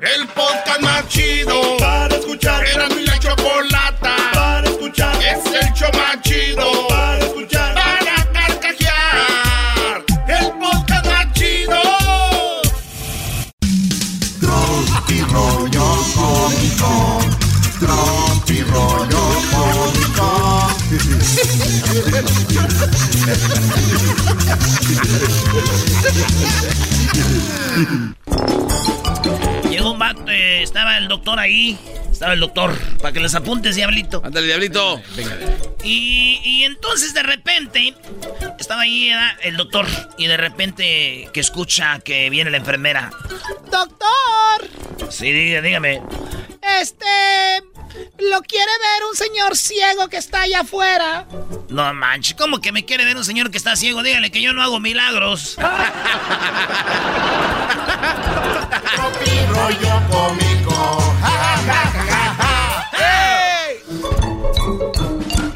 El podcast más chido para escuchar. Era mi la chocolata para escuchar. Es el show más chido para escuchar. Para carcajear. El podcast más chido. Tropi rollo cómico. Tropi rollo cómico. Eh, estaba el doctor ahí. Estaba el doctor. Para que les apuntes, diablito. Ándale, diablito. Venga. Y, y entonces de repente estaba ahí era el doctor. Y de repente que escucha que viene la enfermera. ¡Doctor! Sí, dígame. Este. Lo quiere ver un señor ciego que está allá afuera. No manches, ¿cómo que me quiere ver un señor que está ciego? Dígale que yo no hago milagros. rollo cómico.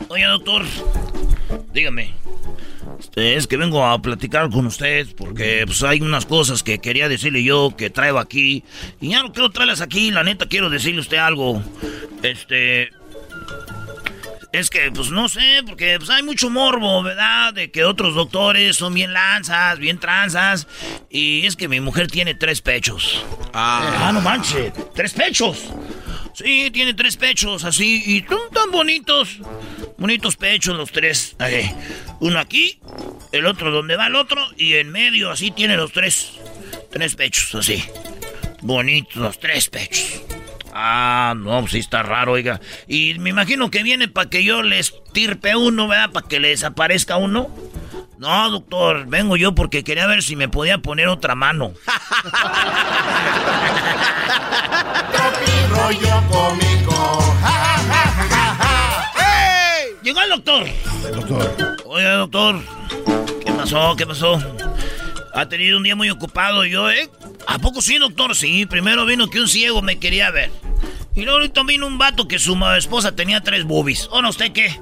Oye, doctor, dígame. Es que vengo a platicar con usted porque pues, hay unas cosas que quería decirle yo que traigo aquí. Y ya no quiero traerlas aquí, la neta quiero decirle a usted algo. Este. Es que, pues no sé, porque pues, hay mucho morbo, ¿verdad? De que otros doctores son bien lanzas, bien tranzas. Y es que mi mujer tiene tres pechos. Ah, Ah, no manches, tres pechos. Sí, tiene tres pechos así y son tan bonitos. Bonitos pechos los tres. Ahí. Uno aquí, el otro donde va el otro y en medio así tiene los tres. Tres pechos así. Bonitos los tres pechos. Ah, no, pues sí está raro, oiga. Y me imagino que viene para que yo le estirpe uno, ¿verdad? Para que le desaparezca uno. No, doctor, vengo yo porque quería ver si me podía poner otra mano. rollo cómico. Llegó el doctor. doctor. Oye, doctor. ¿Qué pasó? ¿Qué pasó? Ha tenido un día muy ocupado yo, ¿eh? ¿A poco sí, doctor? Sí, primero vino que un ciego me quería ver. Y luego ahorita vino un vato que su esposa tenía tres boobies. ¿O no, usted qué?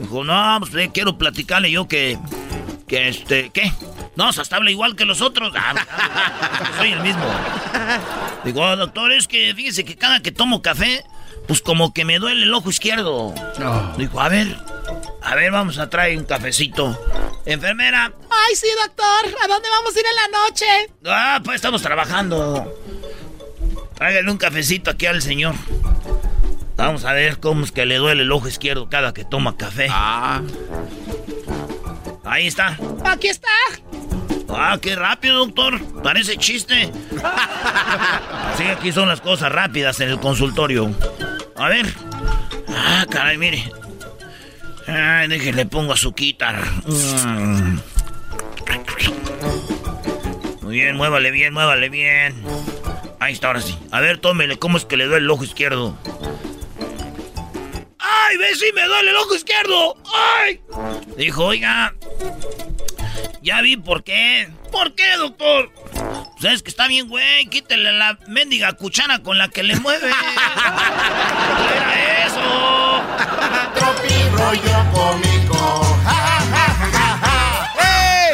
Dijo, no, pues eh, quiero platicarle yo que... Que este... ¿Qué? No, se hasta habla igual que los otros. Ah, soy el mismo. Digo, "Oh, doctor, es que fíjese que cada que tomo café, pues como que me duele el ojo izquierdo. Dijo, a ver, a ver, vamos a traer un cafecito. Enfermera. Ay, sí, doctor. ¿A dónde vamos a ir en la noche? Ah, pues estamos trabajando. Tráigale un cafecito aquí al señor. Vamos a ver cómo es que le duele el ojo izquierdo cada que toma café. Ah. Ahí está. Aquí está. Ah, qué rápido, doctor. Parece chiste. Así aquí son las cosas rápidas en el consultorio. A ver. Ah, caray, mire. Ay, déjenle pongo azuquitar. Mm. Muy bien, muévale bien, muévale bien. Ahí está, ahora sí. A ver, tómele, ¿cómo es que le duele el ojo izquierdo? ¡Ay, ve si me duele el ojo izquierdo! ¡Ay! Dijo, oiga, ya vi por qué. ¿Por qué, doctor? Sabes que está bien, güey. Quítele la mendiga cuchara con la que le mueve. ¿Qué era eso? Tropi rollo cómico. ¡Eh!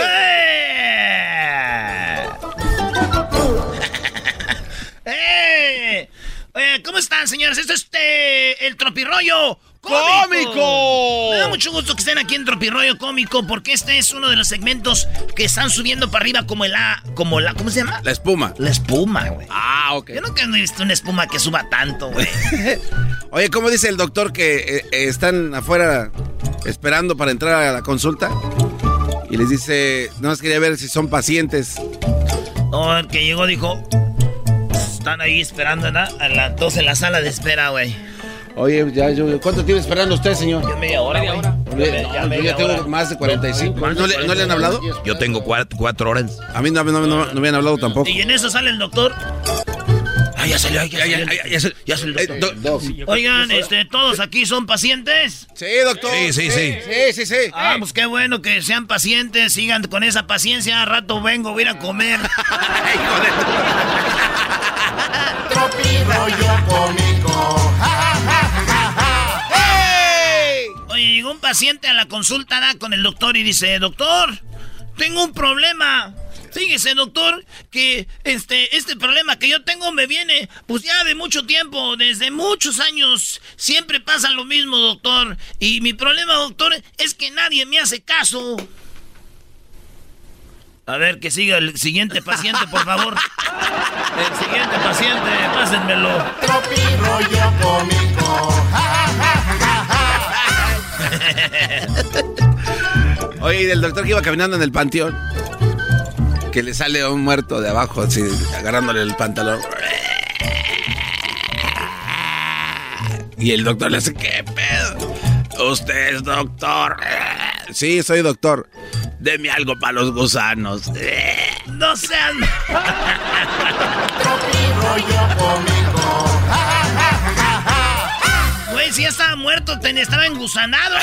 ¡Eh! Oye, ¿cómo están, señores? Esto es este, el tropirroyo ¡Cómico! Me da mucho gusto que estén aquí en Tropirroyo Cómico porque este es uno de los segmentos que están subiendo para arriba como el A, como la, ¿cómo se llama? La espuma. La espuma, güey. Ah, ok. Yo nunca he visto una espuma que suba tanto, güey. Oye, ¿cómo dice el doctor que eh, eh, están afuera esperando para entrar a la consulta? Y les dice, no más quería ver si son pacientes. No, el que llegó dijo, están ahí esperando, ¿verdad? A las dos en la sala de espera, güey. Oye, ya, yo, ¿cuánto tiene esperando usted, señor? Ya media hora, no, Ya yo media ya tengo hora. más de 45. Más de ¿No, le, ¿No le han hablado? Yo tengo cuatro, cuatro horas. A mí no, no, no, no me han hablado tampoco. Y en eso sale el doctor. Ah, ya salió, ya, ya salió Eh, do- Oigan, este, todos aquí son pacientes. Sí, doctor. Sí, sí, sí. Sí, sí, sí. Ah, pues qué bueno que sean pacientes, sigan con esa paciencia. A rato vengo, voy a ir a comer. Cómico. Oye, llegó un paciente a la consulta ¿da? con el doctor y dice, doctor, tengo un problema. Fíjese, doctor, que este, este problema que yo tengo me viene, pues ya de mucho tiempo, desde muchos años. Siempre pasa lo mismo, doctor. Y mi problema, doctor, es que nadie me hace caso. A ver, que siga el siguiente paciente, por favor. El siguiente paciente, pásenmelo. Tropirollo cómico. Oye, y del doctor que iba caminando en el panteón, que le sale un muerto de abajo, así, agarrándole el pantalón. Y el doctor le hace, ¿qué pedo? ¿Usted es doctor? Sí, soy doctor. Deme algo para los gusanos. No sean... Güey, si ya estaba muerto, ten- estaba engusanado.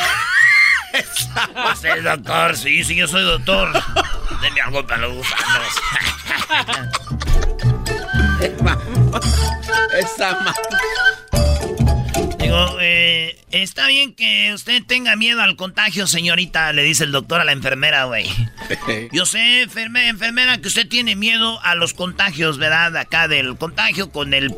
Usted es doctor, sí, sí, yo soy doctor. Deme algo para los gusanos. Esa Digo, eh, está bien que usted tenga miedo al contagio, señorita, le dice el doctor a la enfermera, güey. Yo sé, enferme- enfermera, que usted tiene miedo a los contagios, ¿verdad? Acá del contagio con el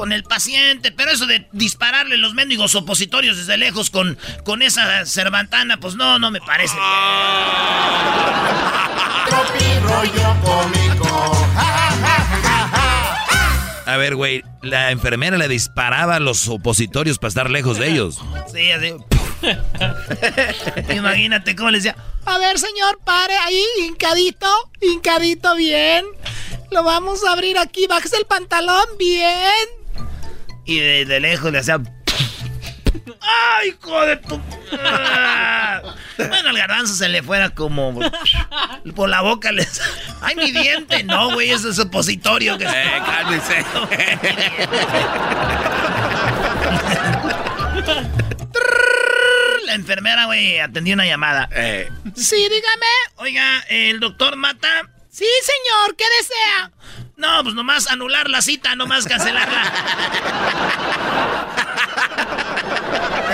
con el paciente, pero eso de dispararle los mendigos opositorios desde lejos con, con esa cervantana, pues no, no me parece bien. Tropirollo cómico. A ver, güey, la enfermera le disparaba a los opositorios para estar lejos de ellos. Sí, así. Imagínate cómo le decía. A ver, señor, pare ahí, hincadito, hincadito bien. Lo vamos a abrir aquí, bájese el pantalón bien. Y de, de lejos le hacía. ¡Ay, hijo de tu! Bueno, al garbanzo se le fuera como. Por la boca le. ¡Ay, mi diente! No, güey, eso es opositorio. Que Eh, cálmese. La enfermera, güey, atendió una llamada. Eh, Sí, dígame. Oiga, ¿el doctor mata? Sí, señor, ¿qué desea? No, pues nomás anular la cita, nomás cancelarla.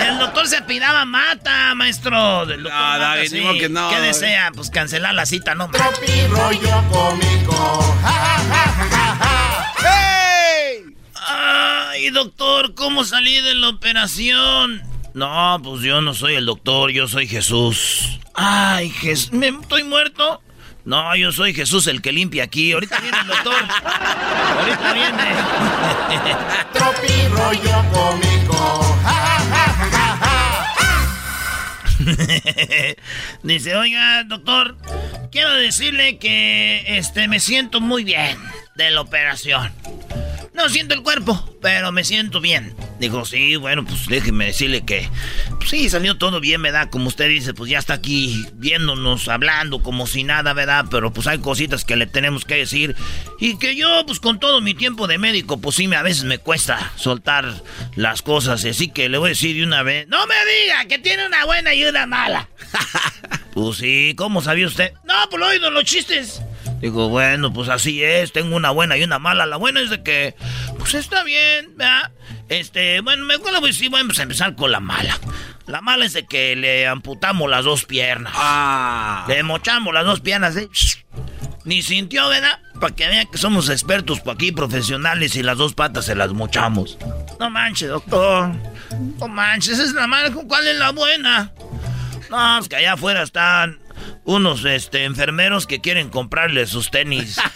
El doctor se apidaba mata, maestro. El doctor No, Mata, David, modo que no. ¿Qué desea? Pues cancelar la cita, no. Tropirollo cómico. Ay, doctor, ¿cómo salí de la operación? No, pues yo no soy el doctor, yo soy Jesús. Ay, Jesús, ¿me estoy muerto? No, yo soy Jesús el que limpia aquí. Ahorita viene el doctor. Ahorita viene. Tropirollo cómico. Dice, oiga, doctor, quiero decirle que este me siento muy bien de la operación. No siento el cuerpo, pero me siento bien. Dijo, sí, bueno, pues déjeme decirle que pues, sí, salió todo bien, ¿verdad? Como usted dice, pues ya está aquí viéndonos, hablando como si nada, ¿verdad? Pero pues hay cositas que le tenemos que decir. Y que yo, pues con todo mi tiempo de médico, pues sí, a veces me cuesta soltar las cosas. Así que le voy a decir de una vez, no me diga que tiene una buena y una mala. Pues sí, ¿cómo sabía usted? No, pues lo oído los chistes. Digo, bueno, pues así es, tengo una buena y una mala. La buena es de que, pues está bien, ¿verdad? Este, bueno, me acuerdo, pues sí, vamos a empezar con la mala. La mala es de que le amputamos las dos piernas. ah. Le mochamos las dos piernas, ¿eh? Ni sintió, ¿verdad? Para que vean que somos expertos por aquí, profesionales, y las dos patas se las mochamos. No manches, doctor. No manches, esa es la mala. ¿Cuál es la buena? No, es que allá afuera están unos este, enfermeros que quieren comprarle sus tenis.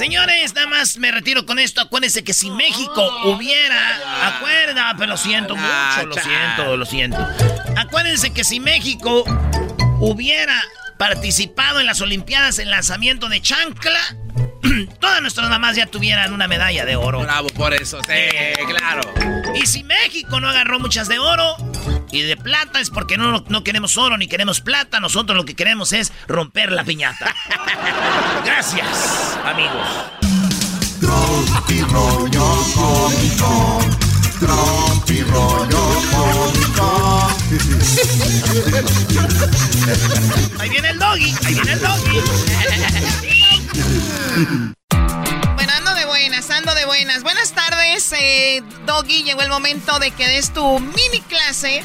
Señores, nada más me retiro con esto. Acuérdense que si México hubiera. Acuerda, pero lo siento mucho, lo siento, lo siento. Acuérdense que si México hubiera participado en las Olimpiadas en lanzamiento de chancla, todas nuestras mamás ya tuvieran una medalla de oro. Bravo por eso, sí, claro. Y si México no agarró muchas de oro y de plata es porque no, no queremos oro ni queremos plata, nosotros lo que queremos es romper la piñata. Gracias, amigos. Tropi rollo cómico. Tropi rollo cómico. Ahí viene el doggy, ahí viene el doggy. Buenas, ando de buenas. Buenas tardes, eh, Doggy. Llegó el momento de que des tu mini clase.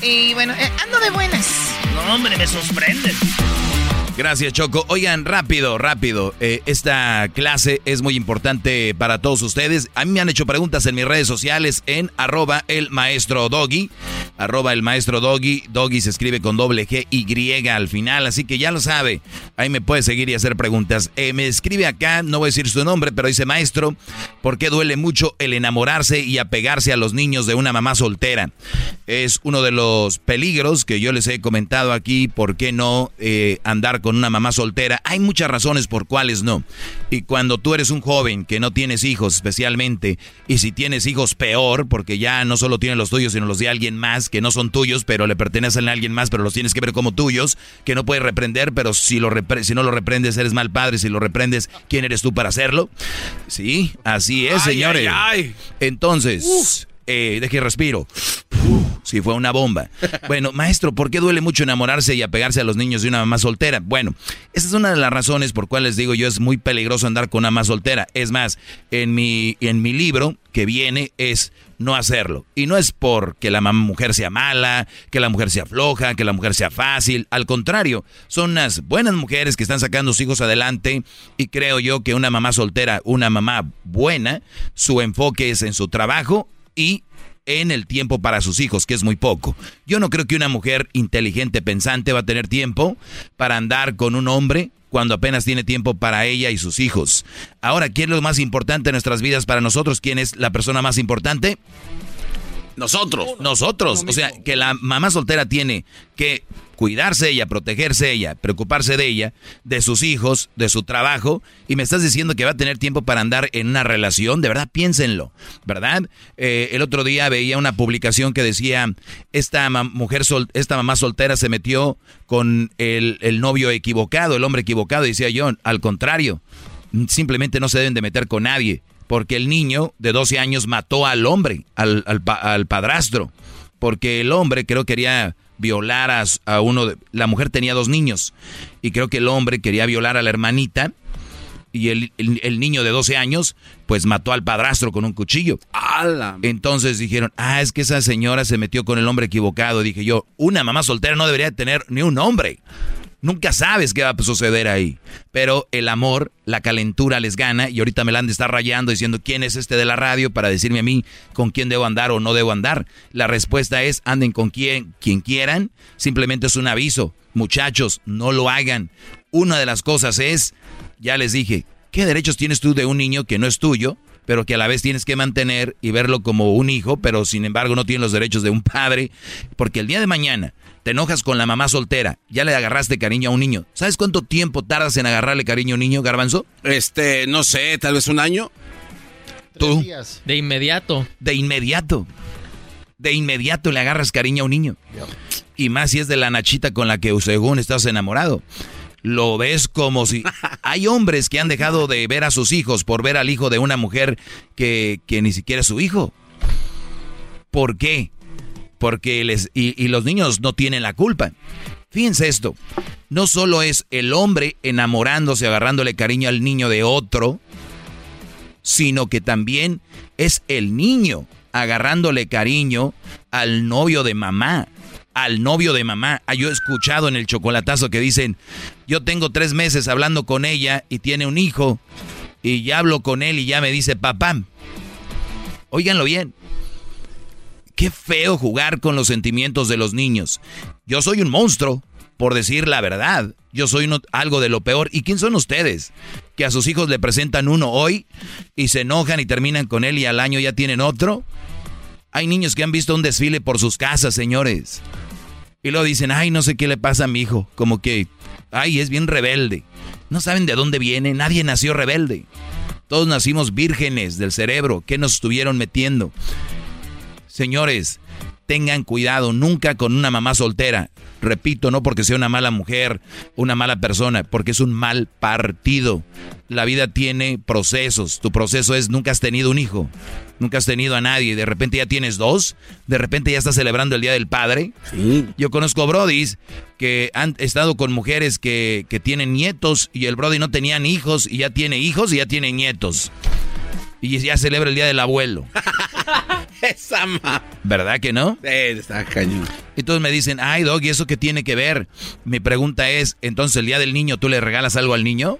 Y bueno, eh, ando de buenas. No, hombre, me sorprende. Gracias, Choco. Oigan, rápido, rápido. Eh, esta clase es muy importante para todos ustedes. A mí me han hecho preguntas en mis redes sociales en arroba el maestro Doggy. Arroba el maestro Doggy. Doggy se escribe con doble G Y al final, así que ya lo sabe. Ahí me puede seguir y hacer preguntas. Eh, me escribe acá, no voy a decir su nombre, pero dice maestro, ¿por qué duele mucho el enamorarse y apegarse a los niños de una mamá soltera? Es uno de los peligros que yo les he comentado aquí. ¿Por qué no eh, andar con una mamá soltera. Hay muchas razones por cuales no. Y cuando tú eres un joven que no tienes hijos especialmente, y si tienes hijos peor, porque ya no solo tienes los tuyos, sino los de alguien más, que no son tuyos, pero le pertenecen a alguien más, pero los tienes que ver como tuyos, que no puedes reprender, pero si, lo si no lo reprendes eres mal padre, si lo reprendes, ¿quién eres tú para hacerlo? Sí, así es, señores. Entonces, eh, deje respiro. si fue una bomba. Bueno, maestro, ¿por qué duele mucho enamorarse y apegarse a los niños de una mamá soltera? Bueno, esa es una de las razones por cuales digo yo es muy peligroso andar con una mamá soltera. Es más, en mi, en mi libro que viene es no hacerlo. Y no es porque la mujer sea mala, que la mujer sea floja, que la mujer sea fácil. Al contrario, son unas buenas mujeres que están sacando sus hijos adelante y creo yo que una mamá soltera, una mamá buena, su enfoque es en su trabajo y en el tiempo para sus hijos, que es muy poco. Yo no creo que una mujer inteligente, pensante, va a tener tiempo para andar con un hombre cuando apenas tiene tiempo para ella y sus hijos. Ahora, ¿quién es lo más importante en nuestras vidas para nosotros? ¿Quién es la persona más importante? Nosotros. Nosotros. O sea, que la mamá soltera tiene que cuidarse ella, protegerse ella, preocuparse de ella, de sus hijos, de su trabajo, y me estás diciendo que va a tener tiempo para andar en una relación, de verdad piénsenlo, ¿verdad? Eh, el otro día veía una publicación que decía, esta mujer, sol, esta mamá soltera se metió con el, el novio equivocado, el hombre equivocado, y decía yo, al contrario, simplemente no se deben de meter con nadie, porque el niño de 12 años mató al hombre, al, al, al padrastro, porque el hombre creo quería violar a, uno de... La mujer tenía dos niños y creo que el hombre quería violar a la hermanita y el, niño de 12 años pues mató al padrastro con un cuchillo. Entonces dijeron, ah, es que esa señora se metió con el hombre equivocado. Dije yo, una mamá soltera no debería tener ni un hombre. Nunca sabes qué va a suceder ahí. Pero el amor, la calentura les gana y ahorita me la han de estar rayando diciendo quién es este de la radio para decirme a mí con quién debo andar o no debo andar. La respuesta es anden con quien, quien quieran. Simplemente es un aviso. Muchachos, no lo hagan. Una de las cosas es, ya les dije, ¿qué derechos tienes tú de un niño que no es tuyo? pero que a la vez tienes que mantener y verlo como un hijo, pero sin embargo no tiene los derechos de un padre, porque el día de mañana te enojas con la mamá soltera, ya le agarraste cariño a un niño. ¿Sabes cuánto tiempo tardas en agarrarle cariño a un niño, Garbanzo? Este, no sé, tal vez un año. ¿Tú? De inmediato. De inmediato. De inmediato le agarras cariño a un niño. Y más si es de la nachita con la que según estás enamorado. Lo ves como si... Hay hombres que han dejado de ver a sus hijos por ver al hijo de una mujer que, que ni siquiera es su hijo. ¿Por qué? Porque les y, los niños no tienen la culpa. Fíjense esto, no solo es el hombre enamorándose, agarrándole cariño al niño de otro, sino que también es el niño agarrándole cariño al novio de mamá. al novio de mamá. Ah, yo he escuchado en el chocolatazo que dicen, yo tengo tres meses hablando con ella y tiene un hijo y ya hablo con él y ya me dice papá. Óiganlo bien. Qué feo jugar con los sentimientos de los niños. Yo soy un monstruo, por decir la verdad. Yo soy algo de lo peor. ¿Y quién son ustedes? Que a sus hijos le presentan uno hoy y se enojan y terminan con él y al año ya tienen otro. Hay niños que han visto un desfile por sus casas, señores. Y luego dicen, ay, no sé qué le pasa a mi hijo. Como que, ay, es bien rebelde. No saben de dónde viene, nadie nació rebelde. Todos nacimos vírgenes del cerebro. ¿Qué nos estuvieron metiendo? Señores, tengan cuidado nunca con una mamá soltera. Repito, no porque sea una mala mujer, una mala persona, porque es un mal partido. La vida tiene procesos. Tu proceso es nunca has tenido un hijo, nunca has tenido a nadie. De repente ya tienes dos, de repente ya estás celebrando el Día del Padre. Yo conozco brodis que han estado con mujeres que, que tienen nietos y el brody no tenían hijos y ya tiene hijos y ya tiene nietos. Y ya celebra el Día del Abuelo. Esa ma... ¿Verdad que no? Sí, está cañón. Y todos me dicen, ay, Dog, ¿y eso qué tiene que ver? Mi pregunta es, entonces el día del niño, ¿tú le regalas algo al niño?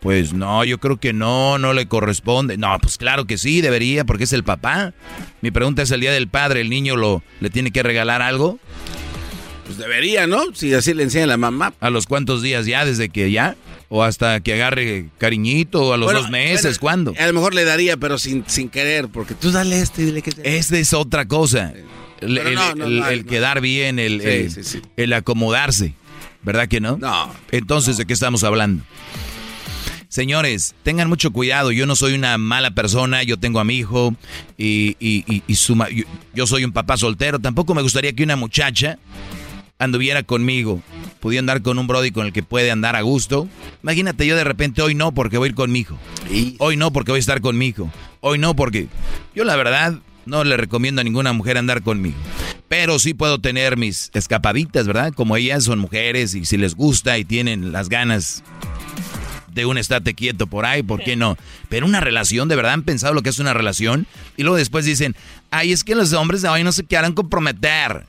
Pues no, yo creo que no, no le corresponde. No, pues claro que sí, debería, porque es el papá. Mi pregunta es, el día del padre, ¿el niño lo, le tiene que regalar algo? Pues debería, ¿no? Si así le enseña la mamá. ¿A los cuántos días ya? ¿Desde que ya? ¿O hasta que agarre cariñito? ¿O a los dos meses? ¿Cuándo? A lo mejor le daría, pero sin, sin querer, porque tú dale este y dile que... Esta es otra cosa. El, quedar bien, el, el, acomodarse. ¿Verdad que no? No. Entonces, ¿de qué estamos hablando? Señores, tengan mucho cuidado. Yo no soy una mala persona. Yo tengo a mi hijo y, y, y, yo soy un papá soltero. Tampoco me gustaría que una muchacha anduviera conmigo, pudiera andar con un brody con el que puede andar a gusto. Imagínate yo de repente hoy no porque voy a ir con mi hijo. Hoy no porque voy a estar con mi hijo. Hoy no porque yo la verdad no le recomiendo a ninguna mujer andar conmigo. Pero sí puedo tener mis escapaditas, ¿verdad? Como ellas son mujeres y si les gusta y tienen las ganas de un estate quieto por ahí, ¿por qué no? Pero una relación, ¿de verdad han pensado lo que es una relación? Y luego después dicen, ay, es que los hombres de hoy no se quieran comprometer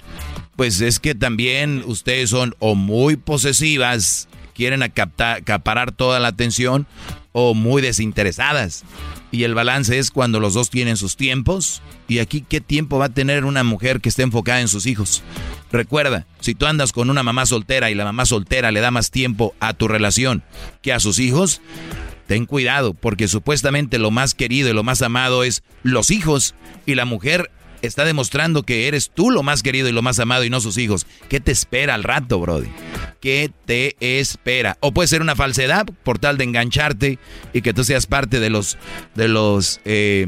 pues es que también ustedes son o muy posesivas, quieren acaparar toda la atención, o muy desinteresadas. Y el balance es cuando los dos tienen sus tiempos. Y aquí, ¿qué tiempo va a tener una mujer que esté enfocada en sus hijos? Recuerda, si tú andas con una mamá soltera y la mamá soltera le da más tiempo a tu relación que a sus hijos, ten cuidado, porque supuestamente lo más querido y lo más amado es los hijos. Y la mujer está demostrando que eres tú lo más querido y lo más amado y no sus hijos. ¿Qué te espera al rato, Brody? ¿Qué te espera? O puede ser una falsedad por tal de engancharte y que tú seas parte de los de los eh,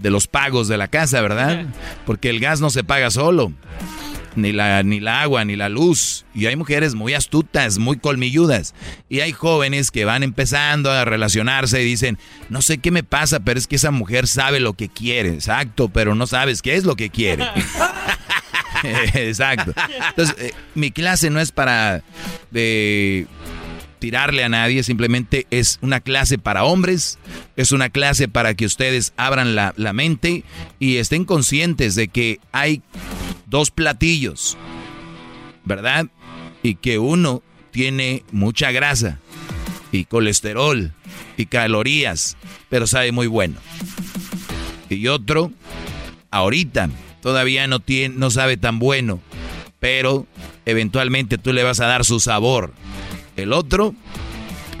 de los pagos de la casa, ¿verdad? Porque el gas no se paga solo ni la, ni la agua, ni la luz. Y hay mujeres muy astutas, muy colmilludas. Y hay jóvenes que van empezando a relacionarse y dicen, no sé qué me pasa, pero es que esa mujer sabe lo que quiere. Exacto, pero no sabes qué es lo que quiere. Exacto. Entonces, eh, mi clase no es para eh, tirarle a nadie, simplemente es una clase para hombres, es una clase para que ustedes abran la, mente y estén conscientes de que hay dos platillos, ¿verdad? Y que uno tiene mucha grasa y colesterol y calorías, pero sabe muy bueno. Y otro, ahorita, todavía no, tiene, no sabe tan bueno, pero eventualmente tú le vas a dar su sabor. El otro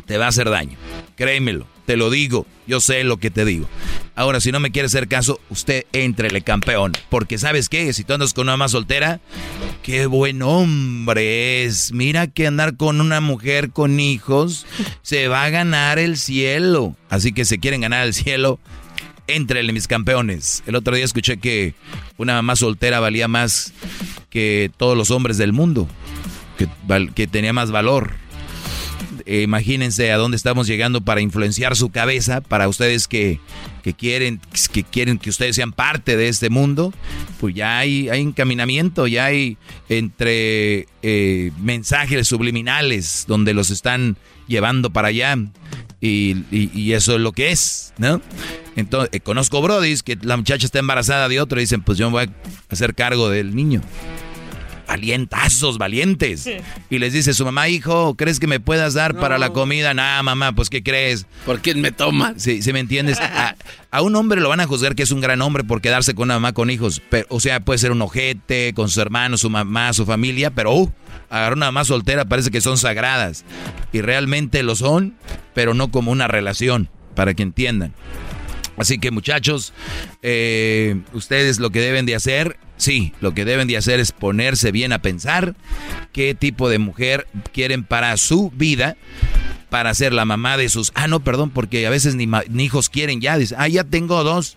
te va a hacer daño, créemelo te lo digo, yo sé lo que te digo. Ahora, si no me quiere hacer caso, usted entrele campeón. Porque sabes qué, si tú andas con una más soltera, qué buen hombre es. Mira que andar con una mujer con hijos, se va a ganar el cielo. Así que si quieren ganar el cielo, entrele mis campeones. El otro día escuché que una mamá soltera valía más que todos los hombres del mundo, que tenía más valor. Eh, imagínense a dónde estamos llegando para influenciar su cabeza, para ustedes que, quieren, que quieren que ustedes sean parte de este mundo, pues ya hay, hay encaminamiento, ya hay entre eh, mensajes subliminales donde los están llevando para allá. Y, eso es lo que es, ¿no? Entonces, eh, conozco brodis que la muchacha está embarazada de otro y dicen, pues yo me voy a hacer cargo del niño. Valientazos, valientes. Y les dice su mamá, hijo, ¿crees que me puedas dar para la comida? Nah, mamá, pues ¿qué crees? ¿Por quién me toma? Sí, ¿sí me entiendes? A, un hombre lo van a juzgar que es un gran hombre por quedarse con una mamá con hijos. Pero, o sea, puede ser un ojete, con su hermano, su mamá, su familia, pero uh, agarrar una mamá soltera parece que son sagradas. Y realmente lo son, pero no como una relación, para que entiendan. Así que muchachos, eh, ustedes lo que deben de hacer, sí, lo que deben de hacer es ponerse bien a pensar qué tipo de mujer quieren para su vida, para ser la mamá de sus... Ah, no, perdón, porque a veces ni, hijos quieren ya. Dice, ah, ya tengo dos.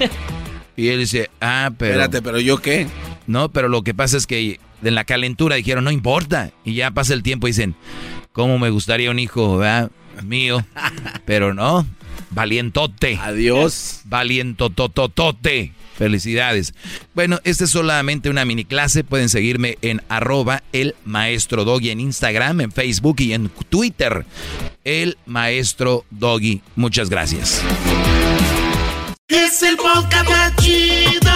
y él dice, ah, pero... Espérate, pero yo qué? No, pero lo que pasa es que en la calentura dijeron, no importa. Y ya pasa el tiempo y dicen, ¿cómo me gustaría un hijo mío? Pero no, Valientote. Adiós. Valientototote. Felicidades. Bueno, esta es solamente una mini clase. Pueden seguirme en arroba el maestro doggy en Instagram, en Facebook y en Twitter. El maestro doggy. Muchas gracias. Es el podcast chido.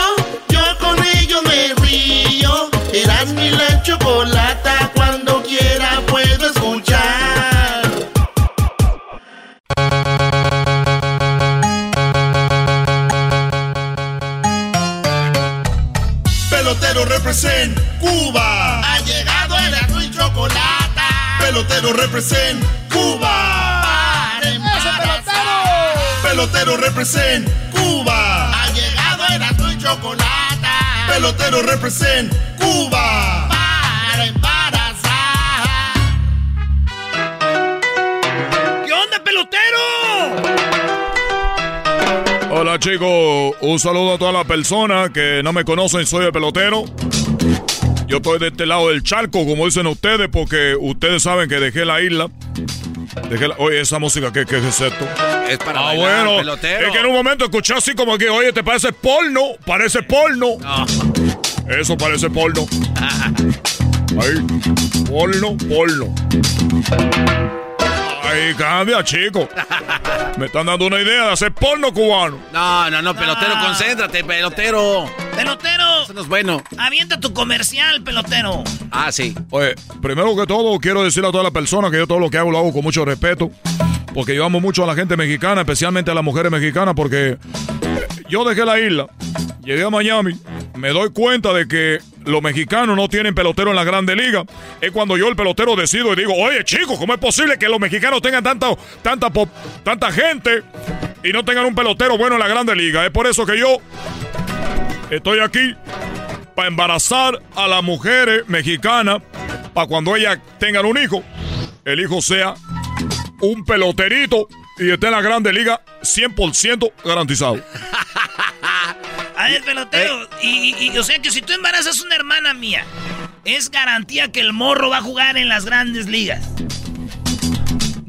Yo con ello me río. Eras mi la chocolata. Represent Cuba. Ha llegado el azul y chocolate. Pelotero represent Cuba. pelotero! Pelotero represent Cuba. Ha llegado el azul y chocolate. Pelotero represent Cuba. Hola chicos, un saludo a todas las personas que no me conocen, soy el pelotero. Yo estoy de este lado del charco, como dicen ustedes, porque ustedes saben que dejé la isla. Dejé la... Oye, esa música, ¿qué, qué es esto? Es para ah, bailar, bueno, pelotero. es que en un momento escuché así como que, oye, ¿te parece porno? Parece porno. Eso parece porno. Ahí, porno, porno. Ay, cambia, chico. Me están dando una idea de hacer porno cubano. No, no, no, pelotero, Ah. concéntrate, pelotero. Pelotero. Eso no es bueno. Avienta tu comercial, pelotero. Ah, sí. Oye, primero que todo, quiero decirle a todas las personas que yo todo lo que hago lo hago con mucho respeto. Porque yo amo mucho a la gente mexicana, especialmente a las mujeres mexicanas, porque yo dejé la isla, llegué a Miami, me doy cuenta de que los mexicanos no tienen pelotero en la Grande Liga. Es cuando yo el pelotero decido y digo, oye chicos, ¿cómo es posible que los mexicanos tengan tanta, tanta, tanta gente y no tengan un pelotero bueno en la Grande Liga? Es por eso que yo estoy aquí para embarazar a las mujeres mexicanas para cuando ellas tengan un hijo, el hijo sea un peloterito y esté en la Grande Liga 100% garantizado. A ver, pelotero. Y, y- y, o sea que si tú embarazas una hermana mía, es garantía que el morro va a jugar en las grandes ligas.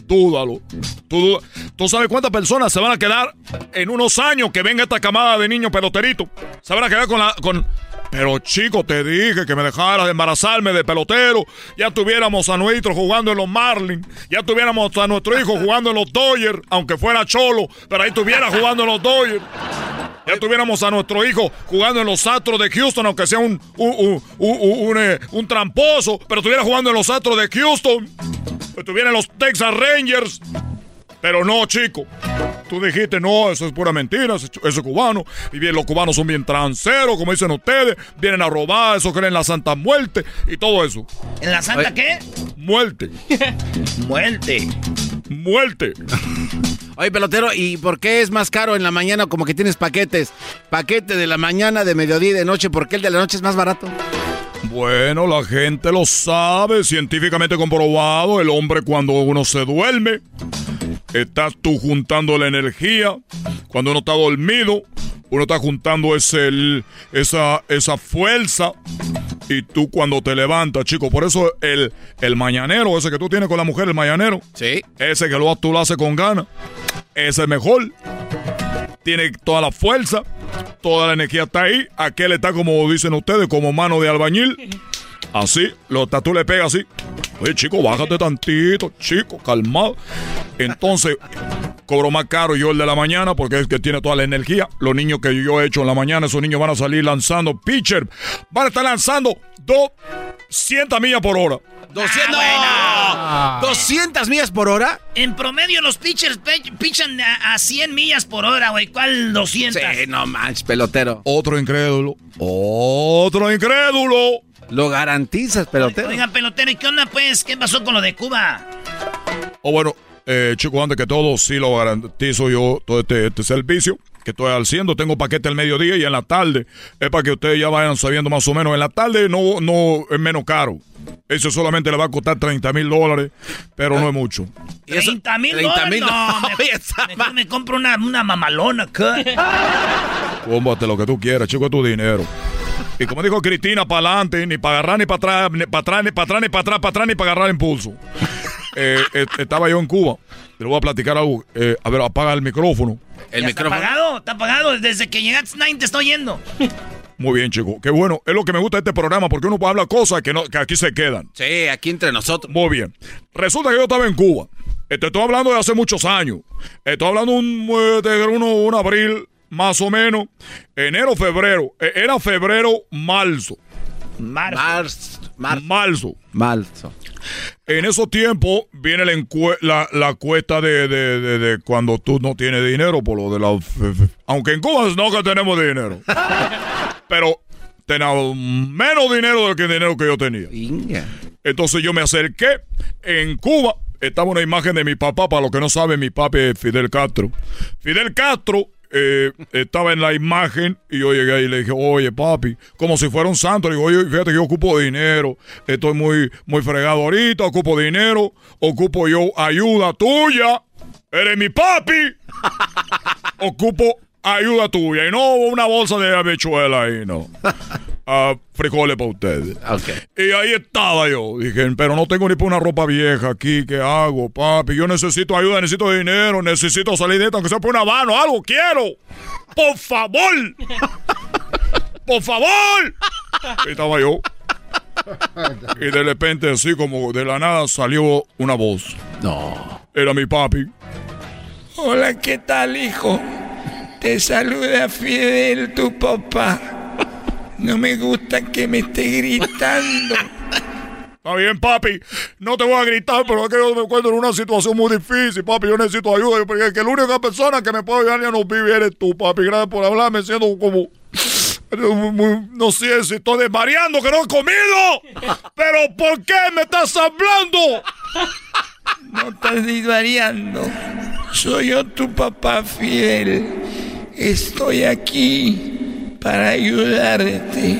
Dúdalo. Tú, duda- ¿Tú sabes cuántas personas se van a quedar en unos años que venga esta camada de niños peloteritos? Se van a quedar con la... Con... Pero chico, te dije que me dejaras de embarazarme de pelotero. Ya tuviéramos a nuestro jugando en los Marlins. Ya tuviéramos a nuestro hijo jugando en los Dodgers, aunque fuera cholo, pero ahí estuviera jugando en los Dodgers. Ya tuviéramos a nuestro hijo jugando en los Astros de Houston, aunque sea un, un, un, un- un, eh, un tramposo, pero estuviera jugando en los Astros de Houston. Estuviera en los Texas Rangers. Pero no, chico. Tú dijiste, no, eso es pura mentira, eso, es cubano. Y bien, los cubanos son bien tranceros, como dicen ustedes. Vienen a robar, eso creen en la Santa Muerte y todo eso. ¿En la santa Oye. qué? Muerte, Muerte. muerte. Oye, pelotero, ¿y por qué es más caro en la mañana como que tienes paquetes? Paquete de la mañana, de mediodía y de noche, ¿por qué el de la noche es más barato? Bueno, la gente lo sabe, científicamente comprobado. El hombre cuando uno se duerme, estás tú juntando la energía. Cuando uno está dormido, uno está juntando ese, el- esa, esa fuerza. Y tú cuando te levantas, chico, por eso el, el mañanero, ese que tú tienes con la mujer, el mañanero, Sí. ese que lo, tú lo haces con ganas, ese es el mejor. Tiene toda la fuerza, toda la energía está ahí. Aquel está como dicen ustedes, como mano de albañil. Así, lo, tú le pegas así. Oye, chico, bájate tantito, chico, calmado. Entonces, cobro más caro yo el de la mañana porque es que tiene toda la energía. Los niños que yo he hecho en la mañana, esos niños van a salir lanzando pitcher. Van a estar lanzando 200 millas por hora. 200, Ah, 200 millas por hora. En promedio los pitchers pichan a, a 100 millas por hora, güey. ¿Cuál 200? Sí, no manches, pelotero. Otro incrédulo. Otro incrédulo. Lo garantizas, pelotero. Oiga, pelotero, ¿y qué onda, pues? ¿Qué pasó con lo de Cuba? O bueno, eh, chicos, antes que todo, sí lo garantizo yo todo este, este servicio que estoy haciendo. Tengo paquete al mediodía y en la tarde. Es para que ustedes ya vayan sabiendo más o menos. En la tarde no, no es menos caro. Eso solamente le va a costar 30 mil dólares, pero no es mucho. ¿Y eso? 30 mil 30 dólares. No, dólares. me- mejor me compro una, una mamalona acá. Cómprate lo que tú quieras, chico, es tu dinero. Y como dijo Cristina, para adelante, ni para agarrar, ni para atrás, ni para atrás, ni para atrás, ni para atrás, para atrás, ni para agarrar impulso. Eh, eh, estaba yo en Cuba. Te lo voy a platicar algo. Eh, a ver, apaga el micrófono. El Ya está micrófono. apagado, está apagado. Desde que llegaste, Nine, te estoy yendo. Muy bien, chico. Qué bueno. Es lo que me gusta de este programa, porque uno puede hablar cosas que, no, que aquí se quedan. Sí, aquí entre nosotros. Muy bien. Resulta que yo estaba en Cuba. Te estoy hablando de hace muchos años. Estoy hablando un, eh, de uno, un abril, más o menos. Enero, febrero. Eh, Era febrero, marzo. Marzo. Mars, Mar, Marzo. Marzo. En esos tiempos viene la, la, la cuesta de, de- de- de cuando tú no tienes dinero por lo de la... Aunque en Cuba no que tenemos dinero. Pero tenemos menos dinero del que el dinero que yo tenía. Entonces yo me acerqué. En Cuba estaba una imagen de mi papá. Para los que no saben, mi papi es Fidel Castro. Fidel Castro eh, estaba en la imagen y yo llegué ahí y le dije, oye papi, como si fuera un santo. Le digo, oye, fíjate que yo ocupo dinero. Estoy muy, muy fregado ahorita, ocupo dinero. Ocupo yo ayuda tuya. Eres mi papi. Ocupo ayuda tuya. Y no una bolsa de habichuela ahí, no. Ah, frijoles para ustedes. Ok. Y ahí estaba yo. Dije, pero no tengo ni para una ropa vieja aquí. ¿Qué hago, papi? Yo necesito ayuda, necesito dinero, necesito salir de esto, aunque sea por una mano, algo quiero. Por favor. Por favor. Y estaba yo. Y de repente, así como de la nada, salió una voz. No. Era mi papi. Hola, ¿qué tal, hijo? Te saluda Fidel, tu papá. No me gusta que me esté gritando. Está bien, papi. No te voy a gritar, pero es que yo me encuentro en una situación muy difícil, papi. Yo necesito ayuda. Porque es que la única persona que me puede ayudar ya no vive eres tú, papi. Gracias por hablarme, siendo como. No sé si estoy desvariando, que no he comido. Pero ¿por qué me estás hablando? No estás desvariando. Soy yo, tu papá Fidel. Estoy aquí para ayudarte.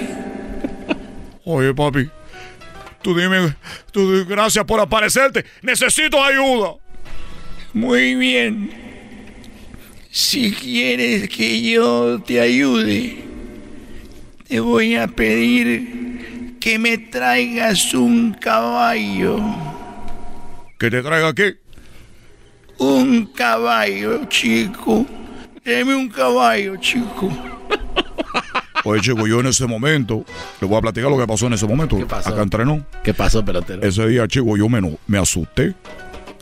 Oye, papi. Tú dime. Tú di- gracias por aparecerte. Necesito ayuda. Muy bien. Si quieres que yo te ayude, te voy a pedir que me traigas un caballo. Que te traiga aquí. Un caballo, chico. Deme un caballo, chico. Oye, chico, yo en ese momento. Le voy a platicar lo que pasó en ese momento. ¿Qué pasó? Acá entrenó. ¿Qué pasó, pelotero? Ese día, chico, yo me, asusté.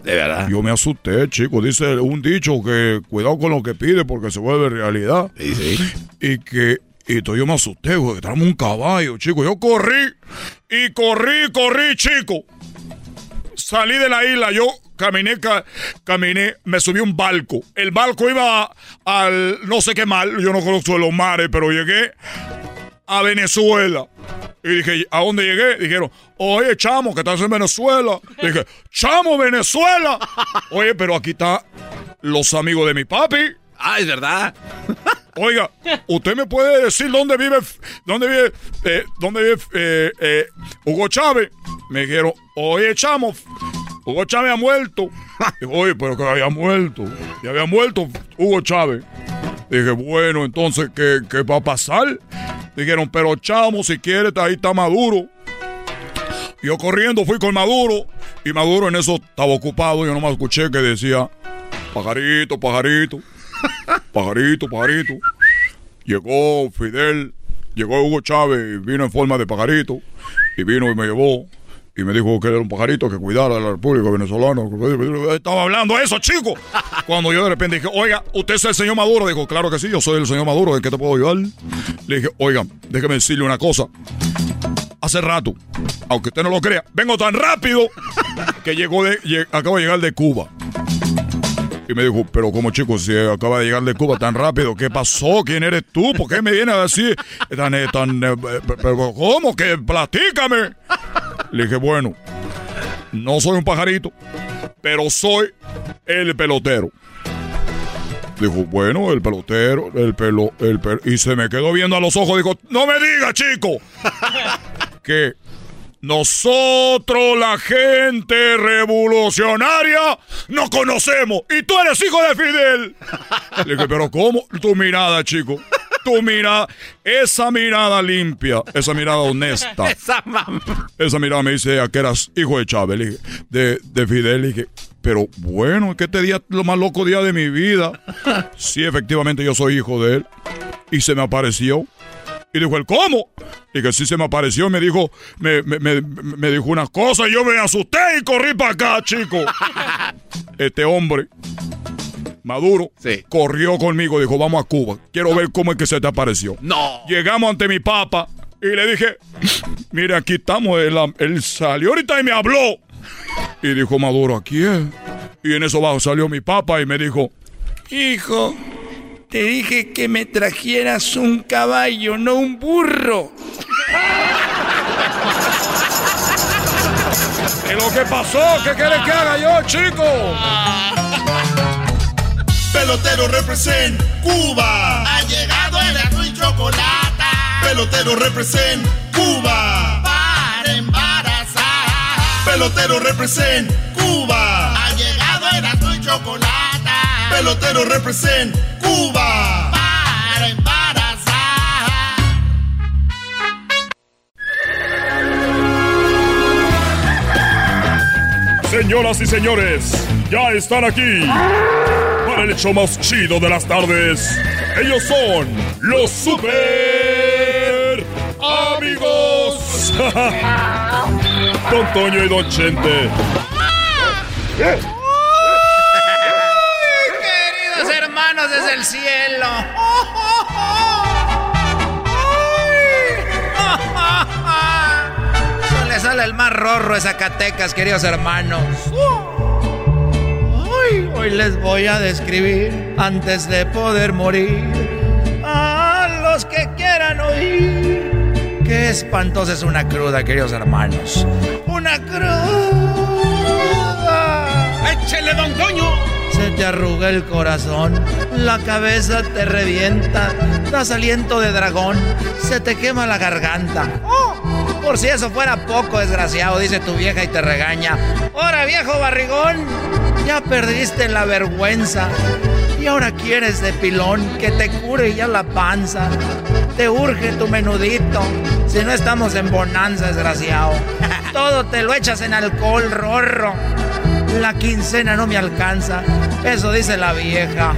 De verdad. Yo me asusté, chico. Dice un dicho que cuidado con lo que pide porque se vuelve realidad. Sí, sí. Y que. Y entonces yo me asusté, güey, que traemos un caballo, chico. Yo corrí y corrí, corrí, chico. Salí de la isla, yo caminé, ca- caminé, me subí un barco. El barco iba al no sé qué mar, yo no conozco los mares, pero llegué a Venezuela. Y dije, ¿a dónde llegué? Dijeron, oye, chamo, que estás en Venezuela. Dije, chamo, Venezuela. Oye, pero aquí están los amigos de mi papi. Ah, es verdad. Oiga, ¿usted me puede decir dónde vive, dónde vive, eh, dónde vive eh, eh, Hugo Chávez? Me dijeron, oye, chamo, Hugo Chávez ha muerto. Digo, oye, pero que había muerto. Y había muerto Hugo Chávez. Dije, bueno, entonces, ¿qué, qué va a pasar? Dijeron, pero chamo, si quieres, ahí está Maduro. Yo corriendo fui con Maduro. Y Maduro en eso estaba ocupado. Yo nomás escuché que decía, pajarito, pajarito. Pajarito, pajarito. Llegó Fidel, llegó Hugo Chávez, y vino en forma de pajarito. Y vino y me llevó. Y me dijo que era un pajarito que cuidara a la República Venezolana. Estaba hablando eso, chico. Cuando yo de repente dije, oiga, ¿usted es el señor Maduro? Dijo, claro que sí, yo soy el señor Maduro, ¿de qué te puedo ayudar? Le dije, oiga, déjeme decirle una cosa. Hace rato, aunque usted no lo crea, vengo tan rápido que llegó de, acabo de llegar de Cuba. Y me dijo, pero como chico, si acaba de llegar de Cuba tan rápido, ¿qué pasó? ¿Quién eres tú? ¿Por qué me vienes a decir tan, eh, tan, eh, cómo? Que platícame. Le dije, bueno, no soy un pajarito, pero soy el pelotero. Dijo, bueno, el pelotero, el pelo, el pelo. Y se me quedó viendo a los ojos. Dijo, no me diga, chico, que nosotros, la gente revolucionaria, no conocemos. Y tú eres hijo de Fidel. Le dije, pero ¿cómo? Tu mirada, chico. Tu mirada. Esa mirada limpia. Esa mirada honesta. Esa, esa mirada me dice que eras hijo de Chávez. de, de Fidel. Le dije, pero bueno, es que este día es lo más loco día de mi vida. Sí, efectivamente yo soy hijo de él. Y se me apareció. Y dijo, ¿el cómo? Y que sí se me apareció me dijo, me, me, dijo unas cosas y yo me asusté y corrí para acá, chico. Este hombre, Maduro, corrió conmigo, dijo, vamos a Cuba. Quiero ver cómo es que se te apareció. No. Llegamos ante mi papa y le dije, mire, aquí estamos. Él, él salió ahorita y me habló. Y dijo Maduro, ¿a es? Y en eso bajo salió mi papa y me dijo, hijo, te dije que me trajeras un caballo, no un burro. ¿Qué lo que pasó? ¿Qué quieres que haga yo, chico? Pelotero represent Cuba. Ha llegado el azul y chocolate. Pelotero represent Cuba. Para embarazar. Pelotero represent Cuba. Ha llegado el azul y chocolate. Pelotero represent Cuba. Para embarazar. Señoras y señores, ya están aquí para el hecho más chido de las tardes. Ellos son los super amigos. Don Toño y Don Chente. Desde el cielo. le sale el más rorro a Zacatecas, queridos hermanos. hoy les voy a describir antes de poder morir a los que quieran oír. Qué espantosa es una cruda, queridos hermanos. Una cruda. Te arruga el corazón, la cabeza te revienta, das aliento de dragón, se te quema la garganta. Oh, por si eso fuera poco, desgraciado, dice tu vieja y te regaña. Ahora, viejo barrigón, ya perdiste la vergüenza. Y ahora quieres de pilón que te cure ya la panza. Te urge tu menudito. Si no estamos en bonanza, desgraciado. Todo te lo echas en alcohol, rorro. La quincena no me alcanza. Eso dice la vieja.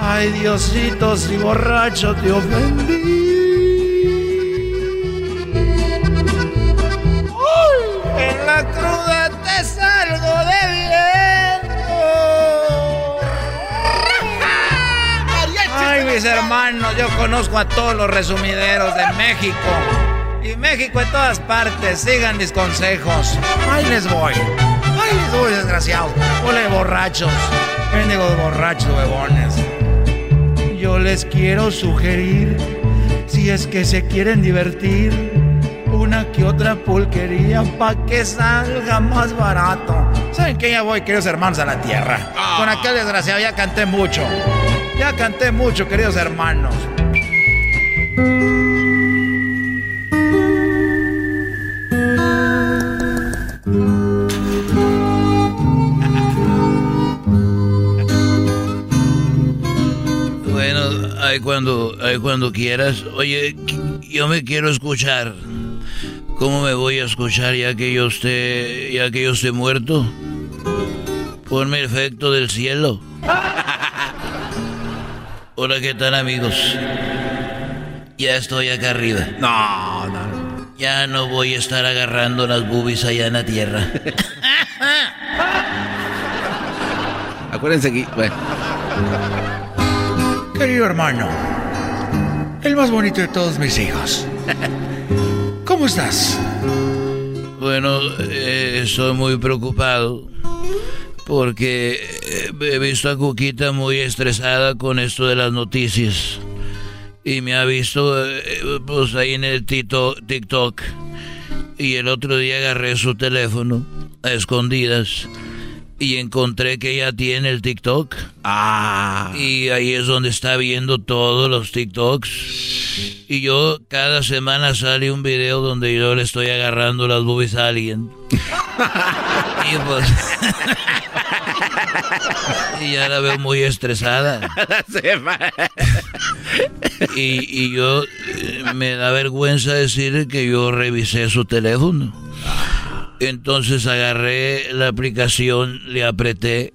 Ay, Diosito, si borracho te ofendí. en la cruda te salgo de bien. Ay, mis hermanos, yo conozco a todos los resumideros de México. Y México en todas partes. Sigan mis consejos. Ahí les voy. ¡Ay, uy, desgraciado! ¡Ole, borrachos! Bendigo borrachos, huevones. Yo les quiero sugerir, si es que se quieren divertir, una que otra pulquería pa' que salga más barato. ¿Saben qué? Ya voy, queridos hermanos, a la tierra. Con aquel desgraciado ya canté mucho. Ya canté mucho, queridos hermanos. Cuando, cuando quieras. Oye, yo me quiero escuchar. ¿Cómo me voy a escuchar ya que yo esté, ya que yo esté muerto? Ponme efecto del cielo. Hola, ¿qué tal amigos? Ya estoy acá arriba. No, no. Ya no voy a estar agarrando las boobies allá en la tierra. Acuérdense aquí, bueno. Querido hermano, el más bonito de todos mis hijos. ¿Cómo estás? Bueno, eh, estoy muy preocupado porque eh, he visto a Cuquita muy estresada con esto de las noticias. Y me ha visto eh, pues ahí en el TikTok. Y el otro día agarré su teléfono a escondidas y encontré que ella tiene el TikTok. Ah. Y ahí es donde está viendo todos los TikToks. Y yo cada semana sale un video donde yo le estoy agarrando las boobies a alguien. y pues y ya la veo muy estresada. y, y yo eh, me da vergüenza decir que yo revisé su teléfono. Entonces agarré la aplicación, le apreté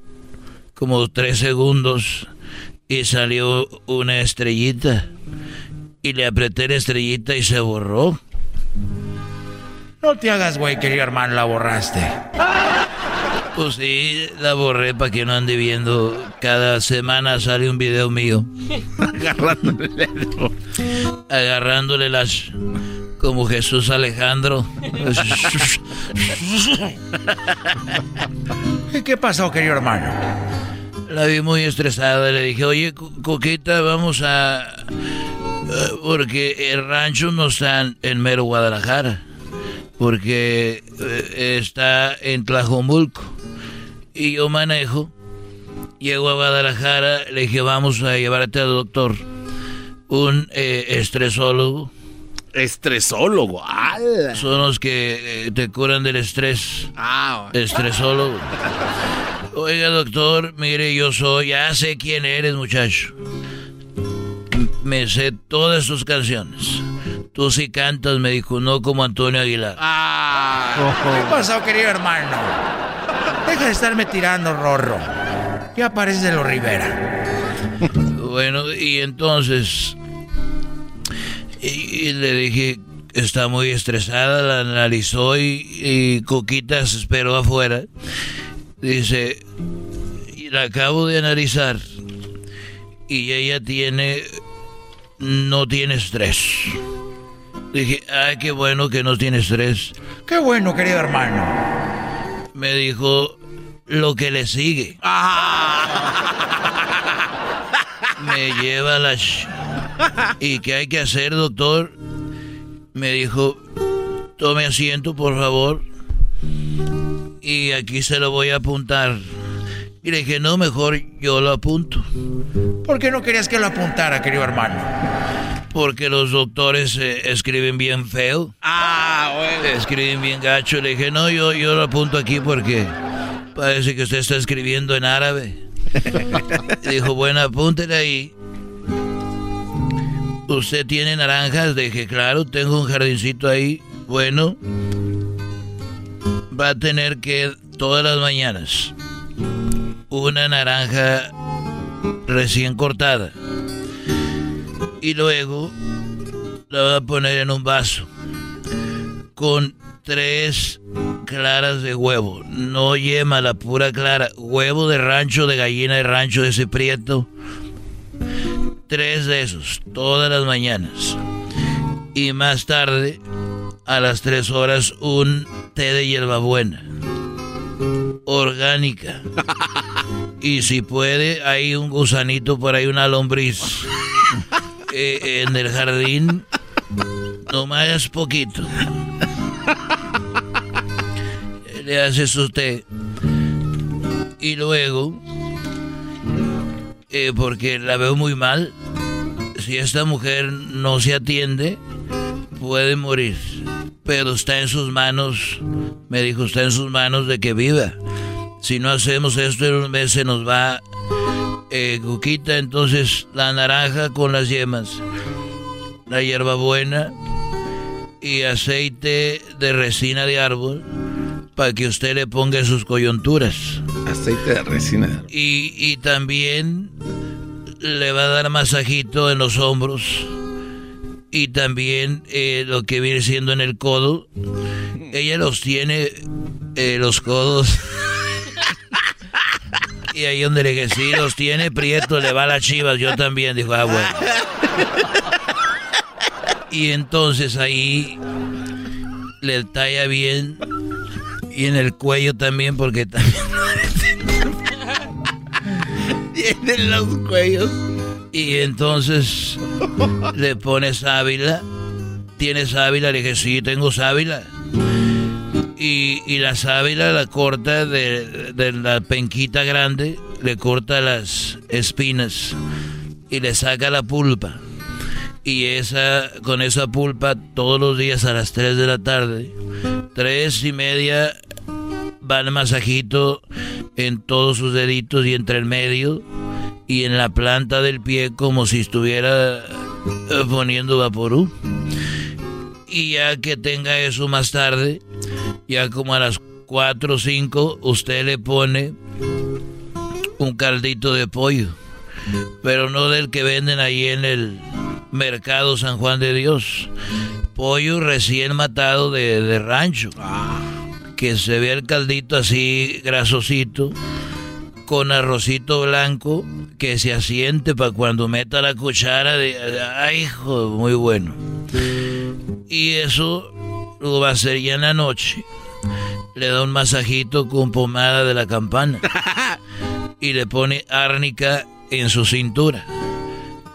como tres segundos y salió una estrellita. Y le apreté la estrellita y se borró. No te hagas, güey, querido hermano, la borraste. Pues sí, la borré para que no ande viendo. Cada semana sale un video mío. Agarrándole, agarrándole las. Como Jesús Alejandro. ¿Y qué pasó, querido hermano? La vi muy estresada. Le dije, oye, Coquita, vamos a. Eh, porque el rancho no está en mero Guadalajara. Porque eh, está en Tlajomulco y yo manejo. Llego a Guadalajara, le dije, vamos a llevarte al doctor. Un eh, estresólogo. Estresólogo, Son los que eh, te curan del estrés. Ah, Estresólogo. Oiga, doctor, mire, yo soy, ya sé quién eres, muchacho. Me sé todas tus canciones. Tú sí cantas, me dijo, no como Antonio Aguilar. Ah, ¿Qué pasó, querido hermano? Deja de estarme tirando, Rorro. Ya pareces de los Rivera. bueno, y entonces. Y, le dije, está muy estresada, la analizó y, y Coquita se esperó afuera. Dice, y la acabo de analizar. Y ella tiene. No tiene estrés. Dije, ay, qué bueno que no tiene estrés. Qué bueno, querido hermano. Me dijo, lo que le sigue. Me lleva la... ¿Y qué hay que hacer, doctor? Me dijo, tome asiento, por favor. Y aquí se lo voy a apuntar. Y le dije, no, mejor yo lo apunto. ¿Por qué no querías que lo apuntara, querido hermano? Porque los doctores eh, escriben bien feo. Ah, bueno. Escriben bien gacho. Le dije, no, yo, yo lo apunto aquí porque Parece que usted está escribiendo en árabe. Dijo, bueno, apúntele ahí. ¿Usted tiene naranjas? Dije, claro, tengo un jardincito ahí. Bueno, va a tener que todas las mañanas una naranja recién cortada. Y luego la va a poner en un vaso con tres claras de huevo, no yema, la pura clara, huevo de rancho, de gallina de rancho de ese prieto, tres de esos, todas las mañanas. Y más tarde, a las tres horas, un té de hierbabuena, orgánica. Y si puede, hay un gusanito por ahí, una lombriz eh, en el jardín, nomás poquito le haces usted. Y luego, eh, porque la veo muy mal, si esta mujer no se atiende, puede morir. Pero está en sus manos, me dijo, está en sus manos de que viva. Si no hacemos esto en un mes se nos va eh, Cuquita, entonces la naranja con las yemas, la hierbabuena y aceite de resina de árbol para que usted le ponga sus coyunturas. Aceite de resina. Y, y también le va a dar masajito en los hombros y también eh, lo que viene siendo en el codo. Ella los tiene, eh, los codos. y ahí donde le dije, sí, los tiene, Prieto le va a las chivas. Yo también, dijo, ah, bueno. Y entonces ahí le talla bien. Y en el cuello también, porque también. Tienen los cuellos. Y entonces le pone sábila. ¿Tienes sábila? Le dije, sí, tengo sábila. Y, y la sábila la corta de, de la penquita grande, le corta las espinas y le saca la pulpa. Y esa, con esa pulpa todos los días a las 3 de la tarde, tres y media, va el masajito en todos sus deditos y entre el medio y en la planta del pie como si estuviera eh, poniendo vaporú. Y ya que tenga eso más tarde, ya como a las 4 o 5, usted le pone un caldito de pollo. Pero no del que venden ahí en el mercado San Juan de Dios. Pollo recién matado de, de rancho. Que se ve el caldito así grasosito con arrocito blanco que se asiente para cuando meta la cuchara de ay hijo muy bueno. Y eso lo va a hacer ya en la noche. Le da un masajito con pomada de la campana. Y le pone árnica en su cintura.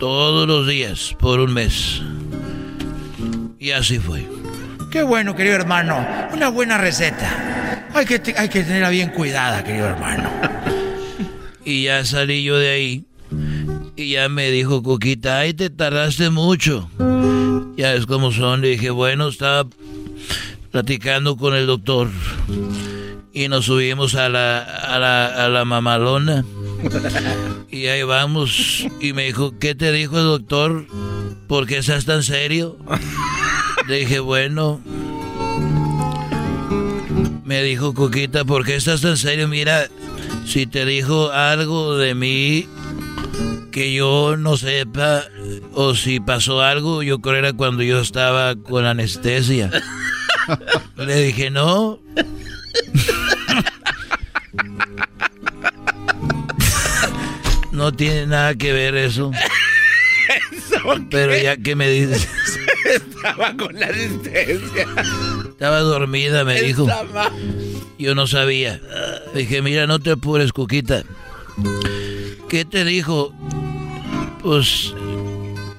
Todos los días por un mes y así fue Qué bueno, querido hermano. Una buena receta. Hay que, hay que tenerla bien cuidada, querido hermano. Y ya salí yo de ahí. Y ya me dijo Coquita, ay, te tardaste mucho. Ya es como son. Le dije, bueno, estaba platicando con el doctor. Y nos subimos a la, a la, a la mamalona. Y ahí vamos. Y me dijo, ¿qué te dijo el doctor? ¿Por qué estás tan serio? Le dije, bueno. Me dijo Coquita, ¿por qué estás tan serio? Mira, si te dijo algo de mí que yo no sepa, o si pasó algo, yo creo era cuando yo estaba con anestesia. Le dije, no. No tiene nada que ver eso. Pero ya que me dices. Estaba con la anestesia. Estaba dormida, me dijo. Estaba- Yo no sabía. Dije, mira, no te apures, Cuquita. ¿Qué te dijo? Pues...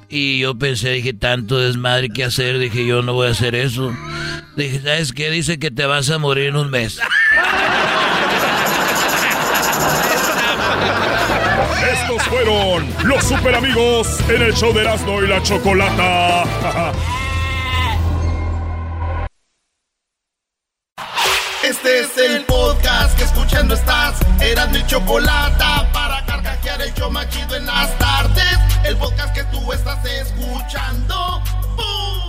Y yo pensé, dije, tanto desmadre que hacer. Dije, yo no voy a hacer eso. Dije, ¿sabes qué? Dice que te vas a morir en un mes. Estos fueron los super amigos en el show de Erasmo y la Chocolata. Este es el podcast que escuchando estás. Eran mi chocolate para carcajear el yo machido en las tardes. El podcast que tú estás escuchando. ¡Bum!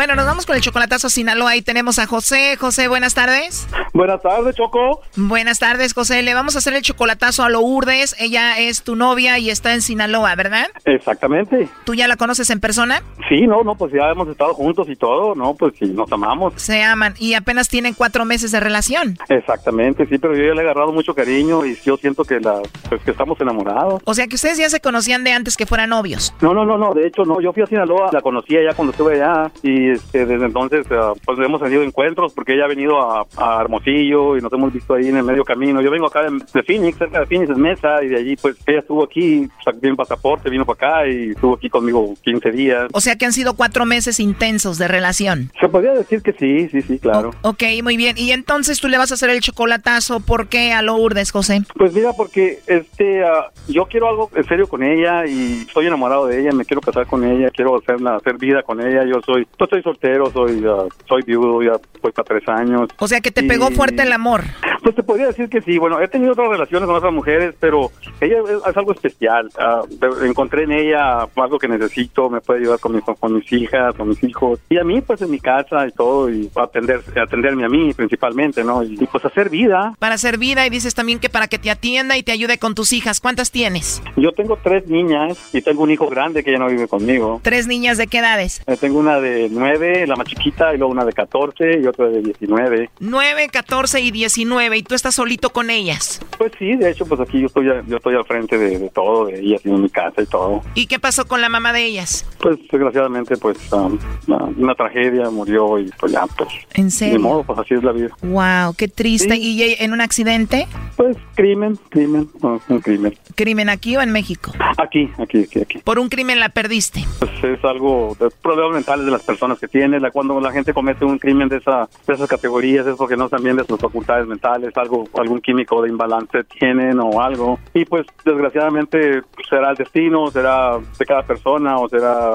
Bueno, nos vamos con el chocolatazo a Sinaloa. Ahí tenemos a José. José, buenas tardes. Buenas tardes, Choco. Buenas tardes, José. Le vamos a hacer el chocolatazo a Lourdes. Ella es tu novia y está en Sinaloa, ¿verdad? Exactamente. ¿Tú ya la conoces en persona? Sí, no, no, pues ya hemos estado juntos y todo, ¿no? Pues sí, nos amamos. Se aman y apenas tienen cuatro meses de relación. Exactamente, sí, pero yo ya le he agarrado mucho cariño y yo siento que, la, pues que estamos enamorados. O sea que ustedes ya se conocían de antes que fueran novios. No, no, no, no, de hecho no, yo fui a Sinaloa, la conocí allá cuando estuve allá y este, desde entonces ah, pues hemos tenido encuentros porque ella ha venido a, a Hermosillo y nos hemos visto ahí en el medio camino. Yo vengo acá de, de Phoenix, cerca de Phoenix es Mesa y de allí pues ella estuvo aquí, sacó un pasaporte, vino para acá y estuvo aquí conmigo 15 días. O sea que han sido cuatro meses intensos de relación. Se podría decir que sí, sí, sí, claro. Ok, muy bien. Y entonces tú le vas a hacer el chocolatazo. ¿Por qué a Lourdes, José? Pues mira, porque este, ah, yo quiero algo en serio con ella y estoy enamorado de ella, me quiero casar con ella, quiero hacerla, hacer vida con ella. Yo soy, yo estoy soltero, soy, ah, soy viudo, ya pues para tres años. O sea que te pegó fuerte el amor. Pues te podría decir que sí. Bueno, he tenido otras relaciones con otras mujeres, pero ella es, es algo especial. De- encontré en ella algo que necesito, me puede ayudar con mis, con mis hijas, con mis hijos. Y a mí, pues en mi casa y todo, y atender, atenderme a mí principalmente, ¿no? Y, y, pues hacer vida. Para hacer vida y dices también que para que te atienda y te ayude con tus hijas. ¿Cuántas tienes? Yo tengo tres niñas y tengo un hijo grande que ya no vive conmigo. Tres niñas de qué edades? Eh, tengo una de nueve, la más chiquita, y luego una de 14 y otra de 19. 9, 14 y 19 y tú estás solito con ellas. Pues sí, de hecho, pues aquí yo estoy, yo estoy al frente de, de todo, de ellas y en mi casa y todo. ¿Y qué pasó con la mamá de ellas? Pues desgraciadamente, pues um, una, una tragedia, murió y pues ya, pues. ¿En serio? Ni modo, pues así es la vida. Wow, qué triste. ¿Y ella en un accidente? Pues crimen, crimen, no, un crimen. ¿Crimen aquí o en México? Aquí, aquí, aquí, aquí. Por un crimen la perdiste. Pues es algo de problemas mentales de las personas que tienen. La, cuando la gente comete un crimen de, esa, de esas categorías es porque no están bien de sus facultades mentales, algo, algún químico de imbalance tienen o algo. Y pues desgraciadamente pues, será el destino, será de cada persona o será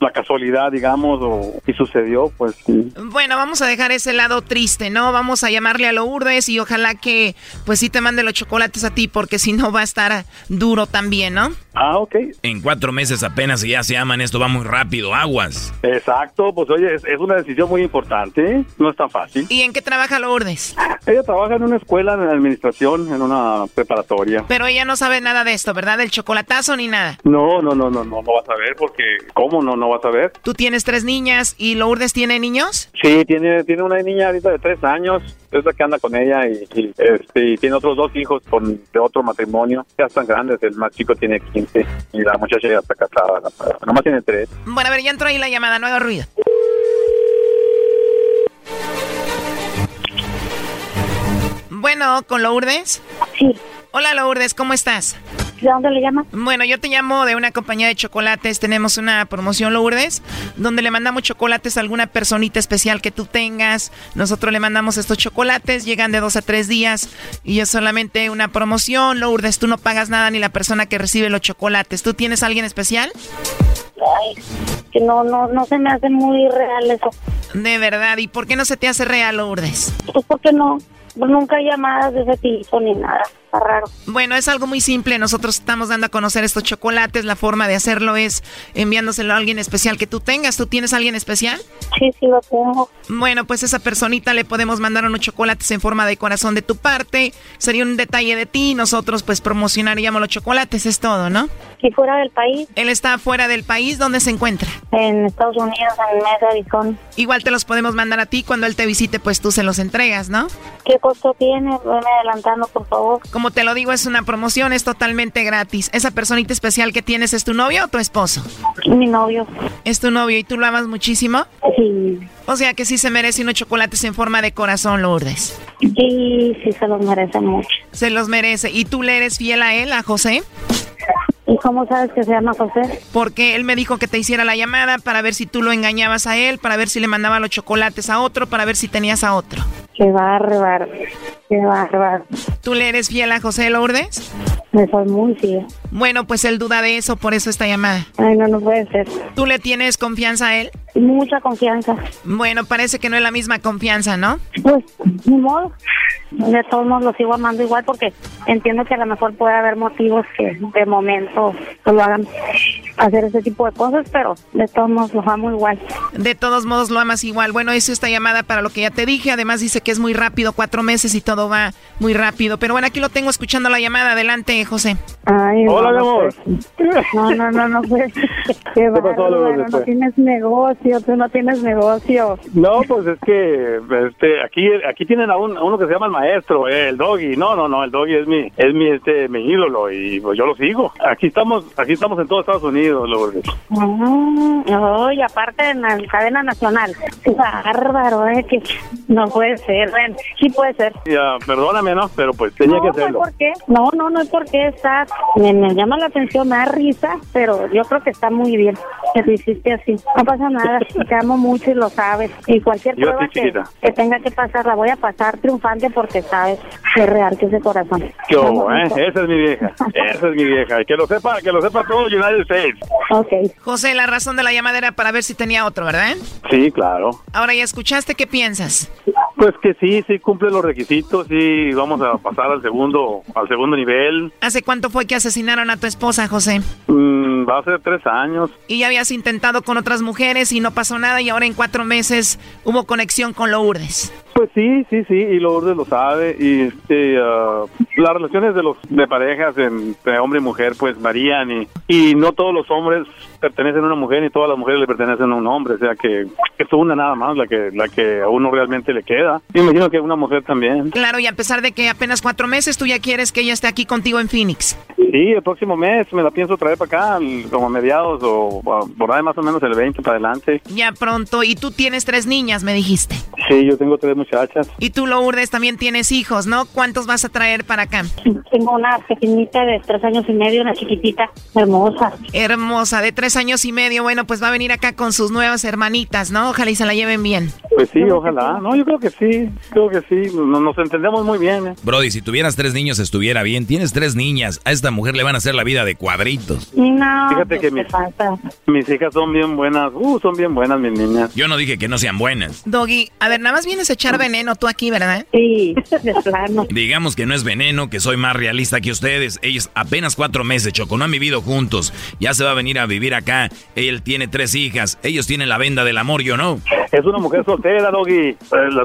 la casualidad, digamos, o, y sucedió, pues sí. Bueno, vamos a dejar ese lado triste, ¿no? Vamos a llamarle a Lourdes y ojalá que pues sí te mande los chocolates a ti porque si no va a estar duro también, ¿no? Ah, ok. En cuatro meses apenas y ya se aman, esto va muy rápido, aguas. Exacto, pues oye, es, es una decisión muy importante, no es tan fácil. ¿Y en qué trabaja Lourdes? Ella trabaja en una escuela de administración, en una preparatoria. Pero ella no sabe nada de esto, ¿verdad? Del chocolatazo ni nada. No, no, no, no, no, no vas a ver porque, ¿cómo no, no vas a ver? Tú tienes tres niñas y Lourdes tiene niños. Sí, tiene, tiene una niña ahorita de tres años, es la que anda con ella y, y, este, y tiene otros dos hijos con, de otro matrimonio, ya están grandes, el más chico tiene 15 y la muchacha ya está casada, la- nomás tiene tres. Bueno, a ver, ya entró ahí la llamada, no haga ruido. Bueno, ¿con Lourdes? Sí. Hola Lourdes, ¿cómo estás? ¿De dónde le llama? Bueno, yo te llamo de una compañía de chocolates. Tenemos una promoción Lourdes, donde le mandamos chocolates a alguna personita especial que tú tengas. Nosotros le mandamos estos chocolates, llegan de dos a tres días y es solamente una promoción. Lourdes, tú no pagas nada ni la persona que recibe los chocolates. ¿Tú tienes a alguien especial? Ay, que no, no, no se me hace muy real eso. De verdad, ¿y por qué no se te hace real, Lourdes? Pues porque no, nunca hay llamadas de ese tipo ni nada. Está raro. Bueno, es algo muy simple. Nosotros estamos dando a conocer estos chocolates. La forma de hacerlo es enviándoselo a alguien especial que tú tengas. ¿Tú tienes a alguien especial? Sí, sí lo tengo. Bueno, pues esa personita le podemos mandar unos chocolates en forma de corazón de tu parte. Sería un detalle de ti. Nosotros pues promocionaríamos los chocolates. Es todo, ¿no? ¿Y fuera del país? Él está fuera del país. ¿Dónde se encuentra? En Estados Unidos, en Mesa, Arizona. Igual te los podemos mandar a ti. Cuando él te visite, pues tú se los entregas, ¿no? ¿Qué costo tiene? Veme adelantando, por favor. Como te lo digo, es una promoción, es totalmente gratis. ¿Esa personita especial que tienes es tu novio o tu esposo? Mi novio. ¿Es tu novio y tú lo amas muchísimo? Sí. O sea que sí se merece unos chocolates en forma de corazón, Lourdes. Sí, sí se los merece mucho. Se los merece. ¿Y tú le eres fiel a él, a José? ¿Y cómo sabes que se llama José? Porque él me dijo que te hiciera la llamada para ver si tú lo engañabas a él, para ver si le mandaba los chocolates a otro, para ver si tenías a otro. Qué bárbaro. Qué bárbaro. ¿Tú le eres fiel a José Lourdes? Me soy muy fiel. Bueno, pues él duda de eso, por eso esta llamada. Ay, no, no puede ser. ¿Tú le tienes confianza a él? Mucha confianza. Bueno, parece que no es la misma confianza, ¿no? Pues, ni modo. De todos modos lo sigo amando igual porque entiendo que a lo mejor puede haber motivos que de momento lo hagan hacer ese tipo de cosas, pero de todos modos lo amo igual. De todos modos lo amas igual. Bueno, hizo esta llamada para lo que ya te dije. Además dice que es muy rápido, cuatro meses y todo va muy rápido. Pero bueno, aquí lo tengo escuchando la llamada. Adelante, José. Ay, Hola, no, mi no amor. pues. No, no, no, no, pues. Qué pasó, no tienes negocio, tú no tienes negocio. No, pues es que este, aquí aquí tienen a, un- a uno que se llama el maestro, eh, el doggy. No, no, no, el doggy es mi es mi este mi ídolo y pues yo lo sigo. Aquí estamos aquí estamos en todo Estados Unidos, Lourdes. Ah, y aparte en la cadena nacional. Qué bárbaro, eh, que no puede ser. Bueno, sí puede ser. Ya, perdóname, ¿no? Pero pues tenía no, que no hacerlo. por qué. No, no, no hay por qué. Está, me, me llama la atención, me da risa, pero yo creo que está muy bien que lo hiciste así. No pasa nada. Te amo mucho y lo sabes. Y cualquier Yo prueba que, que tenga que pasar, la voy a pasar triunfante porque sabes que es real que ese corazón. ¿Qué hubo, eh? Esa es mi vieja. Esa es mi vieja. Y que lo sepa, que lo sepa todo United States. Ok. José, la razón de la llamada era para ver si tenía otro, ¿verdad? Sí, claro. Ahora ya escuchaste, ¿qué piensas? Pues que sí, sí cumple los requisitos, sí vamos a pasar al segundo, al segundo nivel. ¿Hace cuánto fue que asesinaron a tu esposa, José? Mm, va a ser tres años. Y ya habías intentado con otras mujeres y no pasó nada y ahora en cuatro meses hubo conexión con Lourdes. Pues sí, sí, sí, y Lourdes lo sabe. Y este, ah, las relaciones de los de parejas entre hombre y mujer pues varían y, y no todos los hombres pertenecen a una mujer ni todas las mujeres le pertenecen a un hombre, o sea que es una nada más la que la que a uno realmente le queda. Y me imagino que a una mujer también. Claro, y a pesar de que apenas cuatro meses, tú ya quieres que ella esté aquí contigo en Phoenix. Sí, el próximo mes me la pienso traer para acá, como a mediados o por ahí más o menos el 20 para adelante. Ya pronto. Y tú tienes tres niñas, me dijiste. Sí, yo tengo tres muchachas. Y tú, Lourdes, también tienes hijos, ¿no? ¿Cuántos vas a traer para acá? Tengo una pequeñita de tres años y medio, una chiquitita, hermosa. Hermosa, de tres años y medio. Bueno, pues va a venir acá con sus nuevas hermanitas, ¿no? Ojalá y se la lleven bien. Pues sí, ojalá. No, yo creo que sí, creo que sí. No- Nos entendemos muy bien. ¿eh? Brody, si tuvieras tres niños estuviera bien. Tienes tres niñas. A esta mujer le van a hacer la vida de cuadritos. No, Fíjate que mis, mis hijas son bien buenas. Uh, son bien buenas mis niñas. Yo no dije que no sean buenas. Doggy, a ver, nada más vienes a echar veneno tú aquí, ¿verdad? Sí, de plano. Digamos que no es veneno, que soy más realista que ustedes. Ellos apenas cuatro meses, Choco, no han vivido juntos. Ya se va a venir a vivir acá. Él tiene tres hijas. Ellos tienen la venda del amor, yo no. Es una mujer soltera, Doggy. Eh,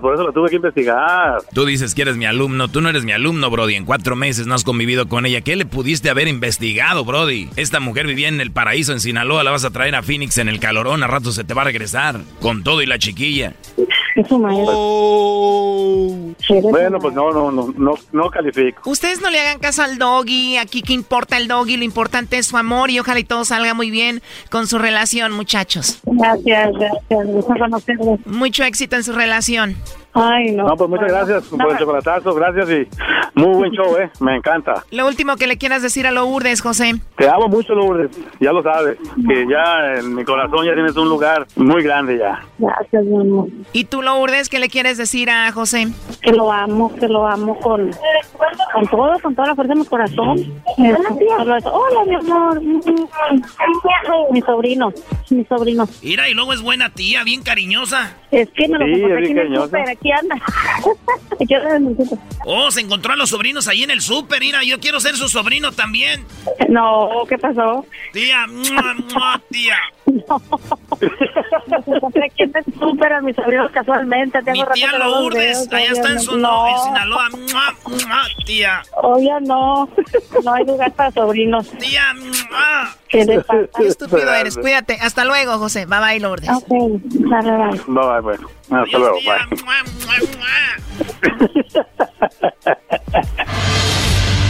Por eso la tuve que investigar. Tú dices que eres mi alumno. Tú no eres mi alumno, Brody. En cuatro meses no has convivido con ella. ¿Qué le pudiste haber investigado, Brody? Esta mujer vivía en el paraíso en Sinaloa. La vas a traer a Phoenix en el calorón. A rato se te va a regresar. Con todo y la chiquilla. Es su maestro. Bueno, pues no, no, no, no, no califico. Ustedes no le hagan caso al doggy, aquí que importa el doggy, lo importante es su amor y ojalá y todo salga muy bien con su relación, muchachos. Gracias, gracias. Gusto conocerlos. Mucho éxito en su relación. Ay, no. No, pues muchas gracias por el chocolatazo. Gracias y muy buen show, ¿eh? Me encanta. Lo último que le quieras decir a Lourdes, José. Te amo mucho, Lourdes. Ya lo sabes. Que ya en mi corazón ya tienes un lugar muy grande ya. Gracias, mi amor. ¿Y tú, Lourdes, qué le quieres decir a José? Que lo amo, que lo amo con, con todo, con toda la fuerza de mi corazón. Eso. Hola, mi amor. Mi sobrino, mi sobrino. Mira, y luego es buena tía, bien cariñosa. Es que me lo Sí, aquí en el súper, aquí anda. Aquí anda en el súper. Oh, se encontró a los sobrinos ahí en el súper. Mira, yo quiero ser su sobrino también. No, ¿qué pasó? Tía, mua, mua, tía. Me encontré aquí en el súper a mis sobrinos casualmente. Tengo Mi tía no Lourdes, allá está en, su, no. en Sinaloa. Mua, mua, tía. Oye, no. No hay lugar para sobrinos. Tía, mua. ¿Qué le pasa? Qué estúpido eres, cuídate. Hasta luego, José. Bye bye, Lourdes. Ok, dale, dale. Bye, bye, bueno. Hasta luego, bye.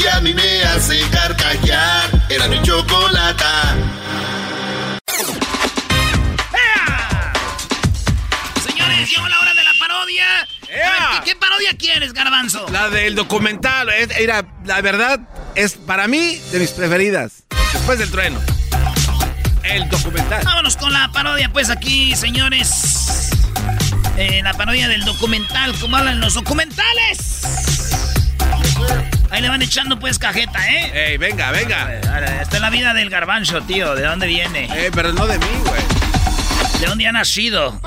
que a mí me hace carcajear. Era mi chocolata. Señores, llegó la hora de la parodia. A ver, ¿qué, qué parodia quieres, Garbanzo? La del documental, era, la verdad, es para mí de mis preferidas. Después del trueno. El documental. Vámonos con la parodia, pues aquí, señores. Eh, la parodia del documental, como hablan los documentales. Ahí le van echando pues cajeta, ¿eh? Ey, venga, venga. esta es la vida del garbanzo, tío. ¿De dónde viene? Eh, pero no de mí, güey. ¿De dónde ha nacido?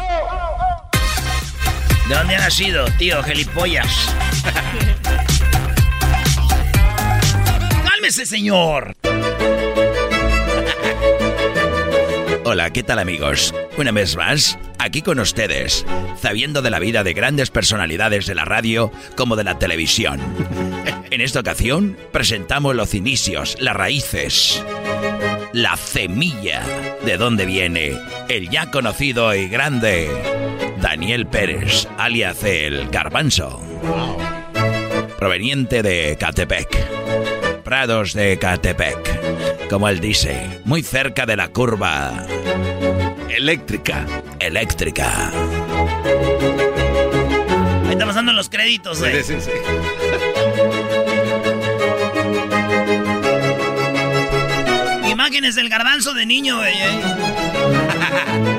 ¿De dónde ha nacido, tío? Gelipollas. ¡Cálmese, señor! Hola, ¿qué tal amigos? Una vez más, aquí con ustedes, sabiendo de la vida de grandes personalidades de la radio como de la televisión. En esta ocasión presentamos los inicios, las raíces, la semilla de dónde viene el ya conocido y grande Daniel Pérez, alias el Garbanzo, proveniente de Catepec, Prados de Catepec, como él dice, muy cerca de la curva eléctrica, eléctrica. Ahí estamos dando los créditos, güey. Sí, sí, sí. Imágenes del garbanzo de niño, güey. ¿eh?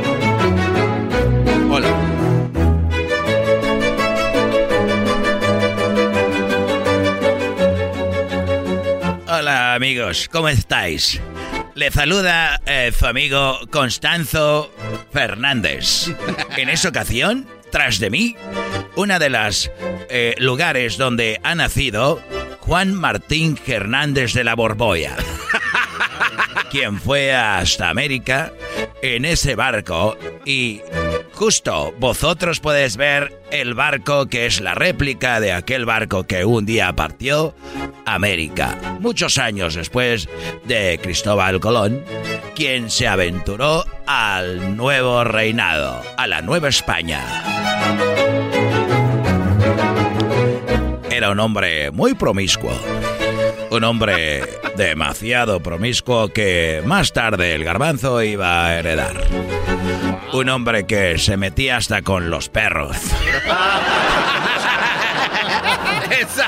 Hola amigos, ¿cómo estáis? Le saluda eh, su amigo Constanzo Fernández. En esa ocasión, tras de mí, una de las eh, lugares donde ha nacido Juan Martín Hernández de la Borboya, quien fue hasta América en ese barco y justo vosotros podéis ver el barco que es la réplica de aquel barco que un día partió América, muchos años después de Cristóbal Colón, quien se aventuró al nuevo reinado, a la Nueva España. Era un hombre muy promiscuo. Un hombre demasiado promiscuo que más tarde el garbanzo iba a heredar. Un hombre que se metía hasta con los perros. Esa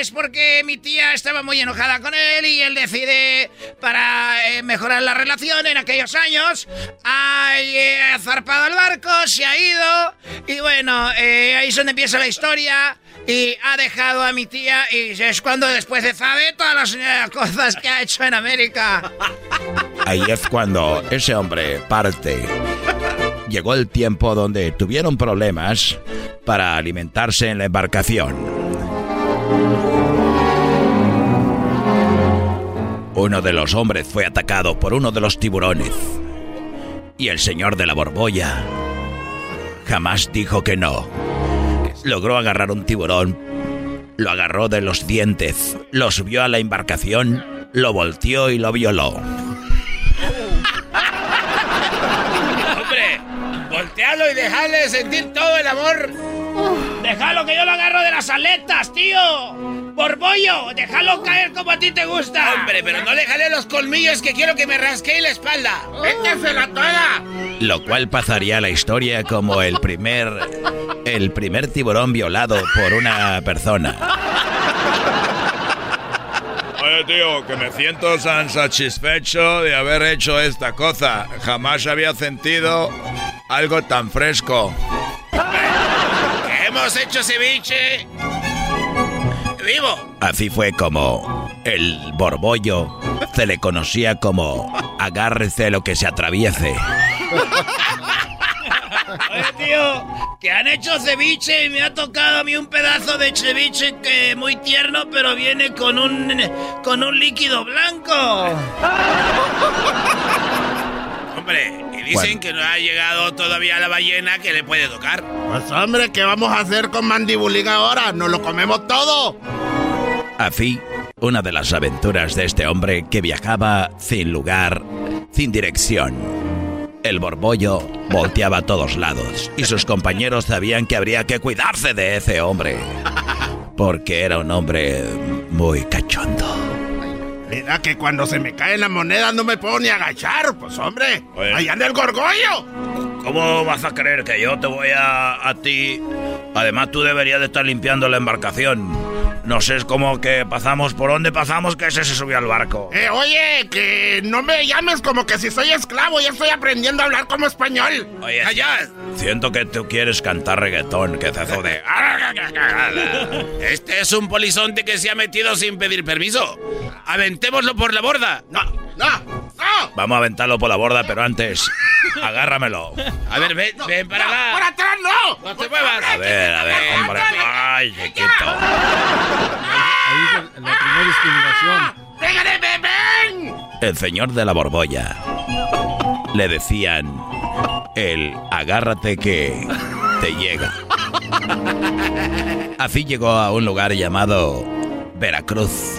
es porque mi tía estaba muy enojada con él y él decide, para eh, mejorar la relación en aquellos años, ha eh, zarpado el barco, se ha ido y bueno, eh, ahí es donde empieza la historia y ha dejado a mi tía y es cuando después de sabe todas las eh, cosas que ha hecho en América. Ahí es cuando ese hombre parte. Llegó el tiempo donde tuvieron problemas para alimentarse en la embarcación. Uno de los hombres fue atacado por uno de los tiburones. Y el señor de la borbolla jamás dijo que no. Logró agarrar un tiburón, lo agarró de los dientes, lo subió a la embarcación, lo volteó y lo violó. Hombre, voltealo y dejarle sentir todo el amor. Déjalo que yo lo agarro de las aletas, tío. Borbollo, déjalo caer como a ti te gusta. Hombre, pero no le jale los colmillos que quiero que me rasquee la espalda. ¡Échesela toda! Lo cual pasaría a la historia como el primer el primer tiburón violado por una persona. Oye, tío, que me siento tan satisfecho de haber hecho esta cosa. Jamás había sentido algo tan fresco. Hemos hecho ceviche. Vivo. Así fue como el borbollo se le conocía como agárrese lo que se atraviese. Oye, tío, que han hecho ceviche y me ha tocado a mí un pedazo de ceviche que muy tierno, pero viene con un con un líquido blanco. Hombre, y dicen que no ha llegado todavía la ballena que le puede tocar. Pues hombre, ¿qué vamos a hacer con mandibulín ahora? ¿Nos lo comemos todo? Así, una de las aventuras de este hombre que viajaba sin lugar, sin dirección. El borbollo volteaba a todos lados y sus compañeros sabían que habría que cuidarse de ese hombre. Porque era un hombre muy cachondo. Mira que cuando se me cae la moneda no me puedo ni agachar, pues hombre. Allá anda el gorgollo. ¿Cómo vas a creer que yo te voy a, a ti? Además, tú deberías de estar limpiando la embarcación. No sé, es como que pasamos por donde pasamos que ese se subió al barco. Eh, oye, que no me llames como que si soy esclavo, ya estoy aprendiendo a hablar como español. Oye, allá. Siento que tú quieres cantar reggaetón, que es eso de... Este es un polizonte que se ha metido sin pedir permiso. Aventémoslo por la borda. No, no. Vamos a aventarlo por la borda, pero antes, agárramelo. A ver, ven, ven para no, acá. ¡Por atrás no! No te muevas. A ver, a ver, hombre. Ay, chiquito. Ahí es la primera discriminación. ¡Pégale, ven! El señor de la borbolla. Le decían el agárrate que te llega. Así llegó a un lugar llamado Veracruz.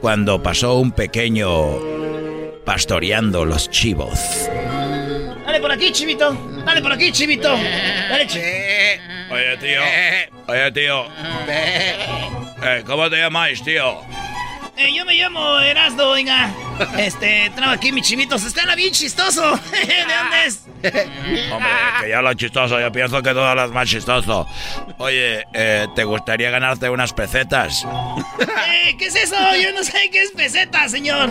cuando pasó un pequeño pastoreando los chivos. Dale por aquí, chivito. Dale por aquí, chivito. Dale, chivito. Oye, tío. Oye, tío. Eh, ¿Cómo te llamáis, tío? Eh, yo me llamo Erasdo, oiga. Este, traigo aquí mis chivitos. Están bien chistoso. ¿De dónde es? Hombre, que ya lo chistoso, yo pienso que todo lo es más chistoso. Oye, eh, ¿te gustaría ganarte unas pesetas? Eh, ¿Qué es eso? Yo no sé qué es peseta, señor.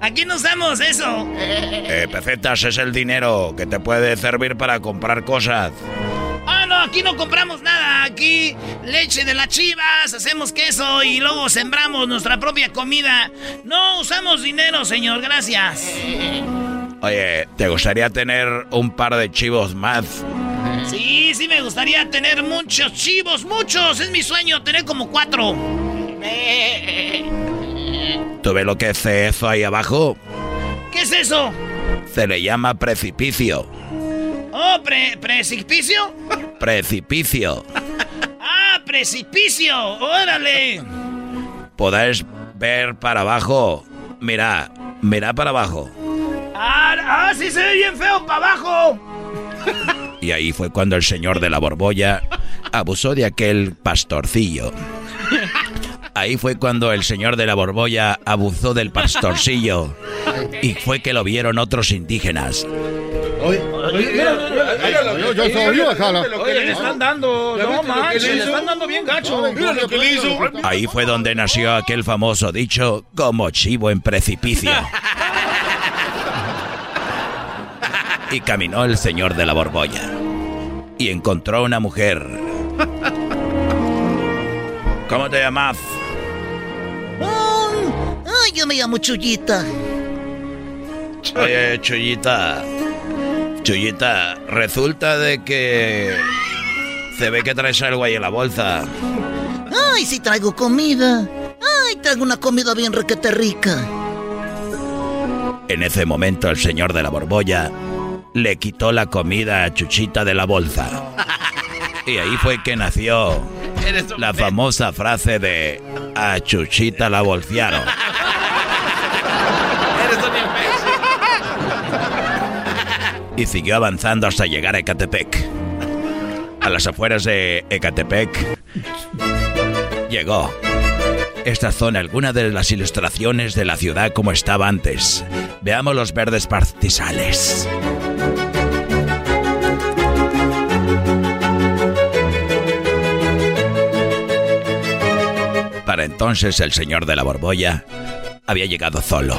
Aquí no usamos eso. Eh, pesetas es el dinero que te puede servir para comprar cosas. No, aquí no compramos nada. Aquí leche de las chivas, hacemos queso y luego sembramos nuestra propia comida. No usamos dinero, señor, gracias. Oye, ¿te gustaría tener un par de chivos más? Sí, sí me gustaría tener muchos chivos, muchos. Es mi sueño tener como cuatro. ¿Tú ves lo que es eso ahí abajo? ¿Qué es eso? Se le llama precipicio. Oh, pre precipicio. Precipicio. Ah, precipicio. Órale. Podés ver para abajo. Mira, mira para abajo. Ah, ah, sí se ve bien feo para abajo. Y ahí fue cuando el señor de la borbolla abusó de aquel pastorcillo. Ahí fue cuando el señor de la borbolla abusó del pastorcillo. Y fue que lo vieron otros indígenas. Oye, yo, yo soy. Oye, le están dando. No manches, le están dando bien gacho. Mira lo que le hizo. Ahí fue donde nació aquel famoso dicho como chivo en precipicio. Y caminó el señor de la borbolla. Y encontró una mujer. ¿Cómo te llamas? Ay, yo me llamo Chuyita. Oye, Chuyita. Chuyita, resulta de que... Se ve que traes algo ahí en la bolsa. Ay, sí traigo comida. Ay, traigo una comida bien requete rica. En ese momento el señor de la borbolla le quitó la comida a Chuchita de la bolsa. Y ahí fue que nació la famosa frase de a Chuchita la bolsearon. Y siguió avanzando hasta llegar a Ecatepec. A las afueras de Ecatepec llegó. Estas son algunas de las ilustraciones de la ciudad como estaba antes. Veamos los verdes pastizales. Para entonces el señor de la borbolla había llegado solo,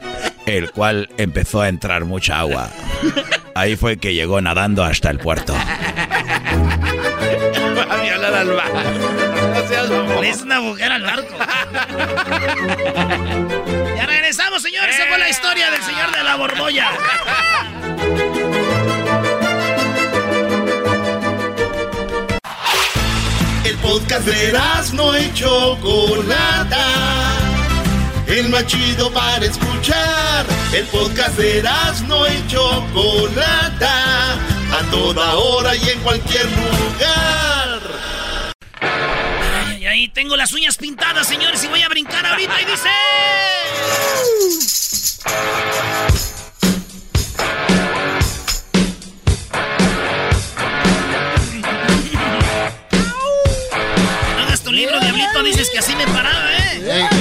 el cual empezó a entrar mucha agua. Ahí fue que llegó nadando hasta el puerto. Va a violar al barco. No seas mamón. Es una mujer al barco. ya regresamos, señores. Esa fue historia del señor de la borbolla. El podcast de no y Chocolata. El más chido para escuchar. El podcast de no y Chocolata. A toda hora y en cualquier lugar. Ay, ahí tengo las uñas pintadas, señores, y voy a brincar ahorita y dice... No hagas tu libro, diablito, dices que así me paraba, ¿eh?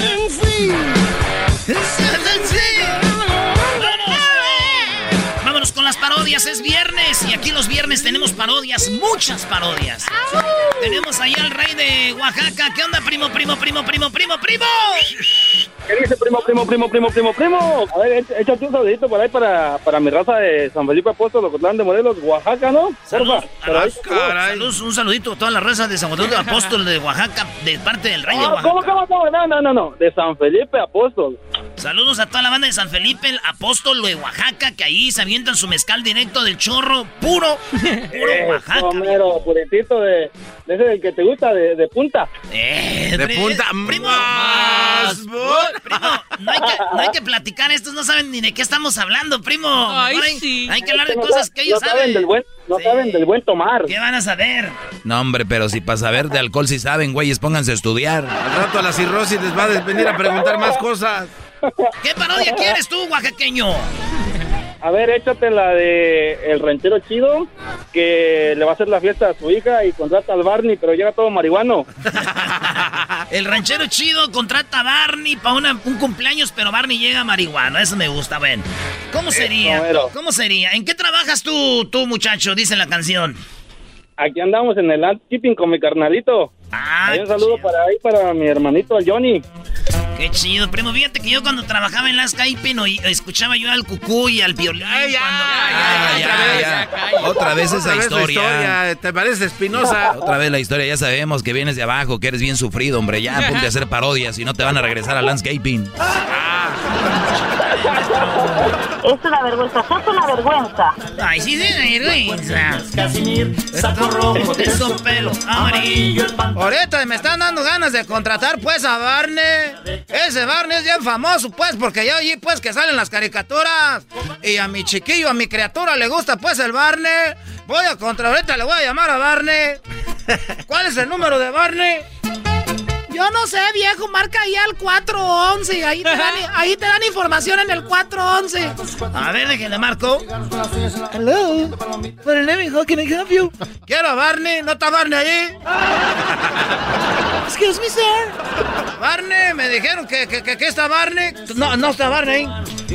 Parodias, es viernes y aquí los viernes tenemos parodias, muchas parodias. Tenemos ahí al rey de Oaxaca. ¿Qué onda, primo, primo, primo, primo, primo, primo? ¿Qué dice, primo, primo, primo, primo, primo, primo? A ver, éch- échate un saludito por ahí para, para mi raza de San Felipe Apóstol, Ocotlán de Morelos, Oaxaca, ¿no? Por ahí. Saludos, un saludito a toda la raza de San de Apóstol de Oaxaca, de parte del rey de Ah, Oaxaca. ¿Cómo, cómo, cómo? No, no, no, no, de San Felipe Apóstol. Saludos a toda la banda de San Felipe, el apóstol de Oaxaca, que ahí se avientan su mezcal directo del chorro, puro, puro Oaxaca. Eso, mero, puritito de, de ese del que te gusta, de, de punta. Eh, De punta primo, más. primo, no hay, que, no hay que platicar, estos no saben ni de qué estamos hablando, primo. Ay, hay, sí. hay que hablar de No cosas sa- que ellos no saben saben. del buen- no saben del buen tomar. ¿Qué van a saber? No, hombre, pero si para saber de alcohol si saben, güeyes, pónganse a estudiar. Al rato a la cirrosis les va a venir a preguntar más cosas. ¿Qué parodia quieres tú, oaxaqueño? A ver, échate la de El Ranchero Chido, que le va a hacer la fiesta a su hija y contrata al Barney, pero llega todo marihuano. El ranchero chido contrata a Barney para un cumpleaños, pero Barney llega marihuano. Eso me gusta, ven. ¿Cómo sería? ¿Cómo sería? ¿En qué trabajas tú, tú, muchacho? Dice la canción. Aquí andamos en el landscaping con mi carnalito. Ah, Ahí un saludo para ahí, para mi hermanito, Johnny. Qué chido, primo. Fíjate que yo cuando trabajaba en las Caipin oí- escuchaba yo al cucú y al violín. cuando- Ah, ya, ya. Otra vez esa Otra vez la historia. ¿Te parece espinosa? Otra vez la historia, ya sabemos que vienes de abajo, que eres bien sufrido, hombre. Ya ponte a hacer parodias y no te van a regresar a landscaping. Es una vergüenza, sos una vergüenza. Ay, sí, sí, vergüenza. Saco rojo su pelo amarillo. Ahorita me están dando ganas de contratar pues a Barney. Ese Barney es bien famoso pues porque yo allí pues que salen las caricaturas. Y a mi chiquillo, a mi criatura le gusta pues el Barney. Voy a contratar, ahorita le voy a llamar a Barney. ¿Cuál es el número de Barney? Yo no sé, viejo, marca ahí al 411. Ahí te dan, ahí te dan información en el 411. A ver, déjenle marco. Hello. But name how can I help you? Quiero a Barney, ¿no está Barney allí? Excuse me, sir. Barney, me dijeron que, que, que, que está Barney. No, no está Barney.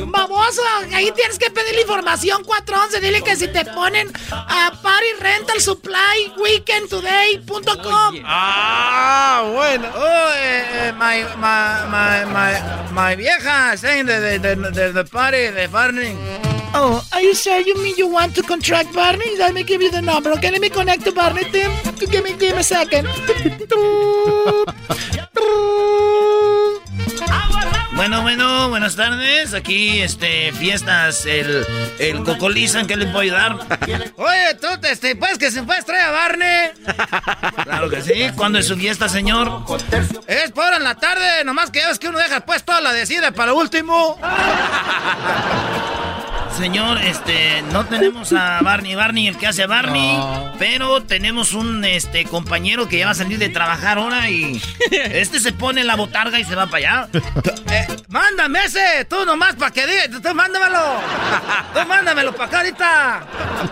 Baboso, ahí tienes que pedir la información 411. Dile que si te ponen a Party Rental Supply weekendtoday.com. Ah, bueno. Oh, eh, eh, my, my, my, my, my vieja saying the, the, the, the party de Barney. Oh, are you sure you mean you want to contract Barney? Let me give you the number. Okay, let me connect to Barney, Tim. Give me, give me a second. Bueno, bueno, buenas tardes. Aquí, este, fiestas, el, el Cocolizan, ¿qué le puedo ayudar? Oye, tú, este, pues que se puedes traer a Barney. Claro que sí. ¿Cuándo es su fiesta, señor? Es por en la tarde, nomás que ves que uno deja pues toda la decide para último. Señor, este, no tenemos a Barney, Barney, el que hace a Barney, No. pero tenemos un, este, compañero que ya va a salir de trabajar ahora y este se pone en la botarga y se va para allá. Eh, mándame ese, tú nomás para que diga, tú, tú mándamelo. Tú mándamelo para acá ahorita.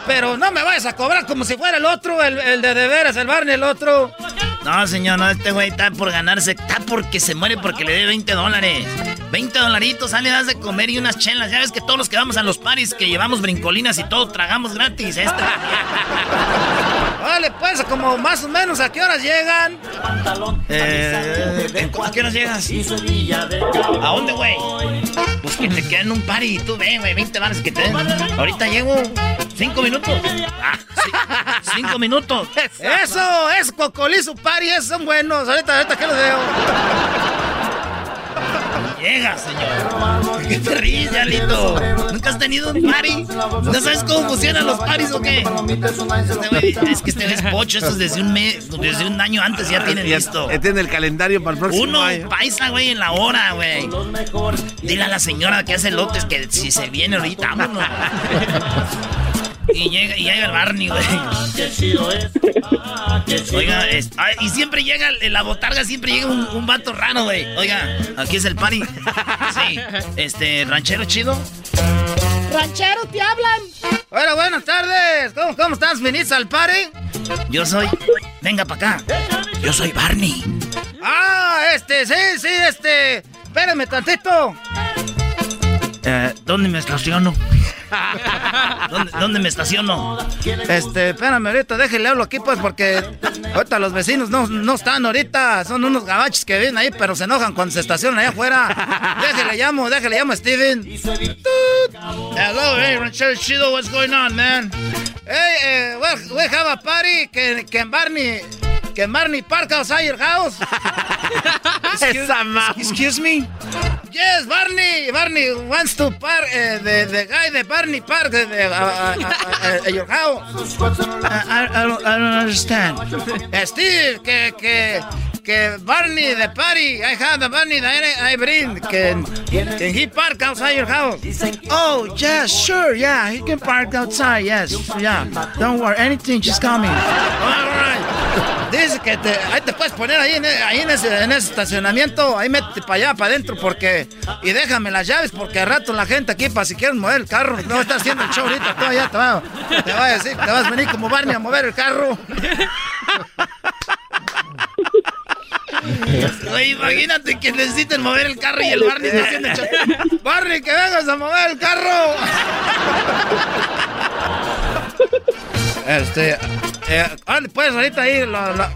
Pero no me vayas a cobrar como si fuera el otro, el, el de de veras, el Barney, el otro. No, señor, no, este güey está por ganarse, está porque se muere porque le dé 20 dólares. 20 dolaritos, sale, das de comer y unas chelas. Ya ves que todos los que vamos a los paris, que llevamos brincolinas y todo, tragamos gratis. Este. Vale, pues, como más o menos, ¿a qué horas llegan? Eh, ¿en cu- ¿A qué horas llegas? ¿A dónde, güey? Pues que te queden un party y tú ven, güey, 20 bares que te den. Ahorita llego. ¿Cinco minutos? Ah, sí, cinco minutos. Eso, es Cocolizo Party, esos son buenos. Ahorita, ahorita que los veo. Llega, señor. ¿Qué te ríes, Diablito? ¿Nunca has tenido un party? ¿No sabes cómo funcionan los paris o qué? Este es que este es pocho, esto es desde un, mes, desde un año antes ya tienen listo. Ya tiene el calendario para el próximo Uno año. paisa, güey, en la hora, güey. Dile a la señora que hace lotes que si se viene ahorita, vámonos. Y llega, y llega el Barney, güey. Oiga, es- ah, y siempre llega, en la botarga siempre llega un, un vato raro, güey. Oiga, aquí es el party. Sí, este, ranchero chido. Ranchero, te hablan. Hola, buenas tardes. ¿Cómo, cómo estás? ¿Venís al party? Yo soy. Venga para acá. Yo soy Barney. Ah, este, sí, sí, este. Espérame tantito. Eh, ¿Dónde me estaciono? ¿Dónde, me estaciono? Este, espérame ahorita, déjale hablo aquí pues porque ahorita los vecinos no, no están ahorita, son unos gabachos que vienen ahí, pero se enojan cuando se estacionan allá afuera. Déjale llamo, déjale llamo a Steven. Hello, hey, Ranchero Chido, what's going on, man? Hey, uh, we, have a party can Barney can Barney park outside your house? excuse, excuse me? Yes, Barney. Barney wants to park. Uh, the, the guy, the Barney park uh, the, uh, uh, uh, uh, your house. I, I, don't, I don't understand. Steve, que, que, que Barney, the party. I have the Barney that I, I bring. Can, can he park outside your house? Oh, yeah, sure, yeah. He can park outside, yes. Yeah. Don't worry, anything, just coming. All right. Dice que te, ahí te puedes poner ahí, en, ahí en, ese, en ese estacionamiento, ahí métete para allá, para adentro, porque... Y déjame las llaves, porque al rato la gente aquí, para si quieren mover el carro, no estar haciendo el show ahorita, tú allá te va, te va a decir, te vas a venir como Barney a mover el carro. Oye, imagínate que necesiten mover el carro y el Barney está haciendo show. Barney, que vengas a mover el carro. Este, eh, ande, pues ahorita ahí lo- lo-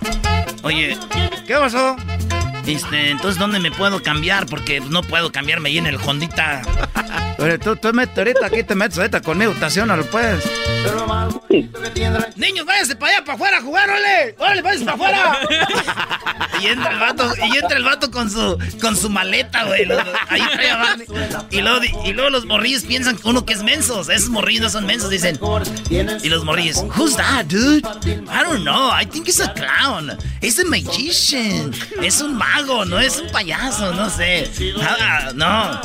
Oye, ¿qué pasó? Este, entonces, ¿dónde me puedo cambiar? Porque no puedo cambiarme ahí en el Hondita. Oye, tú, tú mete ahorita aquí, te metes ahorita conmigo, estacionalo, pues. Niños, váyanse para allá, para afuera a jugar, órale. Órale, váyanse para afuera. y entra el vato, y entra el vato con su, con su maleta, güey. Lo- Ahí trae a Barney. Y luego, y luego los morrillos piensan que uno que es mensos. Esos morrillos no son mensos, dicen. Y los morrillos, who's that, dude? I don't know, I think it's a clown. It's a magician. Es un mago, no es un payaso, no sé. Ah, no.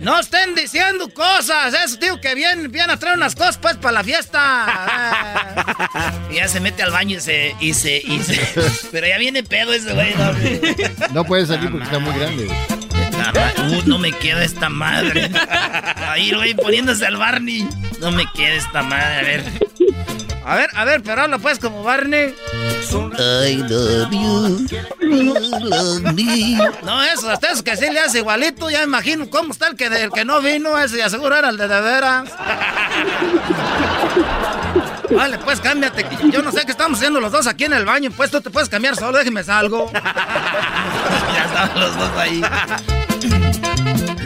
No estén diciendo cosas. Eso, tío, que vienen, vienen a traer unas cosas, pues, para la fiesta. Y ya se mete al baño y se, y se, y se. Pero ya viene pedo ese güey, ¿no? No puede salir porque está muy grande. Uh, no me queda esta madre. Ahí, güey, poniéndose al Barney. No me queda esta madre, a ver. A ver, a ver, pero habla pues como Barney. I love you. You love me. No, eso, hasta eso que sí le hace igualito. Ya me imagino cómo está el que, el que no vino. Ese, ya seguro era el de de veras. Vale, pues cámbiate. Yo no sé qué estamos haciendo los dos aquí en el baño. Pues tú te puedes cambiar solo, déjeme salgo. ya estaban los dos ahí.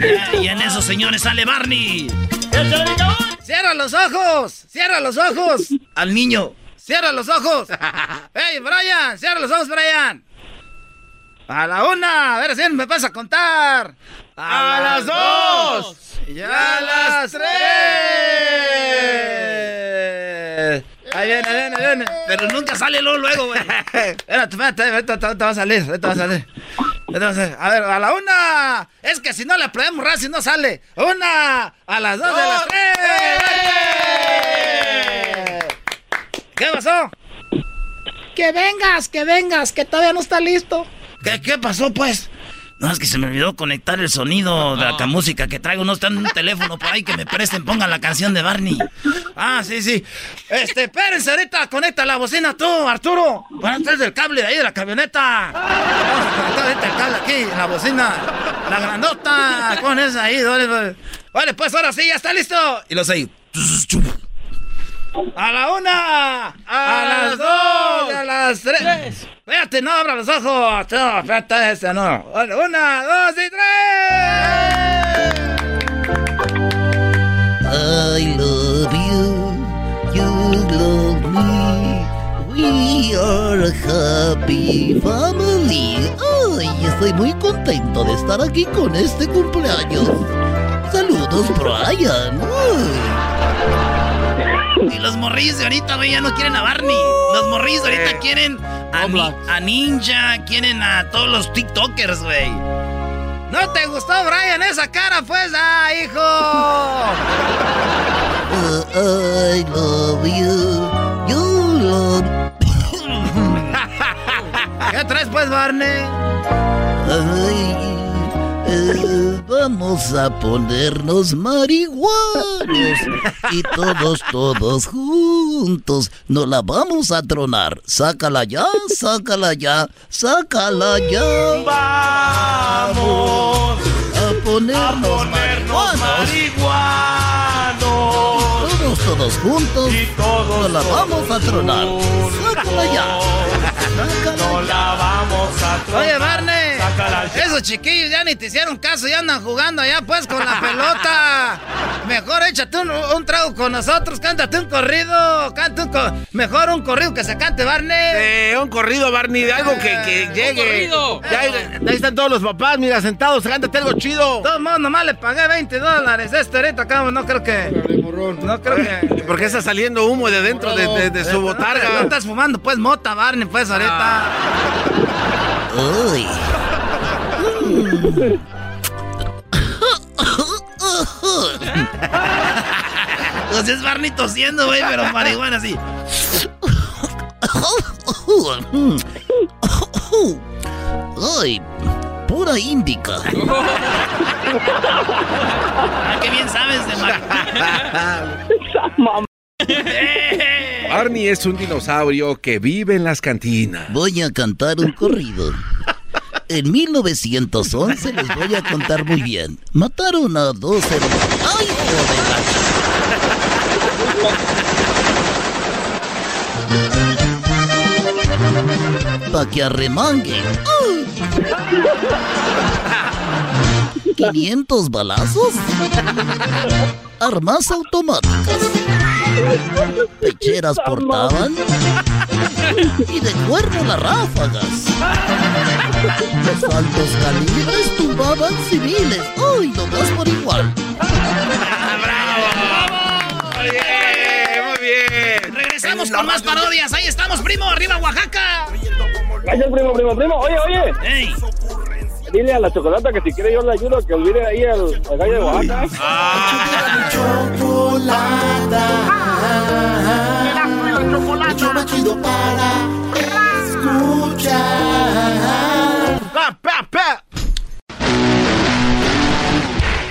Y en eso, señores, sale Barney. ¡Cierra los ojos! ¡Cierra los ojos! Al niño. ¡Cierra los ojos! ¡Hey, Brian! ¡Cierra los ojos, Brian! A la una, a ver si me vas a contar. A, las dos. Y a las tres. Ahí viene, ahí viene, ahí viene. Pero nunca sale luego, luego, güey. Espérate, espérate, ahorita te te va a salir, ahorita va a salir. Va a ver, a la una. Es que si no le podemos si no sale. Una, a las dos, a las tres. ¿Qué pasó? Que vengas, que vengas, que todavía no está listo. ¿Qué, qué pasó, pues? No, es que se me olvidó conectar el sonido de la música que traigo. No está en un teléfono por ahí que me presten, pongan la canción de Barney. Ah, sí, sí. Este, espérense ahorita, conecta la bocina tú, Arturo. Bueno, traes el cable de ahí de la camioneta. Vamos a conectar el cable aquí, en la bocina. La grandota, con esa ahí. Vale, pues ahora sí, ya está listo. Y los ahí. A la una, a, las dos, a las tres. Espérate, no abra los ojos. No, espérate, ese no. Una, dos y tres. I love you. You love me. We are a happy family. Yes, estoy muy contento de estar aquí con este cumpleaños. Saludos, Brian. Y los morrillos de ahorita, güey, ya no quieren a Barney. Los morrillos de ahorita quieren a, a Ninja, quieren a todos los TikTokers, güey. ¿No te gustó, Brian, esa cara, pues? ¡Ah, hijo! Uh, I love you. You love. ¿Qué traes, pues, Barney? Eh, vamos a ponernos marihuanos y todos, todos juntos nos la vamos a tronar. Sácala ya, sácala ya, sácala ya. Vamos a ponernos, Todos, todos juntos nos la vamos a tronar. Sácala ya. No la vamos a tronar. Oye, Barney, esos chiquillos ya ni te hicieron caso, ya andan jugando allá pues con la pelota. Mejor échate un, un trago con nosotros, cántate un corrido, canta un co- mejor un corrido que se cante, Barney. Eh, un corrido, Barney, de algo que, que llegue. corrido. Ya, ahí están todos los papás, mira, sentados, cántate algo chido. De todos modos, nomás le pagué 20 dólares. Este ahorita acá no creo que. No creo que. ¿Por qué está saliendo humo de dentro de, de- de su No botarga? estás fumando, pues, mota, Barney, pues, ahorita. Uy. Pues es Barney tosiendo, güey, pero marihuana así. Ay, pura índica. Ah, qué bien sabes de Barney es un dinosaurio que vive en las cantinas. Voy a cantar un corrido. En 1911 les voy a contar muy bien. Mataron a dos hermanos. ¡Ay, joder! Pa' que arremangue. ¡Uy! 500 balazos. Armas automáticas. Pecheras portaban. Y de cuerno las ráfagas. Los altos calibres tumbaban civiles. ¡Uy, nomás por igual! Muy bien. Regresamos con más parodias. Ahí estamos, primo. Arriba, Oaxaca. Gracias, primo, primo, primo. Oye, oye. Dile a la chocolata que si quiere yo le ayudo a que olvide ahí al, al gallo de Oaxaca. El show más chido para escuchar. Pa, pa, pa.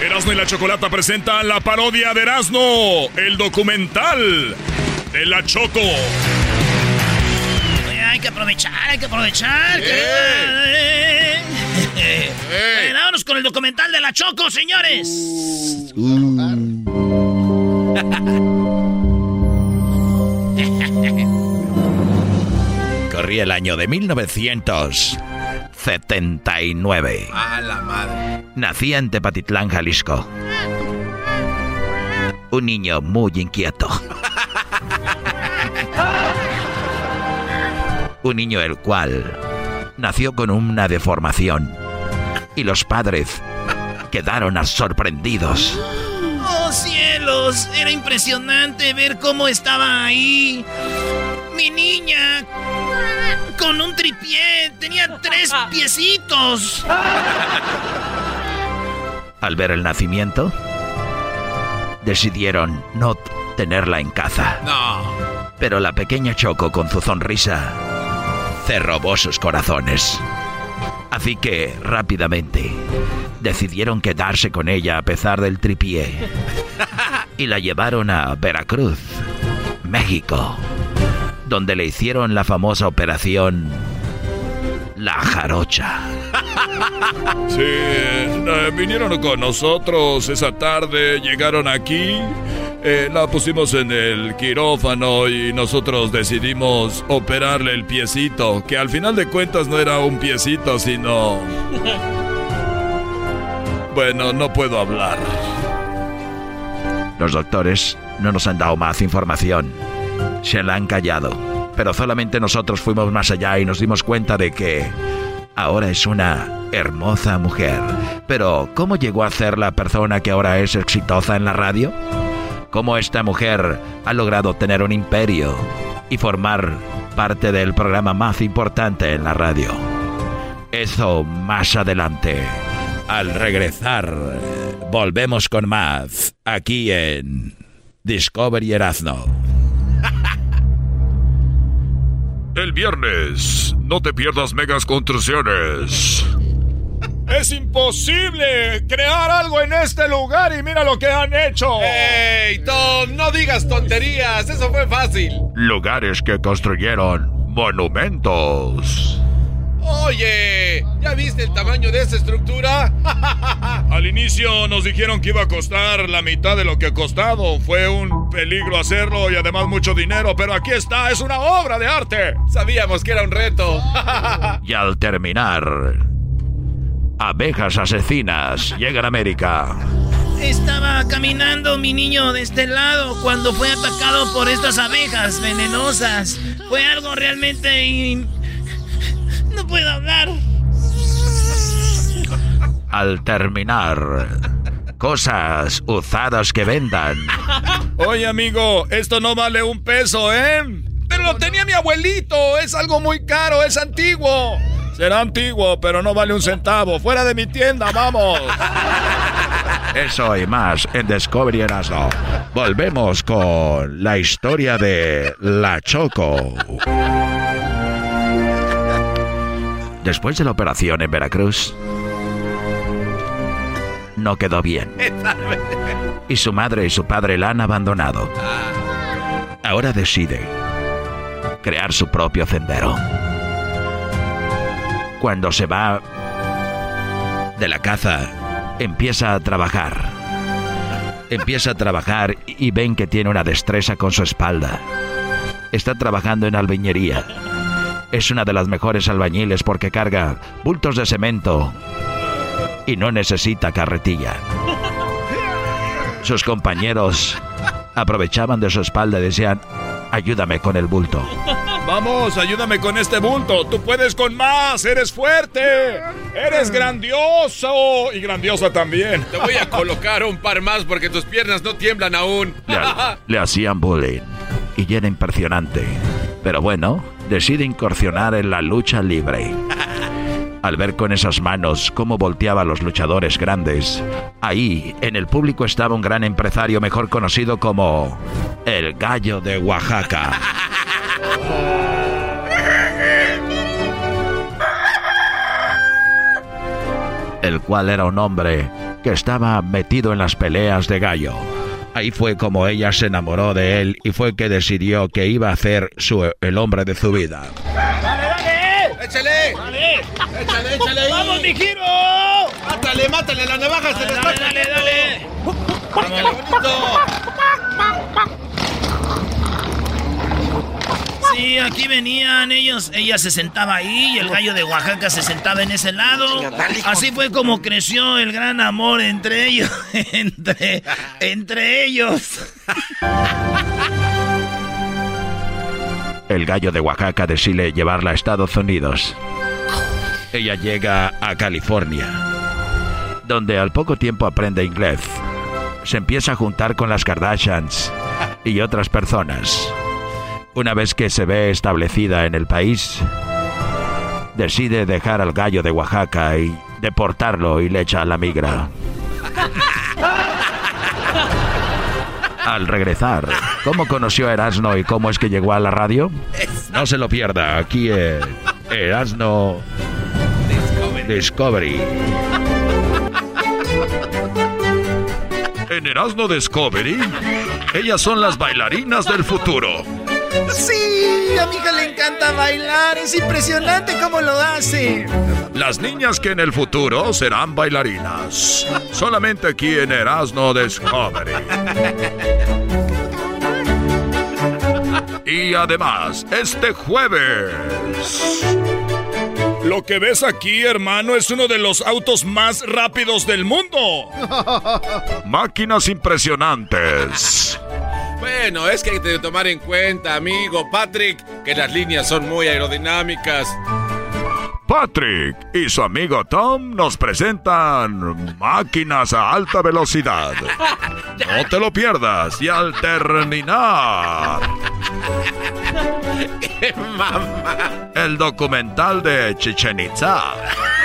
Erasmo y la Chocolata presentan la parodia de Erasmo, el documental de la Choco. Oye, hay que aprovechar, hay que aprovechar. que- Eh. Vámonos con el documental de la Choco, señores. Corría el año de 1979. A la madre. Nací en Tepatitlán, Jalisco. Un niño muy inquieto. Un niño el cual nació con una deformación. Y los padres quedaron sorprendidos. Oh, cielos. Era impresionante ver cómo estaba ahí. Mi niña. Con un tripié. Tenía tres piecitos. Al ver el nacimiento, decidieron no tenerla en casa. No. Pero la pequeña Choco, con su sonrisa, se robó sus corazones. Así que, rápidamente, decidieron quedarse con ella a pesar del tripié. Y la llevaron a Veracruz, México, donde le hicieron la famosa operación La Jarocha. Sí, eh, vinieron con nosotros esa tarde, llegaron aquí, eh, la pusimos en el quirófano y nosotros decidimos operarle el piecito, que al final de cuentas no era un piecito, sino... Bueno, no puedo hablar. Los doctores no nos han dado más información. Se la han callado. Pero solamente nosotros fuimos más allá y nos dimos cuenta de que ahora es una hermosa mujer. Pero, ¿cómo llegó a ser la persona que ahora es exitosa en la radio? ¿Cómo esta mujer ha logrado tener un imperio y formar parte del programa más importante en la radio? Eso más adelante. Al regresar, volvemos con más aquí en Discovery Erasmo. El viernes, no te pierdas megas construcciones. Es imposible crear algo en este lugar y mira lo que han hecho. ¡Ey, Tom! No digas tonterías, eso fue fácil. Lugares que construyeron monumentos. Oye, ¿ya viste el tamaño de esa estructura? Al inicio nos dijeron que iba a costar la mitad de lo que ha costado. Fue un peligro hacerlo y además mucho dinero, pero aquí está, es una obra de arte. Sabíamos que era un reto. y al terminar, abejas asesinas llegan a América. Estaba caminando mi niño de este lado cuando fue atacado por estas abejas venenosas. Fue algo realmente... Al terminar, cosas usadas que vendan. Oye, amigo, esto no vale un peso, ¿eh? Pero lo tenía mi abuelito, es algo muy caro, es antiguo. Será antiguo, pero no vale un centavo. Fuera de mi tienda, vamos. Eso y más en Discovery Erasmo. Volvemos con la historia de La Choco. Después de la operación en Veracruz, no quedó bien. Y su madre y su padre la han abandonado. Ahora decide crear su propio sendero. Cuando se va de la caza, empieza a trabajar. Empieza a trabajar y ven que tiene una destreza con su espalda. Está trabajando en albañería. Es una de las mejores albañiles porque carga bultos de cemento y no necesita carretilla. Sus compañeros aprovechaban de su espalda y decían, ayúdame con el bulto. Vamos, ayúdame con este bulto. Tú puedes con más. Eres fuerte. Eres grandioso. Y grandiosa también. Te voy a colocar un par más porque tus piernas no tiemblan aún. Le, le hacían bullying y era impresionante. Pero bueno, decide incursionar en la lucha libre. Al ver con esas manos cómo volteaba a los luchadores grandes, ahí en el público estaba un gran empresario mejor conocido como el gallo de Oaxaca. El cual era un hombre que estaba metido en las peleas de gallo. Ahí fue como ella se enamoró de él y fue que decidió que iba a ser su, el hombre de su vida. ¡Dale, dale! ¡Échale! ¡Dale! ¡Échale, ahí! ¡Vamos, mi giro! ¡Mátale, mátale! ¡La navaja se le está Dale, dale, dale. ¡Ándale, bonito! Sí, aquí venían ellos, ella se sentaba ahí y el gallo de Oaxaca se sentaba en ese lado. Así fue como creció el gran amor entre ellos, entre, entre ellos. El gallo de Oaxaca decide llevarla a Estados Unidos. Ella llega a California, donde al poco tiempo aprende inglés. Se empieza a juntar con las Kardashians y otras personas. Una vez que se ve establecida en el país, decide dejar al gallo de Oaxaca y deportarlo y le echa a la migra. Al regresar, ¿cómo conoció a Erasno y cómo es que llegó a la radio? No se lo pierda, aquí en Erasno Discovery. En Erasmo Discovery, ellas son las bailarinas del futuro. Sí, a mi hija le encanta bailar. Es impresionante cómo lo hace. Las niñas que en el futuro serán bailarinas. Solamente aquí en Erasmo Discovery. Y además, este jueves. Lo que ves aquí, hermano, es uno de los autos más rápidos del mundo. Máquinas impresionantes. Bueno, es que hay que tomar en cuenta, amigo Patrick, que las líneas son muy aerodinámicas. Patrick y su amigo Tom nos presentan máquinas a alta velocidad. No te lo pierdas y al terminar. El documental de Chichen Itza.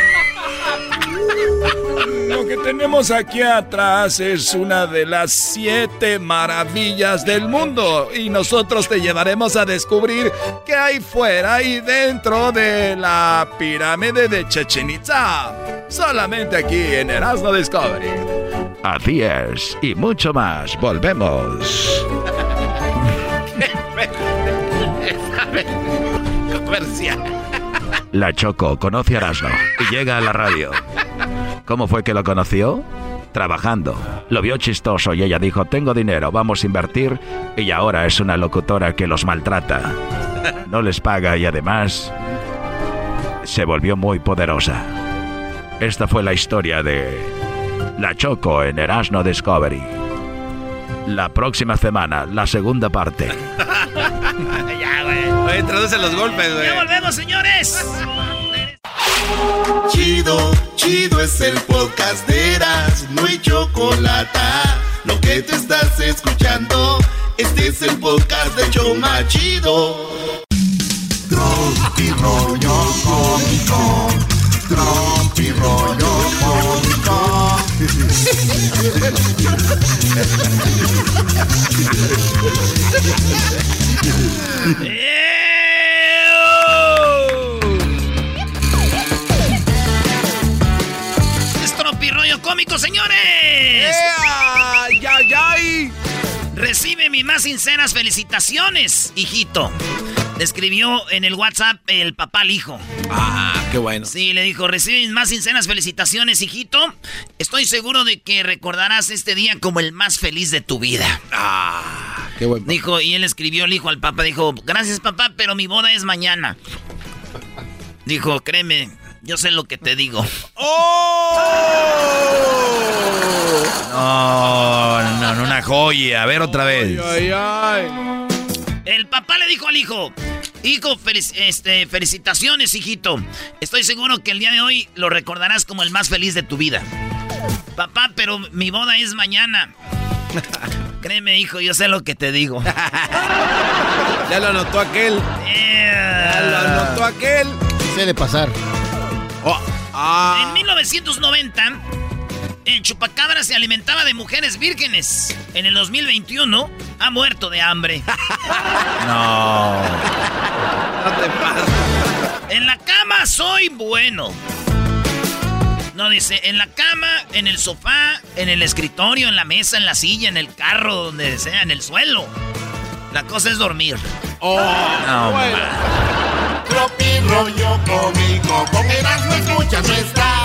Lo que tenemos aquí atrás es una de las siete maravillas del mundo y nosotros te llevaremos a descubrir qué hay fuera y dentro de la pirámide de Chichen Itza. Solamente aquí en Erasmo Discovery. Así es, y mucho más. Volvemos. Comercial. La Choco conoce a Erasmo y llega a la radio. ¿Cómo fue que lo conoció? Trabajando. Lo vio chistoso y ella dijo, tengo dinero, vamos a invertir. Y ahora es una locutora que los maltrata. No les paga y además se volvió muy poderosa. Esta fue la historia de La Choco en Erasmo Discovery. La próxima semana, la segunda parte. Oye, traduce los golpes, güey. ¡Ya volvemos, señores! Chido, chido es el podcast de Eras, no hay chocolate. Lo que te estás escuchando, este es el podcast de Choma Chido. Tropi rollo cómico. Tropi rollo cómico. ¡Es cómico, señores! ¡Ay, ay, ay! Recibe mis más sinceras felicitaciones, hijito. Le escribió en el WhatsApp el papá al hijo. Ah, qué bueno. Sí, le dijo, recibe mis más sinceras felicitaciones, hijito. Estoy seguro de que recordarás este día como el más feliz de tu vida. Ah, qué bueno. Dijo, y él escribió, le dijo al papá, dijo, gracias papá, pero mi boda es mañana. Dijo, créeme, yo sé lo que te digo. No, no, no, una joya. A ver otra vez. Ay, ay. El papá le dijo al hijo, hijo, felic- este, felicitaciones, hijito. Estoy seguro que el día de hoy lo recordarás como el más feliz de tu vida. Papá, pero mi boda es mañana. Créeme, hijo, yo sé lo que te digo. Ya lo anotó aquel. Ya lo anotó aquel. Se de pasar. Oh, ah. En 1990, el chupacabra se alimentaba de mujeres vírgenes. En el 2021, ha muerto de hambre. No. No te pases. En la cama soy bueno. No dice, en la cama, en el sofá, en el escritorio, en la mesa, en la silla, en el carro, donde sea, en el suelo. La cosa es dormir. Oh, No, bueno. Tropi rollo cómico, con Eras no escuchas, no estás.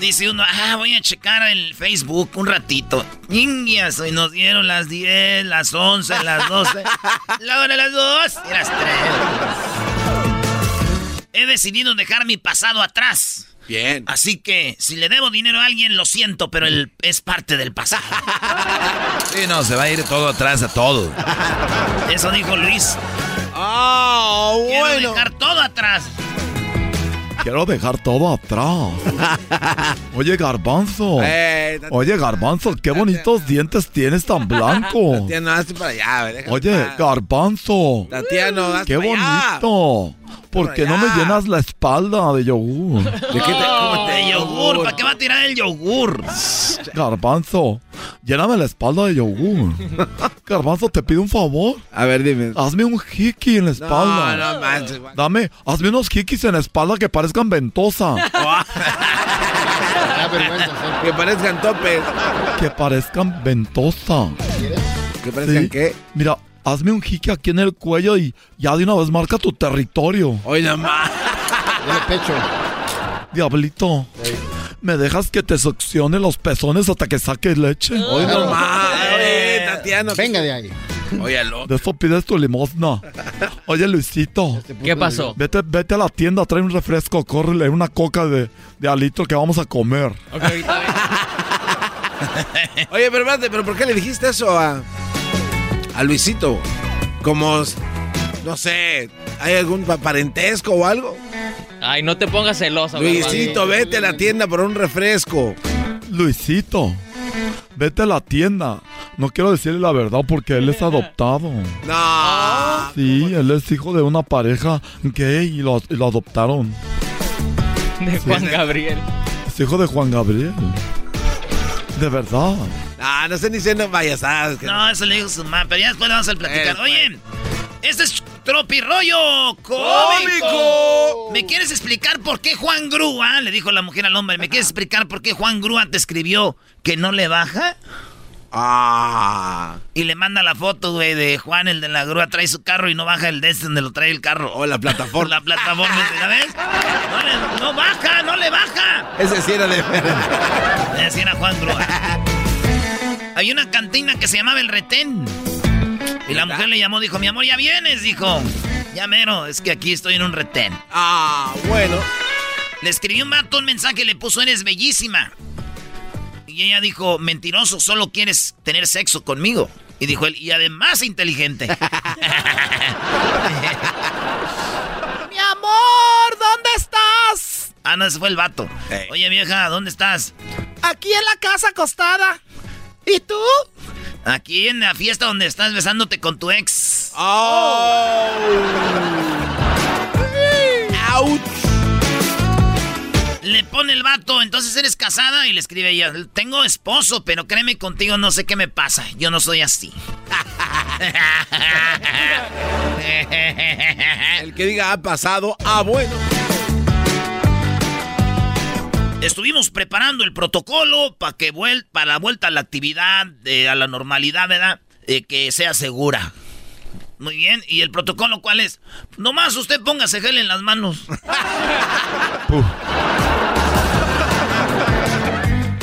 Dice uno, ah, voy a checar el Facebook un ratito. Niñas, hoy nos dieron las 10, las 11, las 12, la hora de las 2 y las 3. He decidido dejar mi pasado atrás. Bien. Así que, si le debo dinero a alguien, lo siento, pero él es parte del pasado. Sí, no, se va a ir todo atrás a todo. Eso dijo Luis. Ah, Quiero bueno. dejar todo atrás. Quiero dejar todo atrás. Oye, Garbanzo. Eh, Oye, Garbanzo, qué bonitos dientes tienes tan blancos. Tatiana, hazte para allá, Oye. Garbanzo. Tatiano, hazte Qué para allá. bonito. ¿Por qué no me llenas la espalda de yogur? ¿De qué te, De yogur, ¿para qué va a tirar el yogur? Garbanzo, lléname la espalda de yogur. Garbanzo, te pido un favor. A ver, dime. Hazme un hiki en la No, espalda. no manches. güey. Dame, hazme unos hikis en la espalda que parezcan ventosa. Que parezcan topes. que parezcan ventosa. Que parezcan Sí. qué. Mira, hazme un hiki aquí en el cuello y ya de una vez marca tu territorio. Oye, no más. Pecho. Diablito, ¿me dejas que te succione los pezones hasta que saques leche? Oye, no más. Oye, Tatiano. Venga de ahí. Oye, al otro. De eso pides tu limosna. Oye, Luisito. ¿Qué pasó? Vete, vete a la tienda, trae un refresco, córrele una coca de, de alito que vamos a comer. Oye, pero espérate, pero ¿por qué le dijiste eso a, a Luisito? Como, No sé, ¿hay algún pa- parentesco o algo? Ay, no te pongas celoso. Luisito, garbanzo. vete a la tienda por un refresco. Luisito, vete a la tienda. No quiero decirle la verdad porque él es adoptado. No. Sí, él es hijo de una pareja gay y lo, y lo adoptaron. De Juan Gabriel. Es hijo de Juan Gabriel. De verdad. Ah, no sé ni siendo payasadas. que- No, eso le dijo su mamá, pero ya después le vamos a platicar. Eh, Oye, este es tropirollo ¡Cómico! cómico. ¿Me quieres explicar por qué Juan Grúa, le dijo la mujer al hombre, ¿me quieres explicar por qué Juan Grúa te escribió que no le baja? Ah. Y le manda la foto, güey, de Juan, el de la grúa, trae su carro y no baja el de este donde lo trae el carro. O la plataforma. la plataforma, ¿ya ves? No, le- no baja, no le baja. Ese sí era de Le decían a Juan Grúa. Hay una cantina que se llamaba El Retén. Y la mujer le llamó, dijo, mi amor, ya vienes, dijo. Ya mero, es que aquí estoy en un retén. Ah, bueno. Le escribió un vato un mensaje, le puso, eres bellísima. Y ella dijo, mentiroso, solo quieres tener sexo conmigo. Y dijo él, y además inteligente. Mi amor, ¿dónde estás? ah, no, ese fue el vato. Oye, vieja, ¿dónde estás? Aquí en la casa acostada. ¿Y tú? Aquí en la fiesta donde estás besándote con tu ex. Oh. Ouch. Le pone el vato, entonces eres casada y le escribe ella, tengo esposo, pero créeme contigo no sé qué me pasa, yo no soy así. El que diga ha pasado, ah, bueno. Estuvimos preparando el protocolo para que vuel para la vuelta a la actividad, eh, a la normalidad, ¿verdad? Eh, que sea segura. Muy bien, ¿y el protocolo cuál es? Nomás usted póngase gel en las manos.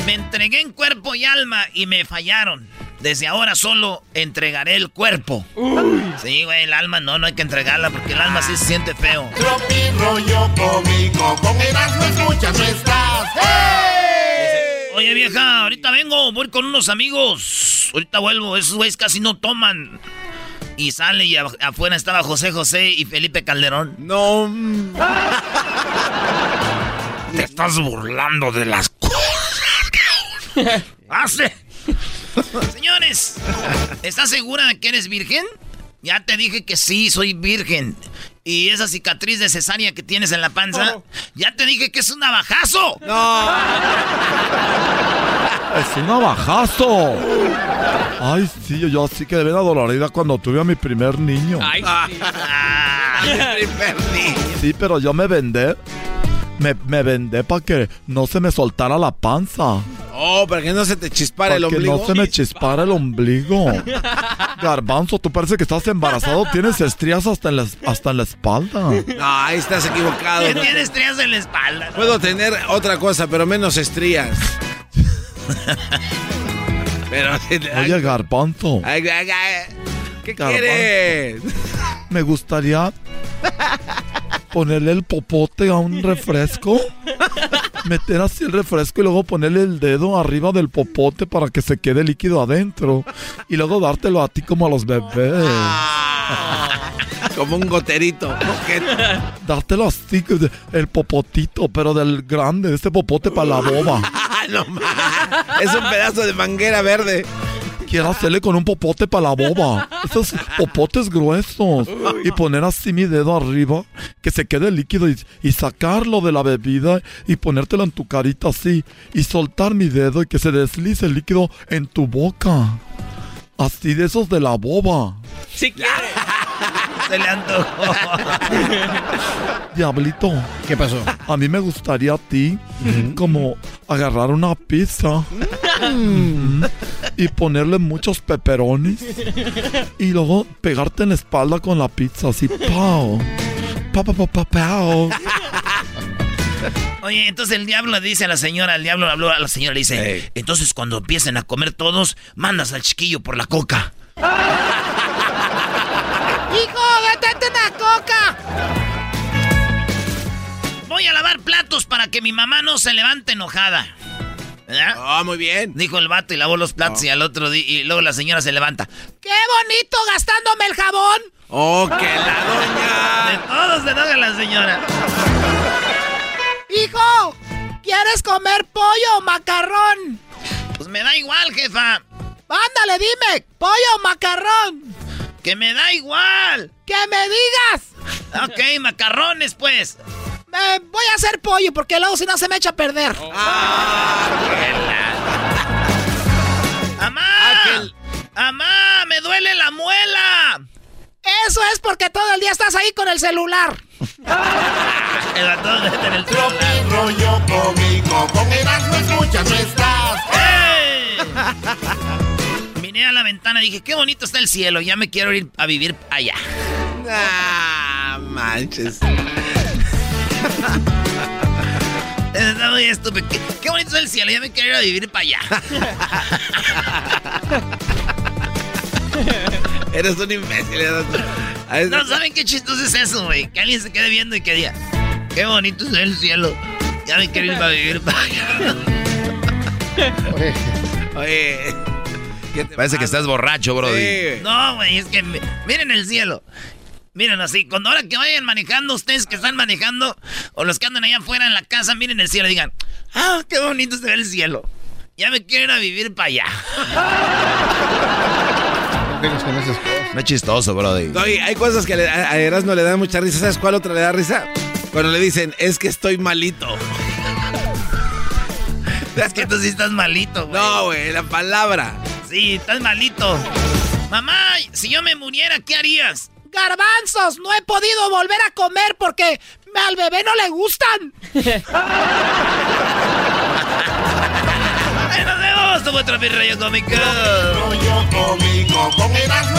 Me entregué en cuerpo y alma y me fallaron. Desde ahora solo entregaré el cuerpo. Sí, güey, el alma no, no hay que entregarla porque el alma sí se siente feo. Tropi rollo cómico, con Erasmo escuchas no estás. Oye, vieja, ahorita vengo, voy con unos amigos. Ahorita vuelvo, esos güeyes casi no toman. Y sale y afuera estaba José José y Felipe Calderón. No. Te estás burlando de las cosas. ¡Hace! Señores, ¿estás segura de que eres virgen? Ya te dije que sí, soy virgen. Y esa cicatriz de cesárea que tienes en la panza, ya te dije que es un navajazo. No. Es un navajazo. Ay, sí, yo así que de bien adolorida cuando tuve a mi primer niño. Ay, sí. Sí, pero yo me vendé. Me, me vendé para que no se me soltara la panza. Oh, para que no se te chispara Para el que ombligo. no se me chispara el ombligo. Garbanzo, tú parece que estás embarazado. Tienes estrías hasta en la, hasta en la espalda. No, ahí estás equivocado. Que tienes estrías en la espalda. Puedo tener otra cosa, pero menos estrías. pero. Oye, Garbanzo, Ay, ay, ay, ¿Qué Garbanzo. quieres? me gustaría ponerle el popote a un refresco. Meter así el refresco y luego ponerle el dedo arriba del popote para que se quede líquido adentro. Y luego dártelo a ti como a los bebés. Como un goterito. Dártelo así, el popotito, pero del grande, ese popote para la boba. no más. Es un pedazo de manguera verde. Quiero hacerle con un popote para la boba. Esos popotes gruesos. Y poner así mi dedo arriba, que se quede líquido y, y sacarlo de la bebida y ponértelo en tu carita así. Y soltar mi dedo y que se deslice el líquido en tu boca. Así de esos de la boba. Si quiere. Se le antojó. Diablito. ¿Qué pasó? A mí me gustaría a ti como agarrar una pizza mm, y ponerle muchos pepperonis y luego pegarte en la espalda con la pizza así, pao. Pa, pa, pa, pa, pao. Oye, entonces el diablo le dice a la señora, el diablo le habló a la señora, le dice, entonces cuando empiecen a comer todos, mandas al chiquillo por la coca. ¡Hijo, detente una coca! Voy a lavar platos para que mi mamá no se levante enojada. Ah, muy bien. Dijo el vato y lavó los platos y al otro día, y luego la señora se levanta. ¡Qué bonito gastándome el jabón! ¡Oh, que la doña! De todos se enoja la señora. ¡Hijo! ¿Quieres comer pollo o macarrón? Pues me da igual, jefa. Ándale, dime, pollo o macarrón. Que me da igual. Que me digas. Ok, macarrones, pues. Eh, voy a hacer pollo porque luego si no se me echa a perder. Oh. Ah, ¡Amá! ¡Amá! ¡Me duele la muela! Eso es porque todo el día estás ahí con el celular. el en el celular. rollo cómico, con escuchas no estás. ¡Ey! Vine a la ventana y dije, qué bonito está el cielo, ya me quiero ir a vivir allá. Ah, manches. Está muy estúpido. ¿Qué, qué, bonito es el cielo, ya me quiero ir a vivir para allá. Eres un imbécil. No saben qué chistoso es eso, güey. Que alguien se quede viendo y que diga, qué bonito es el cielo. Ya me quiero ir a vivir para allá. Oye. Oye. Parece que estás borracho, bro. Sí. No, güey, es que miren el cielo. Miren así, cuando ahora que vayan manejando, ustedes que están manejando, o los que andan allá afuera en la casa, miren el cielo y digan, ah, qué bonito se ve el cielo. Ya me quiero ir a vivir para allá. No es chistoso, brody. Oye, hay cosas que a Eras no le dan mucha risa. ¿Sabes cuál otra le da risa? Cuando le dicen, es que estoy malito. es que tú sí estás malito, güey. No, güey, la palabra. Sí, estás malito. Mamá, si yo me muriera, ¿qué harías? Garbanzos, no he podido volver a comer porque al bebé no le gustan. Nos vemos, tu otro rollo cómico. Rollo cómico, con Erasmo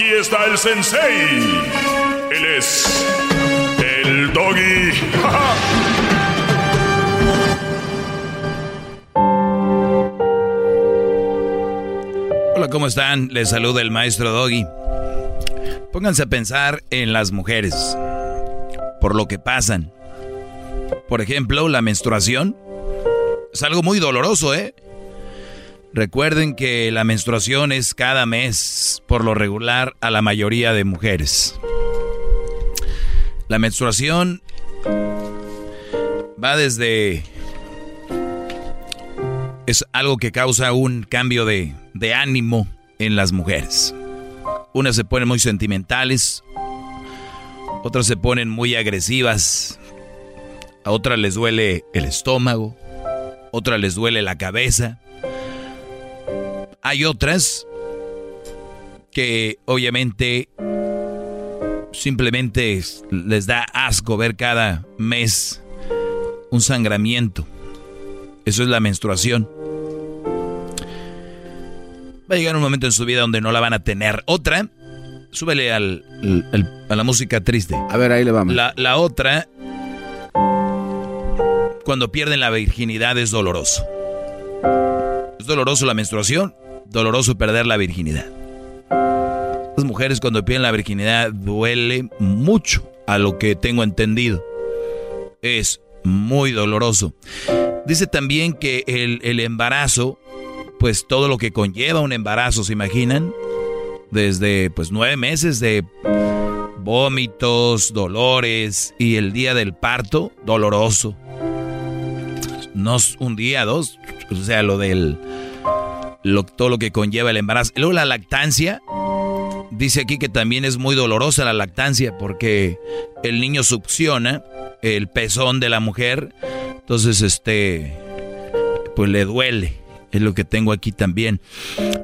Aquí está el sensei. Él es el doggy. Hola, ¿cómo están? Les saluda el maestro doggy. Pónganse a pensar en las mujeres, por lo que pasan. Por ejemplo, la menstruación es algo muy doloroso, ¿eh? Recuerden que la menstruación es cada mes, por lo regular, a la mayoría de mujeres. La menstruación va desde... Es algo que causa un cambio de, de ánimo en las mujeres. Unas se ponen muy sentimentales, otras se ponen muy agresivas, a otras les duele el estómago, otras les duele la cabeza. Hay otras que obviamente simplemente les da asco ver cada mes un sangramiento. Eso es la menstruación. Va a llegar un momento en su vida donde no la van a tener. Otra, súbele al, a la música triste. A ver, ahí le vamos. La, la otra, cuando pierden la virginidad es doloroso. Es doloroso la menstruación, doloroso perder la virginidad. Las mujeres cuando pierden la virginidad duele mucho, a lo que tengo entendido. Es muy doloroso. Dice también que el, el embarazo pues todo lo que conlleva un embarazo, ¿se imaginan? Desde pues nueve meses de vómitos, dolores y el día del parto, doloroso. No un día, dos, o sea, lo del... Lo, todo lo que conlleva el embarazo. Luego la lactancia, dice aquí que también es muy dolorosa la lactancia porque el niño succiona el pezón de la mujer, entonces este, pues le duele es lo que tengo aquí también.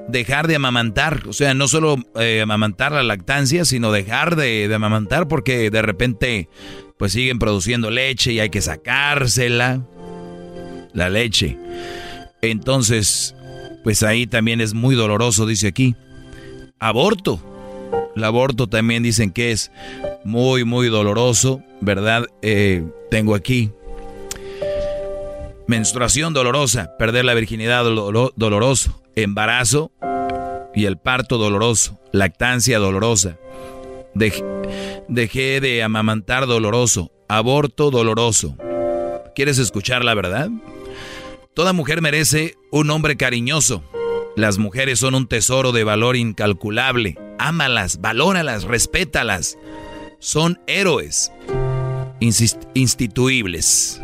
Dejar de amamantar, o sea, no solo eh, amamantar la lactancia, sino dejar de, de, amamantar porque de repente pues siguen produciendo leche y hay que sacársela, la leche. Entonces, pues ahí también es muy doloroso, dice aquí. Aborto. El aborto también dicen que es muy, muy doloroso, ¿verdad? Eh, tengo aquí. Menstruación dolorosa, perder la virginidad doloroso, embarazo y el parto doloroso, lactancia dolorosa, dejé de amamantar doloroso, aborto doloroso. ¿Quieres escuchar la verdad? Toda mujer merece un hombre cariñoso. Las mujeres son un tesoro de valor incalculable. Ámalas, valóralas, respétalas. Son héroes instituibles.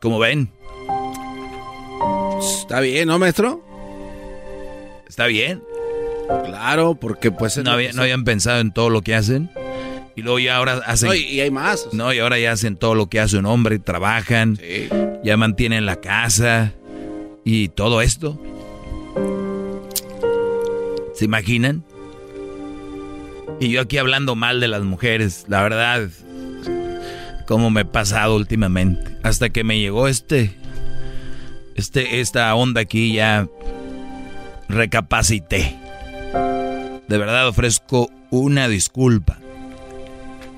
¿Cómo ven? Está bien, ¿no, maestro? ¿Está bien? Claro, porque pues... No, no habían pensado en todo lo que hacen. Y luego ya ahora hacen... No, y, hay más. No, y ahora ya hacen todo lo que hace un hombre, trabajan, ya mantienen la casa y todo esto. ¿Se imaginan? Y yo aquí hablando mal de las mujeres, la verdad, cómo me he pasado últimamente. Hasta que me llegó este, este, esta onda aquí ya recapacité. De verdad ofrezco una disculpa.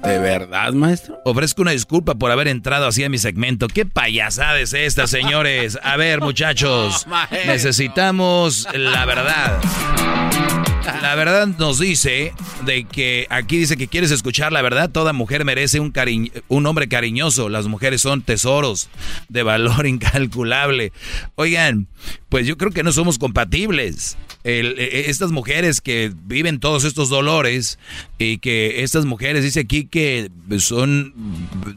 ¿De verdad, maestro? Ofrezco una disculpa por haber entrado así a mi segmento. ¿Qué payasada es esta, señores? A ver, muchachos, necesitamos la verdad. La verdad nos dice de que aquí dice que quieres escuchar la verdad. Toda mujer merece un, un hombre cariñoso. Las mujeres son tesoros de valor incalculable. Oigan, pues yo creo que no somos compatibles. E, e, estas mujeres que viven todos estos dolores y que estas mujeres dice aquí que son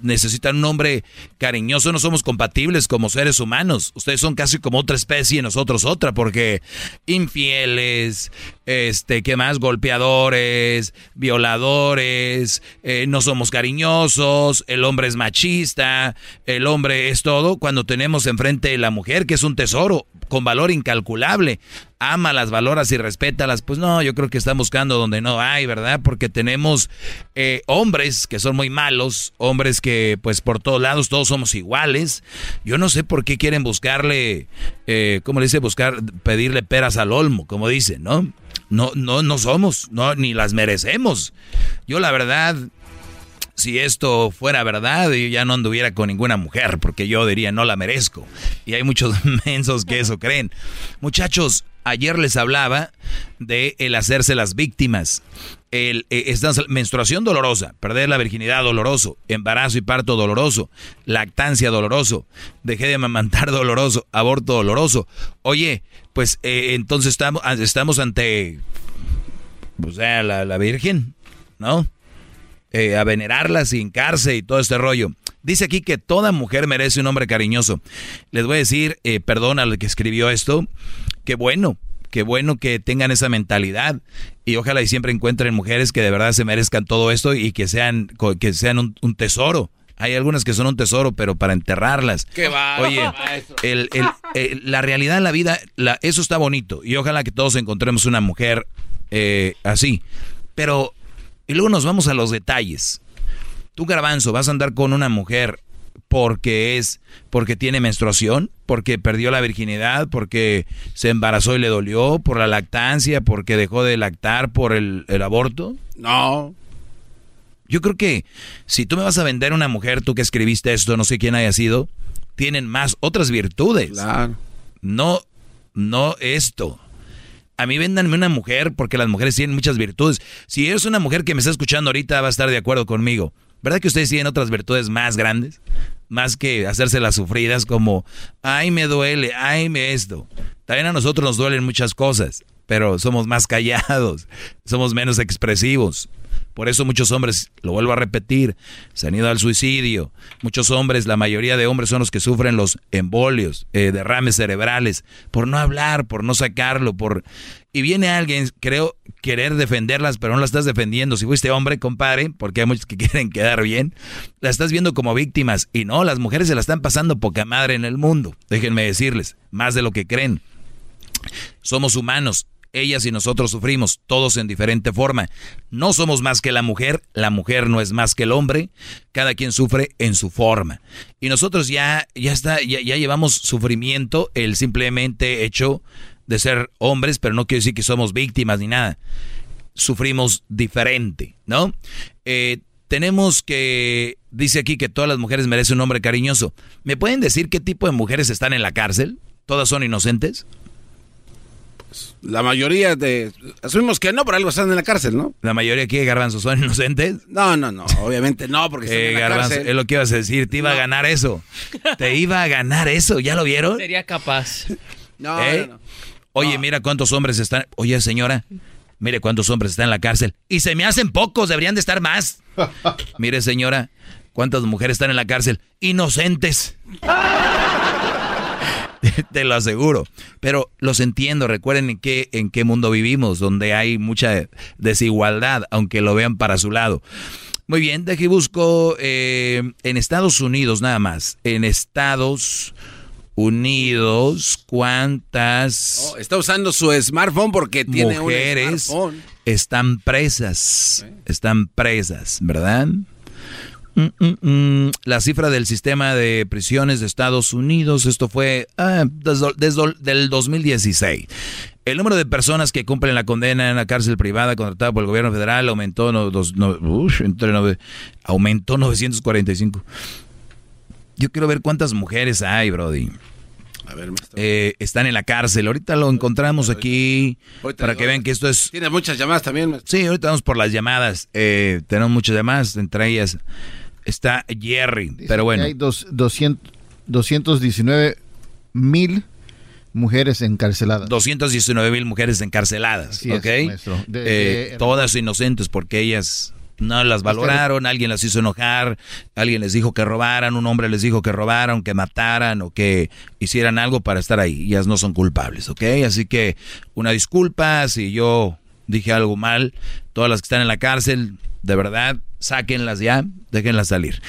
necesitan un hombre cariñoso, no somos compatibles como seres humanos. Ustedes son casi como otra especie, nosotros otra, porque infieles, este, ¿qué más? Golpeadores, violadores, eh, no somos cariñosos, el hombre es machista, el hombre es todo, cuando tenemos enfrente la mujer que es un tesoro con valor incalculable. las valoras y respétalas. Pues no, yo creo que están buscando donde no hay, ¿verdad? Porque tenemos eh, hombres que son muy malos, hombres que pues por todos lados todos somos iguales. Yo no sé por qué quieren buscarle, eh, ¿cómo le dice? Buscar, pedirle peras al olmo, como dicen, ¿no? No, no, no somos, no, ni las merecemos. Yo la verdad, si esto fuera verdad, yo ya no anduviera con ninguna mujer, porque yo diría no la merezco. Y hay muchos mensos que eso creen. Muchachos, ayer les hablaba de el hacerse las víctimas. El, eh, menstruación dolorosa, perder la virginidad doloroso, embarazo y parto doloroso, lactancia doloroso, dejé de amamantar doloroso, aborto doloroso. Oye, pues eh, entonces estamos, estamos ante, pues, la, la Virgen, ¿no? Eh, a venerarla sin cárcel y todo este rollo. Dice aquí que toda mujer merece un hombre cariñoso. Les voy a decir, eh, perdón al que escribió esto, qué bueno, qué bueno que tengan esa mentalidad y ojalá y siempre encuentren mujeres que de verdad se merezcan todo esto y que sean, que sean un, tesoro. Hay algunas que son un tesoro, pero para enterrarlas. Qué va, Oye, el, la realidad en la vida, la, eso está bonito. Y ojalá que todos encontremos una mujer eh, así. Pero y luego nos vamos a los detalles. Tú, garbanzo, vas a andar con una mujer porque es, porque tiene menstruación, porque perdió la virginidad, porque se embarazó y le dolió, por la lactancia, porque dejó de lactar, por el, aborto. No. Yo creo que si tú me vas a vender una mujer, tú que escribiste esto, no sé quién haya sido, tienen más otras virtudes. Claro. No, no esto a mí véndanme una mujer porque las mujeres tienen muchas virtudes. Si eres una mujer que me está escuchando ahorita, va a estar de acuerdo conmigo. ¿Verdad que ustedes tienen otras virtudes más grandes? Más que hacerse las sufridas como, ay, me duele, ay, me esto. También a nosotros nos duelen muchas cosas, pero somos más callados, somos menos expresivos. Por eso muchos hombres, lo vuelvo a repetir, se han ido al suicidio. Muchos hombres, la mayoría de hombres son los que sufren los embolios, eh, derrames cerebrales, por no hablar, por no sacarlo, por... Y viene alguien, creo, querer defenderlas, pero no las estás defendiendo. Si fuiste hombre, compadre, porque hay muchos que quieren quedar bien, las estás viendo como víctimas. Y no, las mujeres se la están pasando poca madre en el mundo. Déjenme decirles, más de lo que creen. Somos humanos ellas y nosotros sufrimos, todos en diferente forma. No somos más que la mujer, la mujer no es más que el hombre, cada quien sufre en su forma. Y nosotros ya, ya está, ya, llevamos sufrimiento, el simplemente hecho de ser hombres, pero no quiere decir que somos víctimas ni nada. Sufrimos diferente, ¿no? Eh, tenemos que, dice aquí que todas las mujeres merecen un hombre cariñoso. ¿Me pueden decir qué tipo de mujeres están en la cárcel? ¿Todas son inocentes? Pues, la mayoría de... Asumimos que no, pero algo están en la cárcel, ¿no? ¿La mayoría aquí de Garbanzo son inocentes? No, no, no, obviamente no, porque están eh, en la Garbanzo, cárcel. es lo que ibas a decir, te iba a ganar eso. Te iba a ganar eso, ¿ya lo vieron? Sería capaz. No, ¿Eh? no, no. Oye, mira cuántos hombres están. Oye, señora, mire cuántos hombres están en la cárcel. Y se me hacen pocos, deberían de estar más. Mire, señora, cuántas mujeres están en la cárcel. Inocentes. Te, te lo aseguro. Pero los entiendo. Recuerden en qué, en qué mundo vivimos, donde hay mucha desigualdad, aunque lo vean para su lado. Muy bien, de aquí busco eh, en Estados Unidos nada más. En Estados Unidos, ¿cuántas Oh, está usando su smartphone porque tiene mujeres un smartphone. están presas? Están presas, ¿verdad? Mm, mm, mm. La cifra del sistema de prisiones de Estados Unidos, esto fue ah, desde, desde el 2016. El número de personas que cumplen la condena en la cárcel privada contratada por el gobierno federal aumentó, no, dos, no, ush, entre aumentó 945. Yo quiero ver cuántas mujeres hay, Brody. A ver. Eh, están en la cárcel. Ahorita lo encontramos aquí Ahorita- para que vean que esto es... Tiene muchas llamadas también, maestro. Sí, ahorita vamos por las llamadas. Eh, tenemos muchas llamadas, entre ellas está Jerry. Pero bueno, Hay dos, 200, 219 mil mujeres encarceladas. 219 mil mujeres encarceladas, Así es, ¿ok? maestro. De- Eh, de- todas inocentes porque ellas no las valoraron, alguien las hizo enojar, alguien les dijo que robaran, un hombre les dijo que robaran, que mataran o que hicieran algo para estar ahí. Ellas no son culpables, ¿ok? Así que una disculpa si yo dije algo mal. Todas las que están en la cárcel, de verdad, sáquenlas ya, déjenlas salir.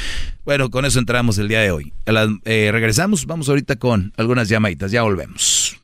Bueno, con eso entramos el día de hoy. Eh, regresamos, vamos ahorita con algunas llamaditas, ya volvemos.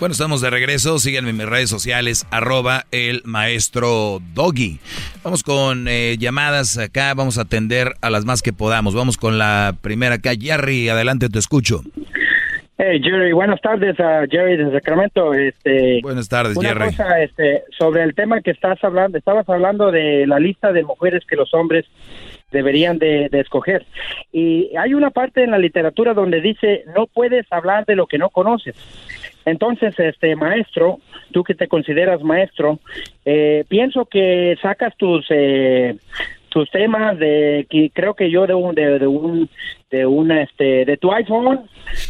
Bueno, estamos de regreso. Síganme en mis redes sociales, arroba el maestro Doggy. Vamos con eh, llamadas acá. Vamos a atender a las más que podamos. Vamos con la primera acá. Jerry, adelante, te escucho. Hey Jerry, buenas tardes a Jerry de Sacramento. Este, Buenas tardes, una Jerry. cosa, este, sobre el tema que estás hablando, estabas hablando de la lista de mujeres que los hombres deberían de, de escoger. Y hay una parte en la literatura donde dice no puedes hablar de lo que no conoces. Entonces, este maestro, tú que te consideras maestro, eh, pienso que sacas tus eh, tus temas de que creo que yo de un de, un de una este de tu iPhone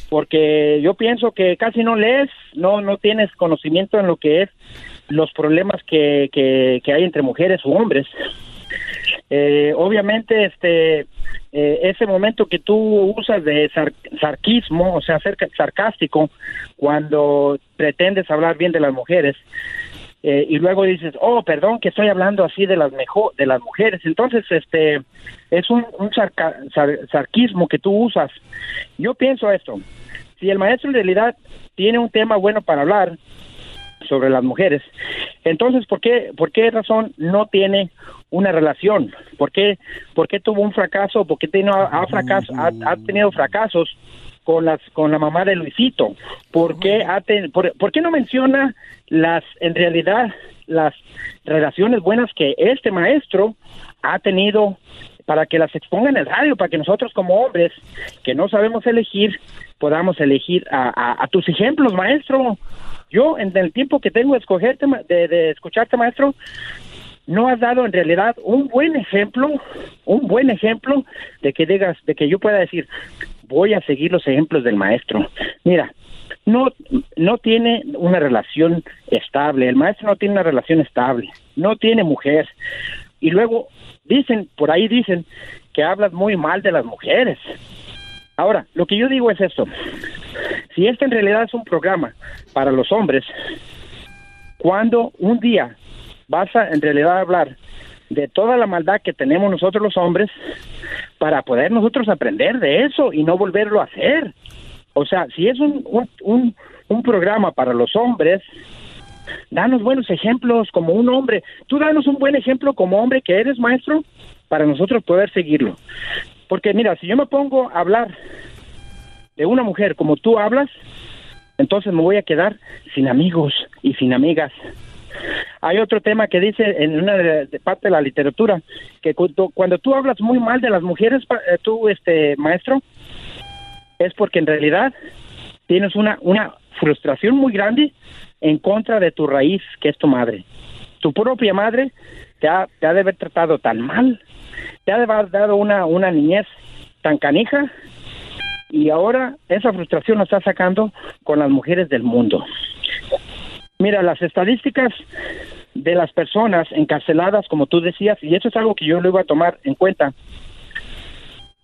porque yo pienso que casi no lees no no tienes conocimiento en lo que es los problemas que, que, que hay entre mujeres u hombres eh, obviamente este eh, ese momento que tú usas de sar- sarquismo o sea ser sarcástico cuando pretendes hablar bien de las mujeres eh, y luego dices, oh, perdón, que estoy hablando así de las mejor, de las mujeres. Entonces, este, es un, un sarca- sar- sarquismo que tú usas. Yo pienso esto, si el maestro en realidad tiene un tema bueno para hablar sobre las mujeres, entonces, ¿por qué, por qué razón no tiene una relación? ¿Por qué, por qué tuvo un fracaso? ¿Por qué tiene, ha, tenido fracasos con las con la mamá de Luisito? ¿Por qué, ten- por, qué no menciona las, en realidad, las relaciones buenas que este maestro ha tenido para que las exponga en el radio, para que nosotros como hombres que no sabemos elegir, podamos elegir a tus ejemplos, maestro. Yo, en el tiempo que tengo de, escogerte, de, de escucharte, maestro, no has dado en realidad un buen ejemplo, un buen ejemplo de que digas, de que yo pueda decir, voy a seguir los ejemplos del maestro. Mira, no, no tiene una relación estable, el maestro no tiene una relación estable, no tiene mujer. Y luego dicen, por ahí dicen que hablas muy mal de las mujeres. Ahora, lo que yo digo es esto, si este en realidad es un programa para los hombres, cuando un día vas a en realidad hablar de toda la maldad que tenemos nosotros los hombres para poder nosotros aprender de eso y no volverlo a hacer. O sea, si es un, un, un, un programa para los hombres, danos buenos ejemplos como un hombre. Tú danos un buen ejemplo como hombre que eres, maestro, para nosotros poder seguirlo. Porque mira, si yo me pongo a hablar de una mujer como tú hablas, entonces me voy a quedar sin amigos y sin amigas. Hay otro tema que dice en una de, parte de la literatura que cuando, tú hablas muy mal de las mujeres, eh, tú, este maestro, es porque en realidad tienes una una frustración muy grande en contra de tu raíz, que es tu madre. Tu propia madre te ha, te ha de haber tratado tan mal, te ha dado una, una niñez tan canija, y ahora esa frustración la está sacando con las mujeres del mundo. Mira, las estadísticas de las personas encarceladas, como tú decías, y eso es algo que yo lo iba a tomar en cuenta,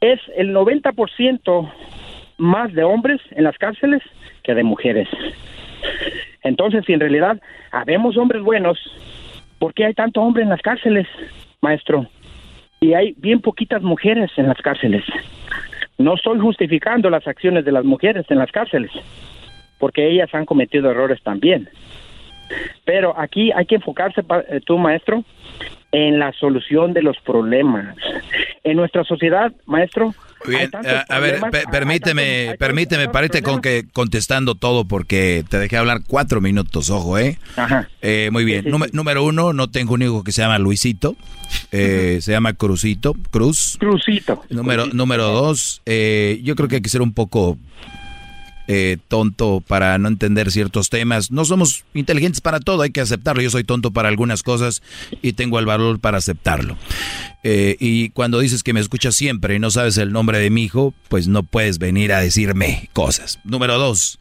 es el 90% más de hombres en las cárceles que de mujeres. Entonces, si en realidad habemos hombres buenos, ¿por qué hay tanto hombre en las cárceles, maestro? Y hay bien poquitas mujeres en las cárceles. No estoy justificando las acciones de las mujeres en las cárceles, porque ellas han cometido errores también. Pero aquí hay que enfocarse, eh, tú, maestro, en la solución de los problemas. En nuestra sociedad, maestro, Bien, a, a ver, pe- permíteme, permíteme, parece con que contestando todo porque te dejé hablar cuatro minutos, ojo, ¿eh? Ajá. Eh, muy bien. Número- Número uno, no tengo un hijo que se llama Luisito, eh, se llama Cruzito, Cruz. Cruzito. Número, número dos, eh, yo creo que hay que ser un poco eh, tonto para no entender ciertos temas. No somos inteligentes para todo, hay que aceptarlo. Yo soy tonto para algunas cosas y tengo el valor para aceptarlo. Eh, y cuando dices que me escuchas siempre y no sabes el nombre de mi hijo, pues no puedes venir a decirme cosas. Número dos,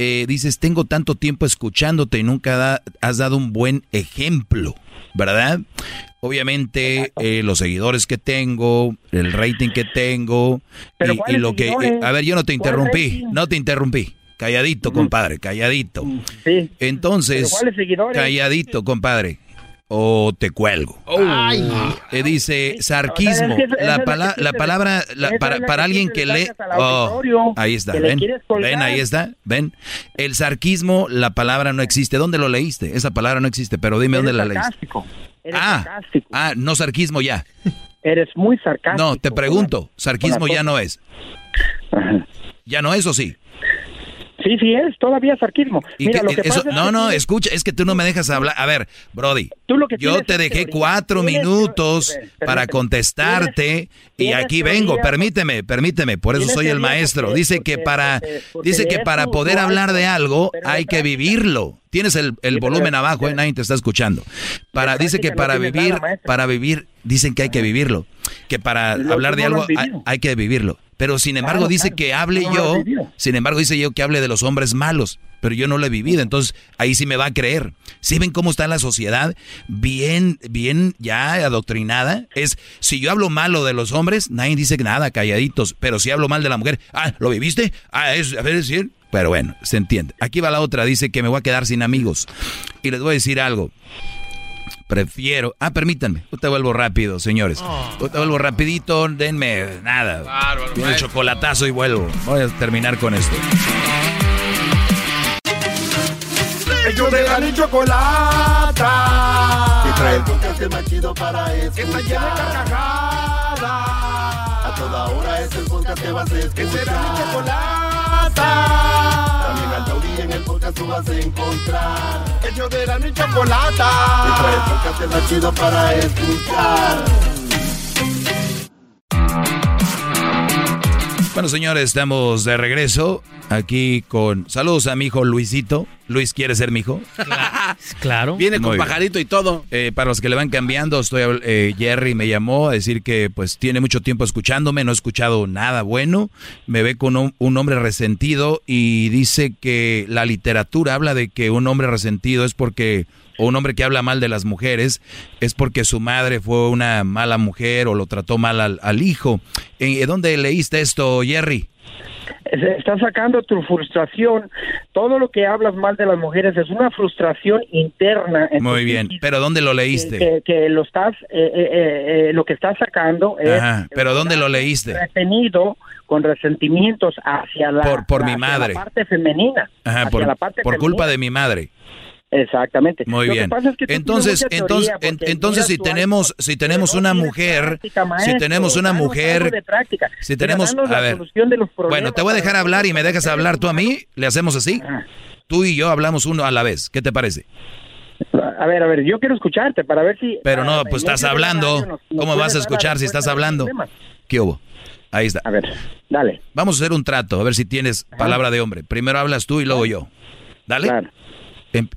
eh, dices, tengo tanto tiempo escuchándote y nunca da- has dado un buen ejemplo, ¿verdad? Obviamente, eh, los seguidores que tengo, el rating que tengo, Pero y, y ¿cuáles lo que... seguidores? a ver, yo no te ¿Cuál interrumpí, no te interrumpí. Calladito, compadre, calladito. Sí. Entonces, calladito, compadre. O te cuelgo. Ay. Eh, dice sarquismo. O sea, es que esa es la, la pala- que la palabra, la- esa es para, para alguien que le lee. Oh, ahí está, ven. Ven, ahí está, ven. El sarquismo, la palabra no existe. ¿Dónde lo leíste? Esa palabra no existe, pero dime dónde la leíste. Eres Ah, sarcástico. ah, no sarquismo ya. Eres muy sarcástico. No, te pregunto, sarquismo ya no es. ¿Ya no es o sí? Sí, sí es, todavía es sarquismo. Mira, que- lo que eso- pasa no, que no, tú- escucha, es que tú no me dejas hablar. A ver, Brody, lo que yo te dejé teoría. cuatro minutos para contestarte y aquí teoría, vengo. Permíteme, permíteme, por eso soy el maestro. porque- Dice que para, porque- porque dice que para poder hablar de algo hay que vivirlo. Tienes el, el volumen abajo, eh, nadie te está escuchando. Para, dice que para vivir, para vivir, dicen que hay que vivirlo. Que para hablar tú de algo hay que vivirlo. Pero sin embargo Claro, dice claro. que hable No yo, sin embargo dice yo que hable de los hombres malos, pero yo no lo he vivido, entonces ahí sí me va a creer. ¿Sí ven cómo está la sociedad? Bien, bien ya adoctrinada. Es, si yo hablo malo de los hombres, nadie dice nada, calladitos, pero si hablo mal de la mujer, ah, ¿lo viviste? Ah, es, a ver, es decir, pero bueno, se entiende. Aquí va la otra, dice que me voy a quedar sin amigos. Y les voy a decir algo. Prefiero. Ah, permítanme. Yo te vuelvo rápido, señores. Yo te vuelvo rapidito. Denme nada. El chocolatazo y vuelvo. Voy a terminar con esto. Ellos de la ni chocolata. Que trae el podcast más chido para escuchar. Que está llena de carcajadas. A toda hora es el podcast que vas a escuchar. Que será mi chocolata. En el podcast tú vas a encontrar. Ellos de la ni chocolata. Que trae el podcast más chido para escuchar. Bueno, señores, estamos de regreso aquí con. Saludos a mi hijo Luisito. Luis, ¿quiere ser mi hijo? Claro. Viene con Muy bien. pajarito y todo. Eh, para los que le van cambiando, estoy habl- eh, Jerry me llamó a decir que pues tiene mucho tiempo escuchándome, no he escuchado nada bueno, me ve con un, un hombre resentido y dice que la literatura habla de que un hombre resentido es porque o un hombre que habla mal de las mujeres es porque su madre fue una mala mujer o lo trató mal al, al hijo. ¿En dónde leíste esto, Jerry? Se está sacando tu frustración. Todo lo que hablas mal de las mujeres es una frustración interna. Muy bien, pero ¿dónde lo leíste? que- que lo estás, eh, eh, eh, eh, lo que estás sacando es pero ¿dónde lo leíste? retenido con resentimientos hacia la, Por- por mi madre. la parte femenina. Ajá, por, la parte por culpa de mi madre. Exactamente. Muy Lo bien. es que entonces, entonces, entonces si tenemos, si tenemos una mujer, si tenemos una mujer, de práctica. si tenemos, a ver, bueno, te voy a dejar hablar y me dejas hablar tú a mí, le hacemos así. Tú y yo hablamos uno a la vez. ¿Qué te parece? A ver, a ver, yo quiero escucharte para ver si... Pero no, pues estás la hablando. radio nos- nos ¿Cómo vas a escuchar si estás hablando? ¿Qué hubo? Ahí está. A ver, dale. Vamos a hacer un trato, a ver si tienes palabra de hombre. Primero hablas tú y luego yo. Dale. Em-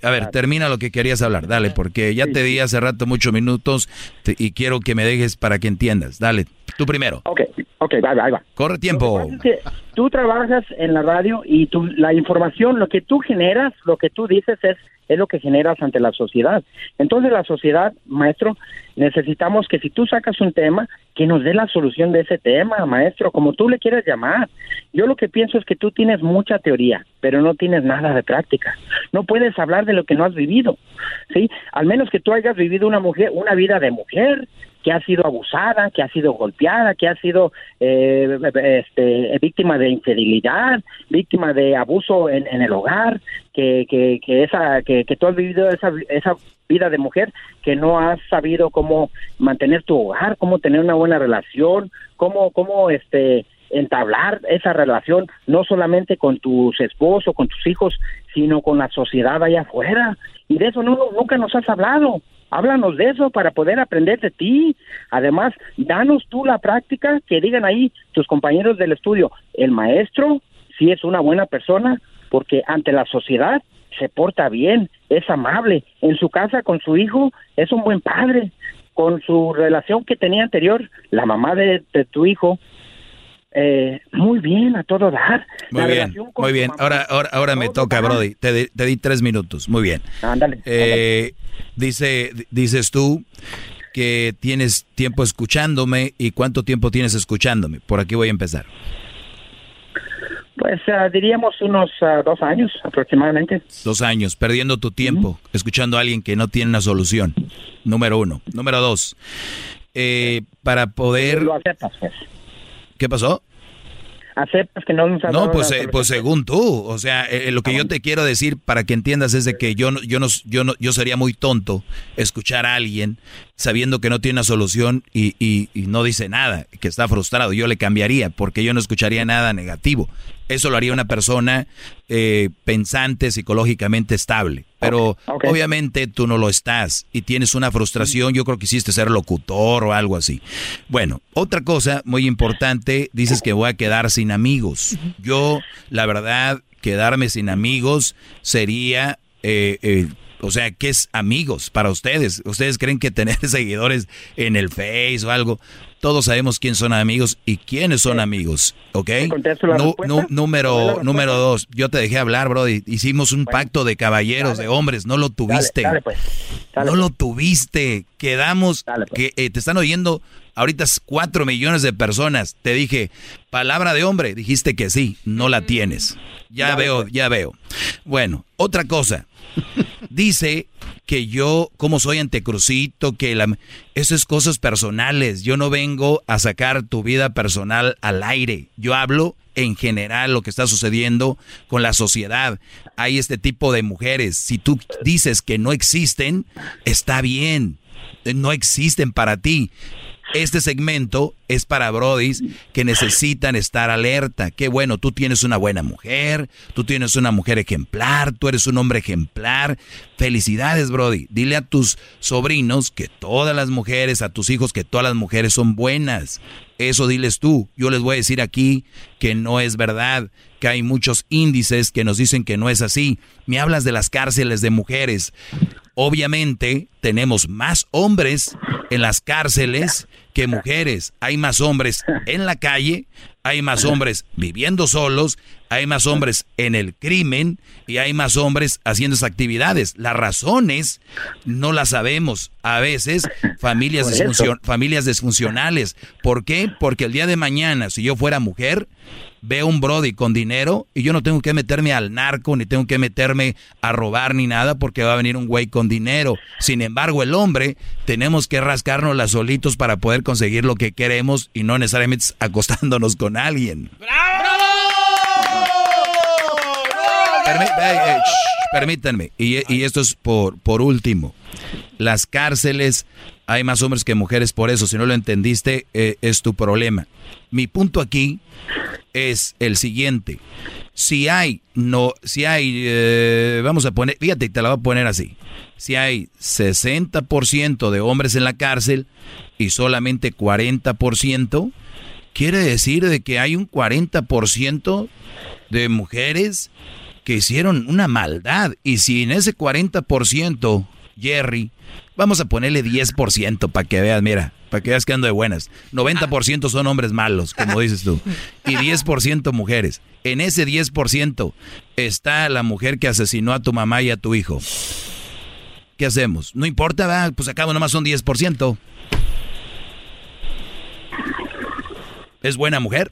A ver, termina lo que querías hablar, dale, porque ya te di hace rato muchos minutos te- y quiero que me dejes para que entiendas. Dale, tú primero. Ok, ok, va, va, ahí va. Corre tiempo. Es que tú trabajas en la radio y tú, la información, lo que tú generas, lo que tú dices es, es lo que generas ante la sociedad. Entonces la sociedad, maestro, necesitamos que si tú sacas un tema, que nos dé la solución de ese tema, maestro, como tú le quieras llamar. Yo lo que pienso es que tú tienes mucha teoría, pero no tienes nada de práctica. No puedes hablar de lo que no has vivido, ¿sí? Al menos que tú hayas vivido una mujer, una vida de mujer, que ha sido abusada, que ha sido golpeada, que ha sido eh, este, víctima de infidelidad, víctima de abuso en, en el hogar, que, que, que esa que, que tú has vivido esa, esa vida de mujer, que no has sabido cómo mantener tu hogar, cómo tener una buena relación, cómo cómo este entablar esa relación no solamente con tus esposos, con tus hijos, sino con la sociedad allá afuera. Y de eso no, nunca nos has hablado. Háblanos de eso para poder aprender de ti. Además, danos tú la práctica, que digan ahí tus compañeros del estudio, el maestro sí es una buena persona porque ante la sociedad se porta bien, es amable. En su casa con su hijo es un buen padre. Con su relación que tenía anterior, la mamá de, de tu hijo, eh, muy bien, a todo dar. Muy La bien, muy bien. Ahora, ahora, ahora me toca, Brody. Te, di- te di tres minutos. Muy bien. Ándale. Eh, dice, dices tú que tienes tiempo escuchándome y cuánto tiempo tienes escuchándome. Por aquí voy a empezar. Pues ah, diríamos unos ah, dos años aproximadamente. Dos años, perdiendo tu tiempo, escuchando a alguien que no tiene una solución. Número uno. Número dos. eh, para poder... Lo aceptas, pues. ¿Qué pasó? Aceptas que no nos No, pues, eh, pues según tú, o sea, eh, eh, lo que yo te quiero decir para que entiendas es de que yo no, yo no, yo no, yo sería muy tonto escuchar a alguien sabiendo que no tiene una solución y, y- y no dice nada, que está frustrado. Yo le cambiaría porque yo no escucharía nada negativo. Eso lo haría una persona eh, pensante, psicológicamente estable. Pero obviamente tú no lo estás y tienes una frustración. Yo creo que hiciste ser locutor o algo así. Bueno, otra cosa muy importante, dices que voy a quedar sin amigos. Yo, la verdad, quedarme sin amigos sería... Eh, eh, o sea, ¿qué es amigos para ustedes? ¿Ustedes creen que tener seguidores en el Face o algo? Todos sabemos quién son amigos y quiénes son amigos, ¿ok? número, número dos, yo te dejé hablar, bro. Hicimos un pacto de caballeros, de hombres, no lo tuviste. Pues. no pues. lo tuviste. Quedamos pues. que eh, te están oyendo ahorita cuatro millones de personas. Te dije, palabra de hombre, dijiste que sí, no la tienes. Ya veo, ya veo. Bueno, otra cosa. Dice que yo, como soy antecrucito, que la... Eso es cosas personales. Yo no vengo a sacar tu vida personal al aire. Yo hablo en general lo que está sucediendo con la sociedad. Hay este tipo de mujeres. Si tú dices que no existen, está bien. No existen para ti. Este segmento es para brodis que necesitan estar alerta. Qué bueno, tú tienes una buena mujer, tú tienes una mujer ejemplar, tú eres un hombre ejemplar. Felicidades, brody. Dile a tus sobrinos que todas las mujeres, a tus hijos que todas las mujeres son buenas. Eso diles tú. Yo les voy a decir aquí que no es verdad, que hay muchos índices que nos dicen que no es así. Me hablas de las cárceles de mujeres. Obviamente tenemos más hombres en las cárceles que mujeres. Hay más hombres en la calle, hay más hombres viviendo solos, hay más hombres en el crimen y hay más hombres haciendo esas actividades. Las razones no las sabemos. A veces familias, familias disfuncionales. ¿Por qué? Porque el día de mañana, si yo fuera mujer, veo un Brody con dinero y yo no tengo que meterme al narco, ni tengo que meterme a robar ni nada porque va a venir un güey con dinero. Sin embargo, el hombre tenemos que rascarnos las solitos para poder conseguir lo que queremos y no necesariamente acostándonos con alguien. ¡Bravo! Permítanme, y, esto es por, por último. Las cárceles, hay más hombres que mujeres por eso. Si no lo entendiste, eh, es tu problema. Mi punto aquí es el siguiente. Si hay, no, si hay, eh, vamos a poner, fíjate, te la voy a poner así. Si hay 60% de hombres en la cárcel y solamente 40%, quiere decir de que hay un 40% de mujeres que hicieron una maldad. Y si en ese 40%, Jerry, vamos a ponerle 10% para que veas, mira, para que veas que ando de buenas. 90% son hombres malos, como dices tú. Y 10% mujeres. En ese 10% está la mujer que asesinó a tu mamá y a tu hijo. ¿Qué hacemos? No importa, ¿verdad? pues acabo nomás son 10%. ¿Es buena mujer?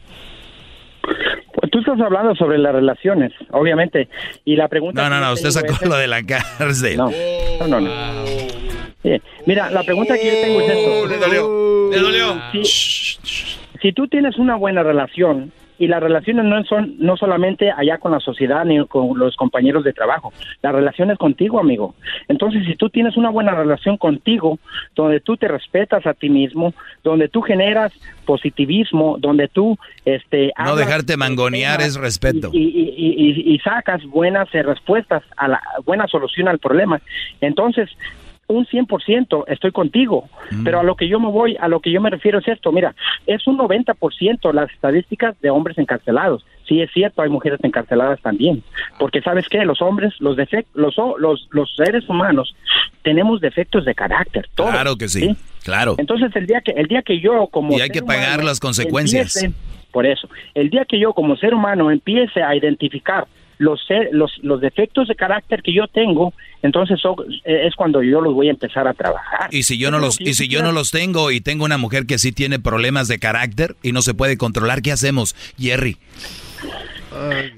Estás hablando sobre las relaciones, obviamente. Y la pregunta. No, no, no, usted sacó lo de la cárcel. No, no, no. Mira, la pregunta que yo tengo es esto. Le dolió. Le dolió. Si, si tú tienes una buena relación y las relaciones no son no solamente allá con la sociedad ni con los compañeros de trabajo. La relación es contigo, amigo. Entonces, si tú tienes una buena relación contigo, donde tú te respetas a ti mismo, donde tú generas positivismo, donde tú este No dejarte mangonear es respeto. y, y- y- y- y sacas buenas eh, respuestas a la buena solución al problema. Entonces, un 100% estoy contigo, pero a lo que yo me voy, a lo que yo me refiero es esto, mira, es un 90% las estadísticas de hombres encarcelados. Sí es cierto, hay mujeres encarceladas también, porque sabes qué, los hombres, los defectos, los, los, los seres humanos tenemos defectos de carácter, todos, Claro que sí, claro. entonces el día que el día que yo como Y hay que pagar humano las consecuencias. empiece- por eso, el día que yo como ser humano empiece a identificar los ser- los los defectos de carácter que yo tengo, entonces eh, es cuando yo los voy a empezar a trabajar. Y si yo no los y si yo no los tengo y tengo una mujer que sí tiene problemas de carácter y no se puede controlar, ¿qué hacemos, Jerry?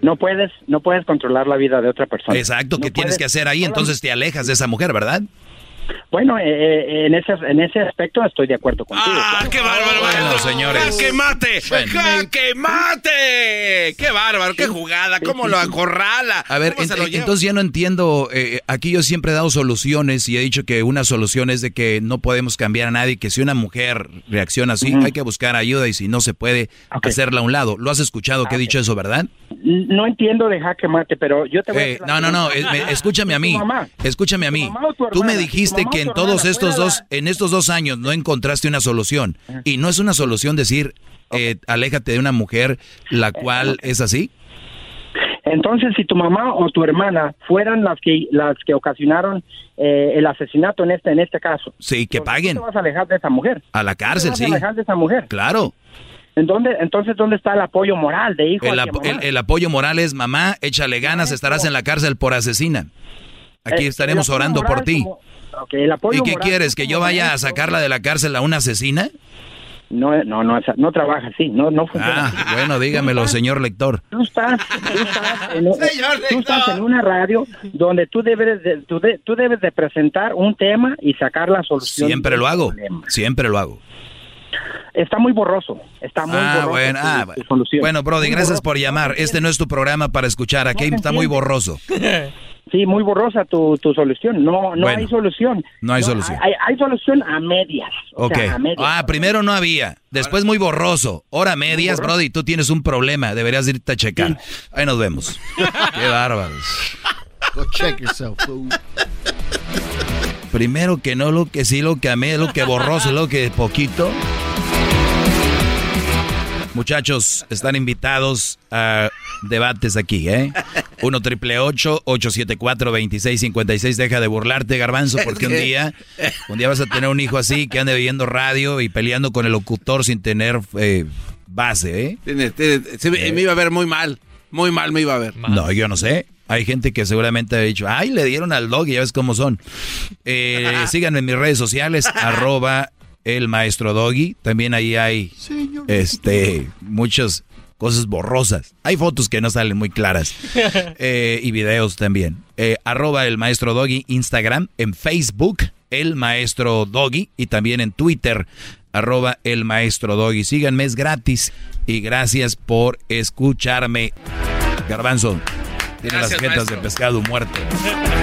No puedes no puedes controlar la vida de otra persona. Exacto, ¿qué No tienes puedes- que hacer ahí? Entonces te alejas de esa mujer, ¿verdad? Bueno, eh, eh, en ese en ese aspecto estoy de acuerdo contigo. ¡Ah, qué bárbaro! Bueno, señores. ¡Jaque mate! Bueno. ¡Jaque mate! ¡Qué bárbaro! ¡Qué jugada! ¿Cómo lo acorrala? A ver, ¿Cómo se ent- lo lleva? entonces ya no entiendo, eh, aquí yo siempre he dado soluciones y he dicho que una solución es de que no podemos cambiar a nadie, que si una mujer reacciona así, hay que buscar ayuda y si no se puede, hacerla a un lado. ¿Lo has escuchado que he dicho eso, verdad? No entiendo de jaque mate, pero yo te voy a Eh, la no, no, no, me- escúchame a mí, escúchame a mí. Tú me hermana? Dijiste ¿Tu mamá que en todos estos dos, en estos dos años no encontraste una solución. Y no es una solución decir, eh, aléjate de una mujer la cual es así. Entonces, si tu mamá o tu hermana fueran las que las que ocasionaron eh, el asesinato en este en este caso, Sí, que ¿tú paguen te vas a alejar de esa mujer? a la cárcel, ¿Tú te sí. a alejar de esa mujer? Claro. ¿En dónde, entonces, ¿dónde está el apoyo moral de hijo El, ap- el- el apoyo moral es, mamá, échale ganas, estarás en la cárcel por asesina. Aquí Eh, estaremos orando por ti. como- ok, el apoyo ¿Y qué moral quieres? ¿Que yo vaya a sacarla de la cárcel a una asesina? No, no, no, esa- no trabaja así, no, no funciona así. Ah, bueno, dígamelo, señor lector. Tú estás, tú estás en, tú estás en una radio donde tú debes de, tú, de- tú debes de presentar un tema y sacar la solución. Siempre lo hago, problema. siempre lo hago. Está muy borroso, está muy Ah, borroso. bueno, ah, bueno. solución. Bueno, Brody, Muy gracias borroso. por llamar. Este no es tu programa para escuchar. Aquí está muy borroso. Sí, muy borrosa tu, tu solución. No, no Bueno, hay solución. no hay solución. Hay, hay solución a medias. O Ok. sea, a medias. Ah, primero no había. Después muy borroso. Ahora medias, Brody, tú tienes un problema. Deberías irte a checar. Ahí nos vemos. Qué bárbaros. Go check yourself, fool. Primero que no, lo que sí, lo que a mí, lo que borroso, lo que poquito. Muchachos, están invitados a debates aquí, ¿eh? 1 triple 874 2656 Deja de burlarte, garbanzo, porque un día, un día vas a tener un hijo así que ande viendo radio y peleando con el locutor sin tener eh, base, ¿eh? Tiene- tiene- se me, me iba a ver muy mal. Muy mal me iba a ver. No, yo no sé. Hay gente que seguramente ha dicho, ay, le dieron al dog y ya ves cómo son. Eh, síganme en mis redes sociales, arroba el maestro doggy. También ahí hay este muchas cosas borrosas. Hay fotos que no salen muy claras. Eh, y videos también. Eh, arroba el maestro doggy, Instagram, en Facebook, el maestro doggy, y también en Twitter, arroba el maestro doggy. Síganme, es gratis. Y gracias por escucharme. Garbanzo, tiene Gracias, las jetas maestro. de pescado muerto.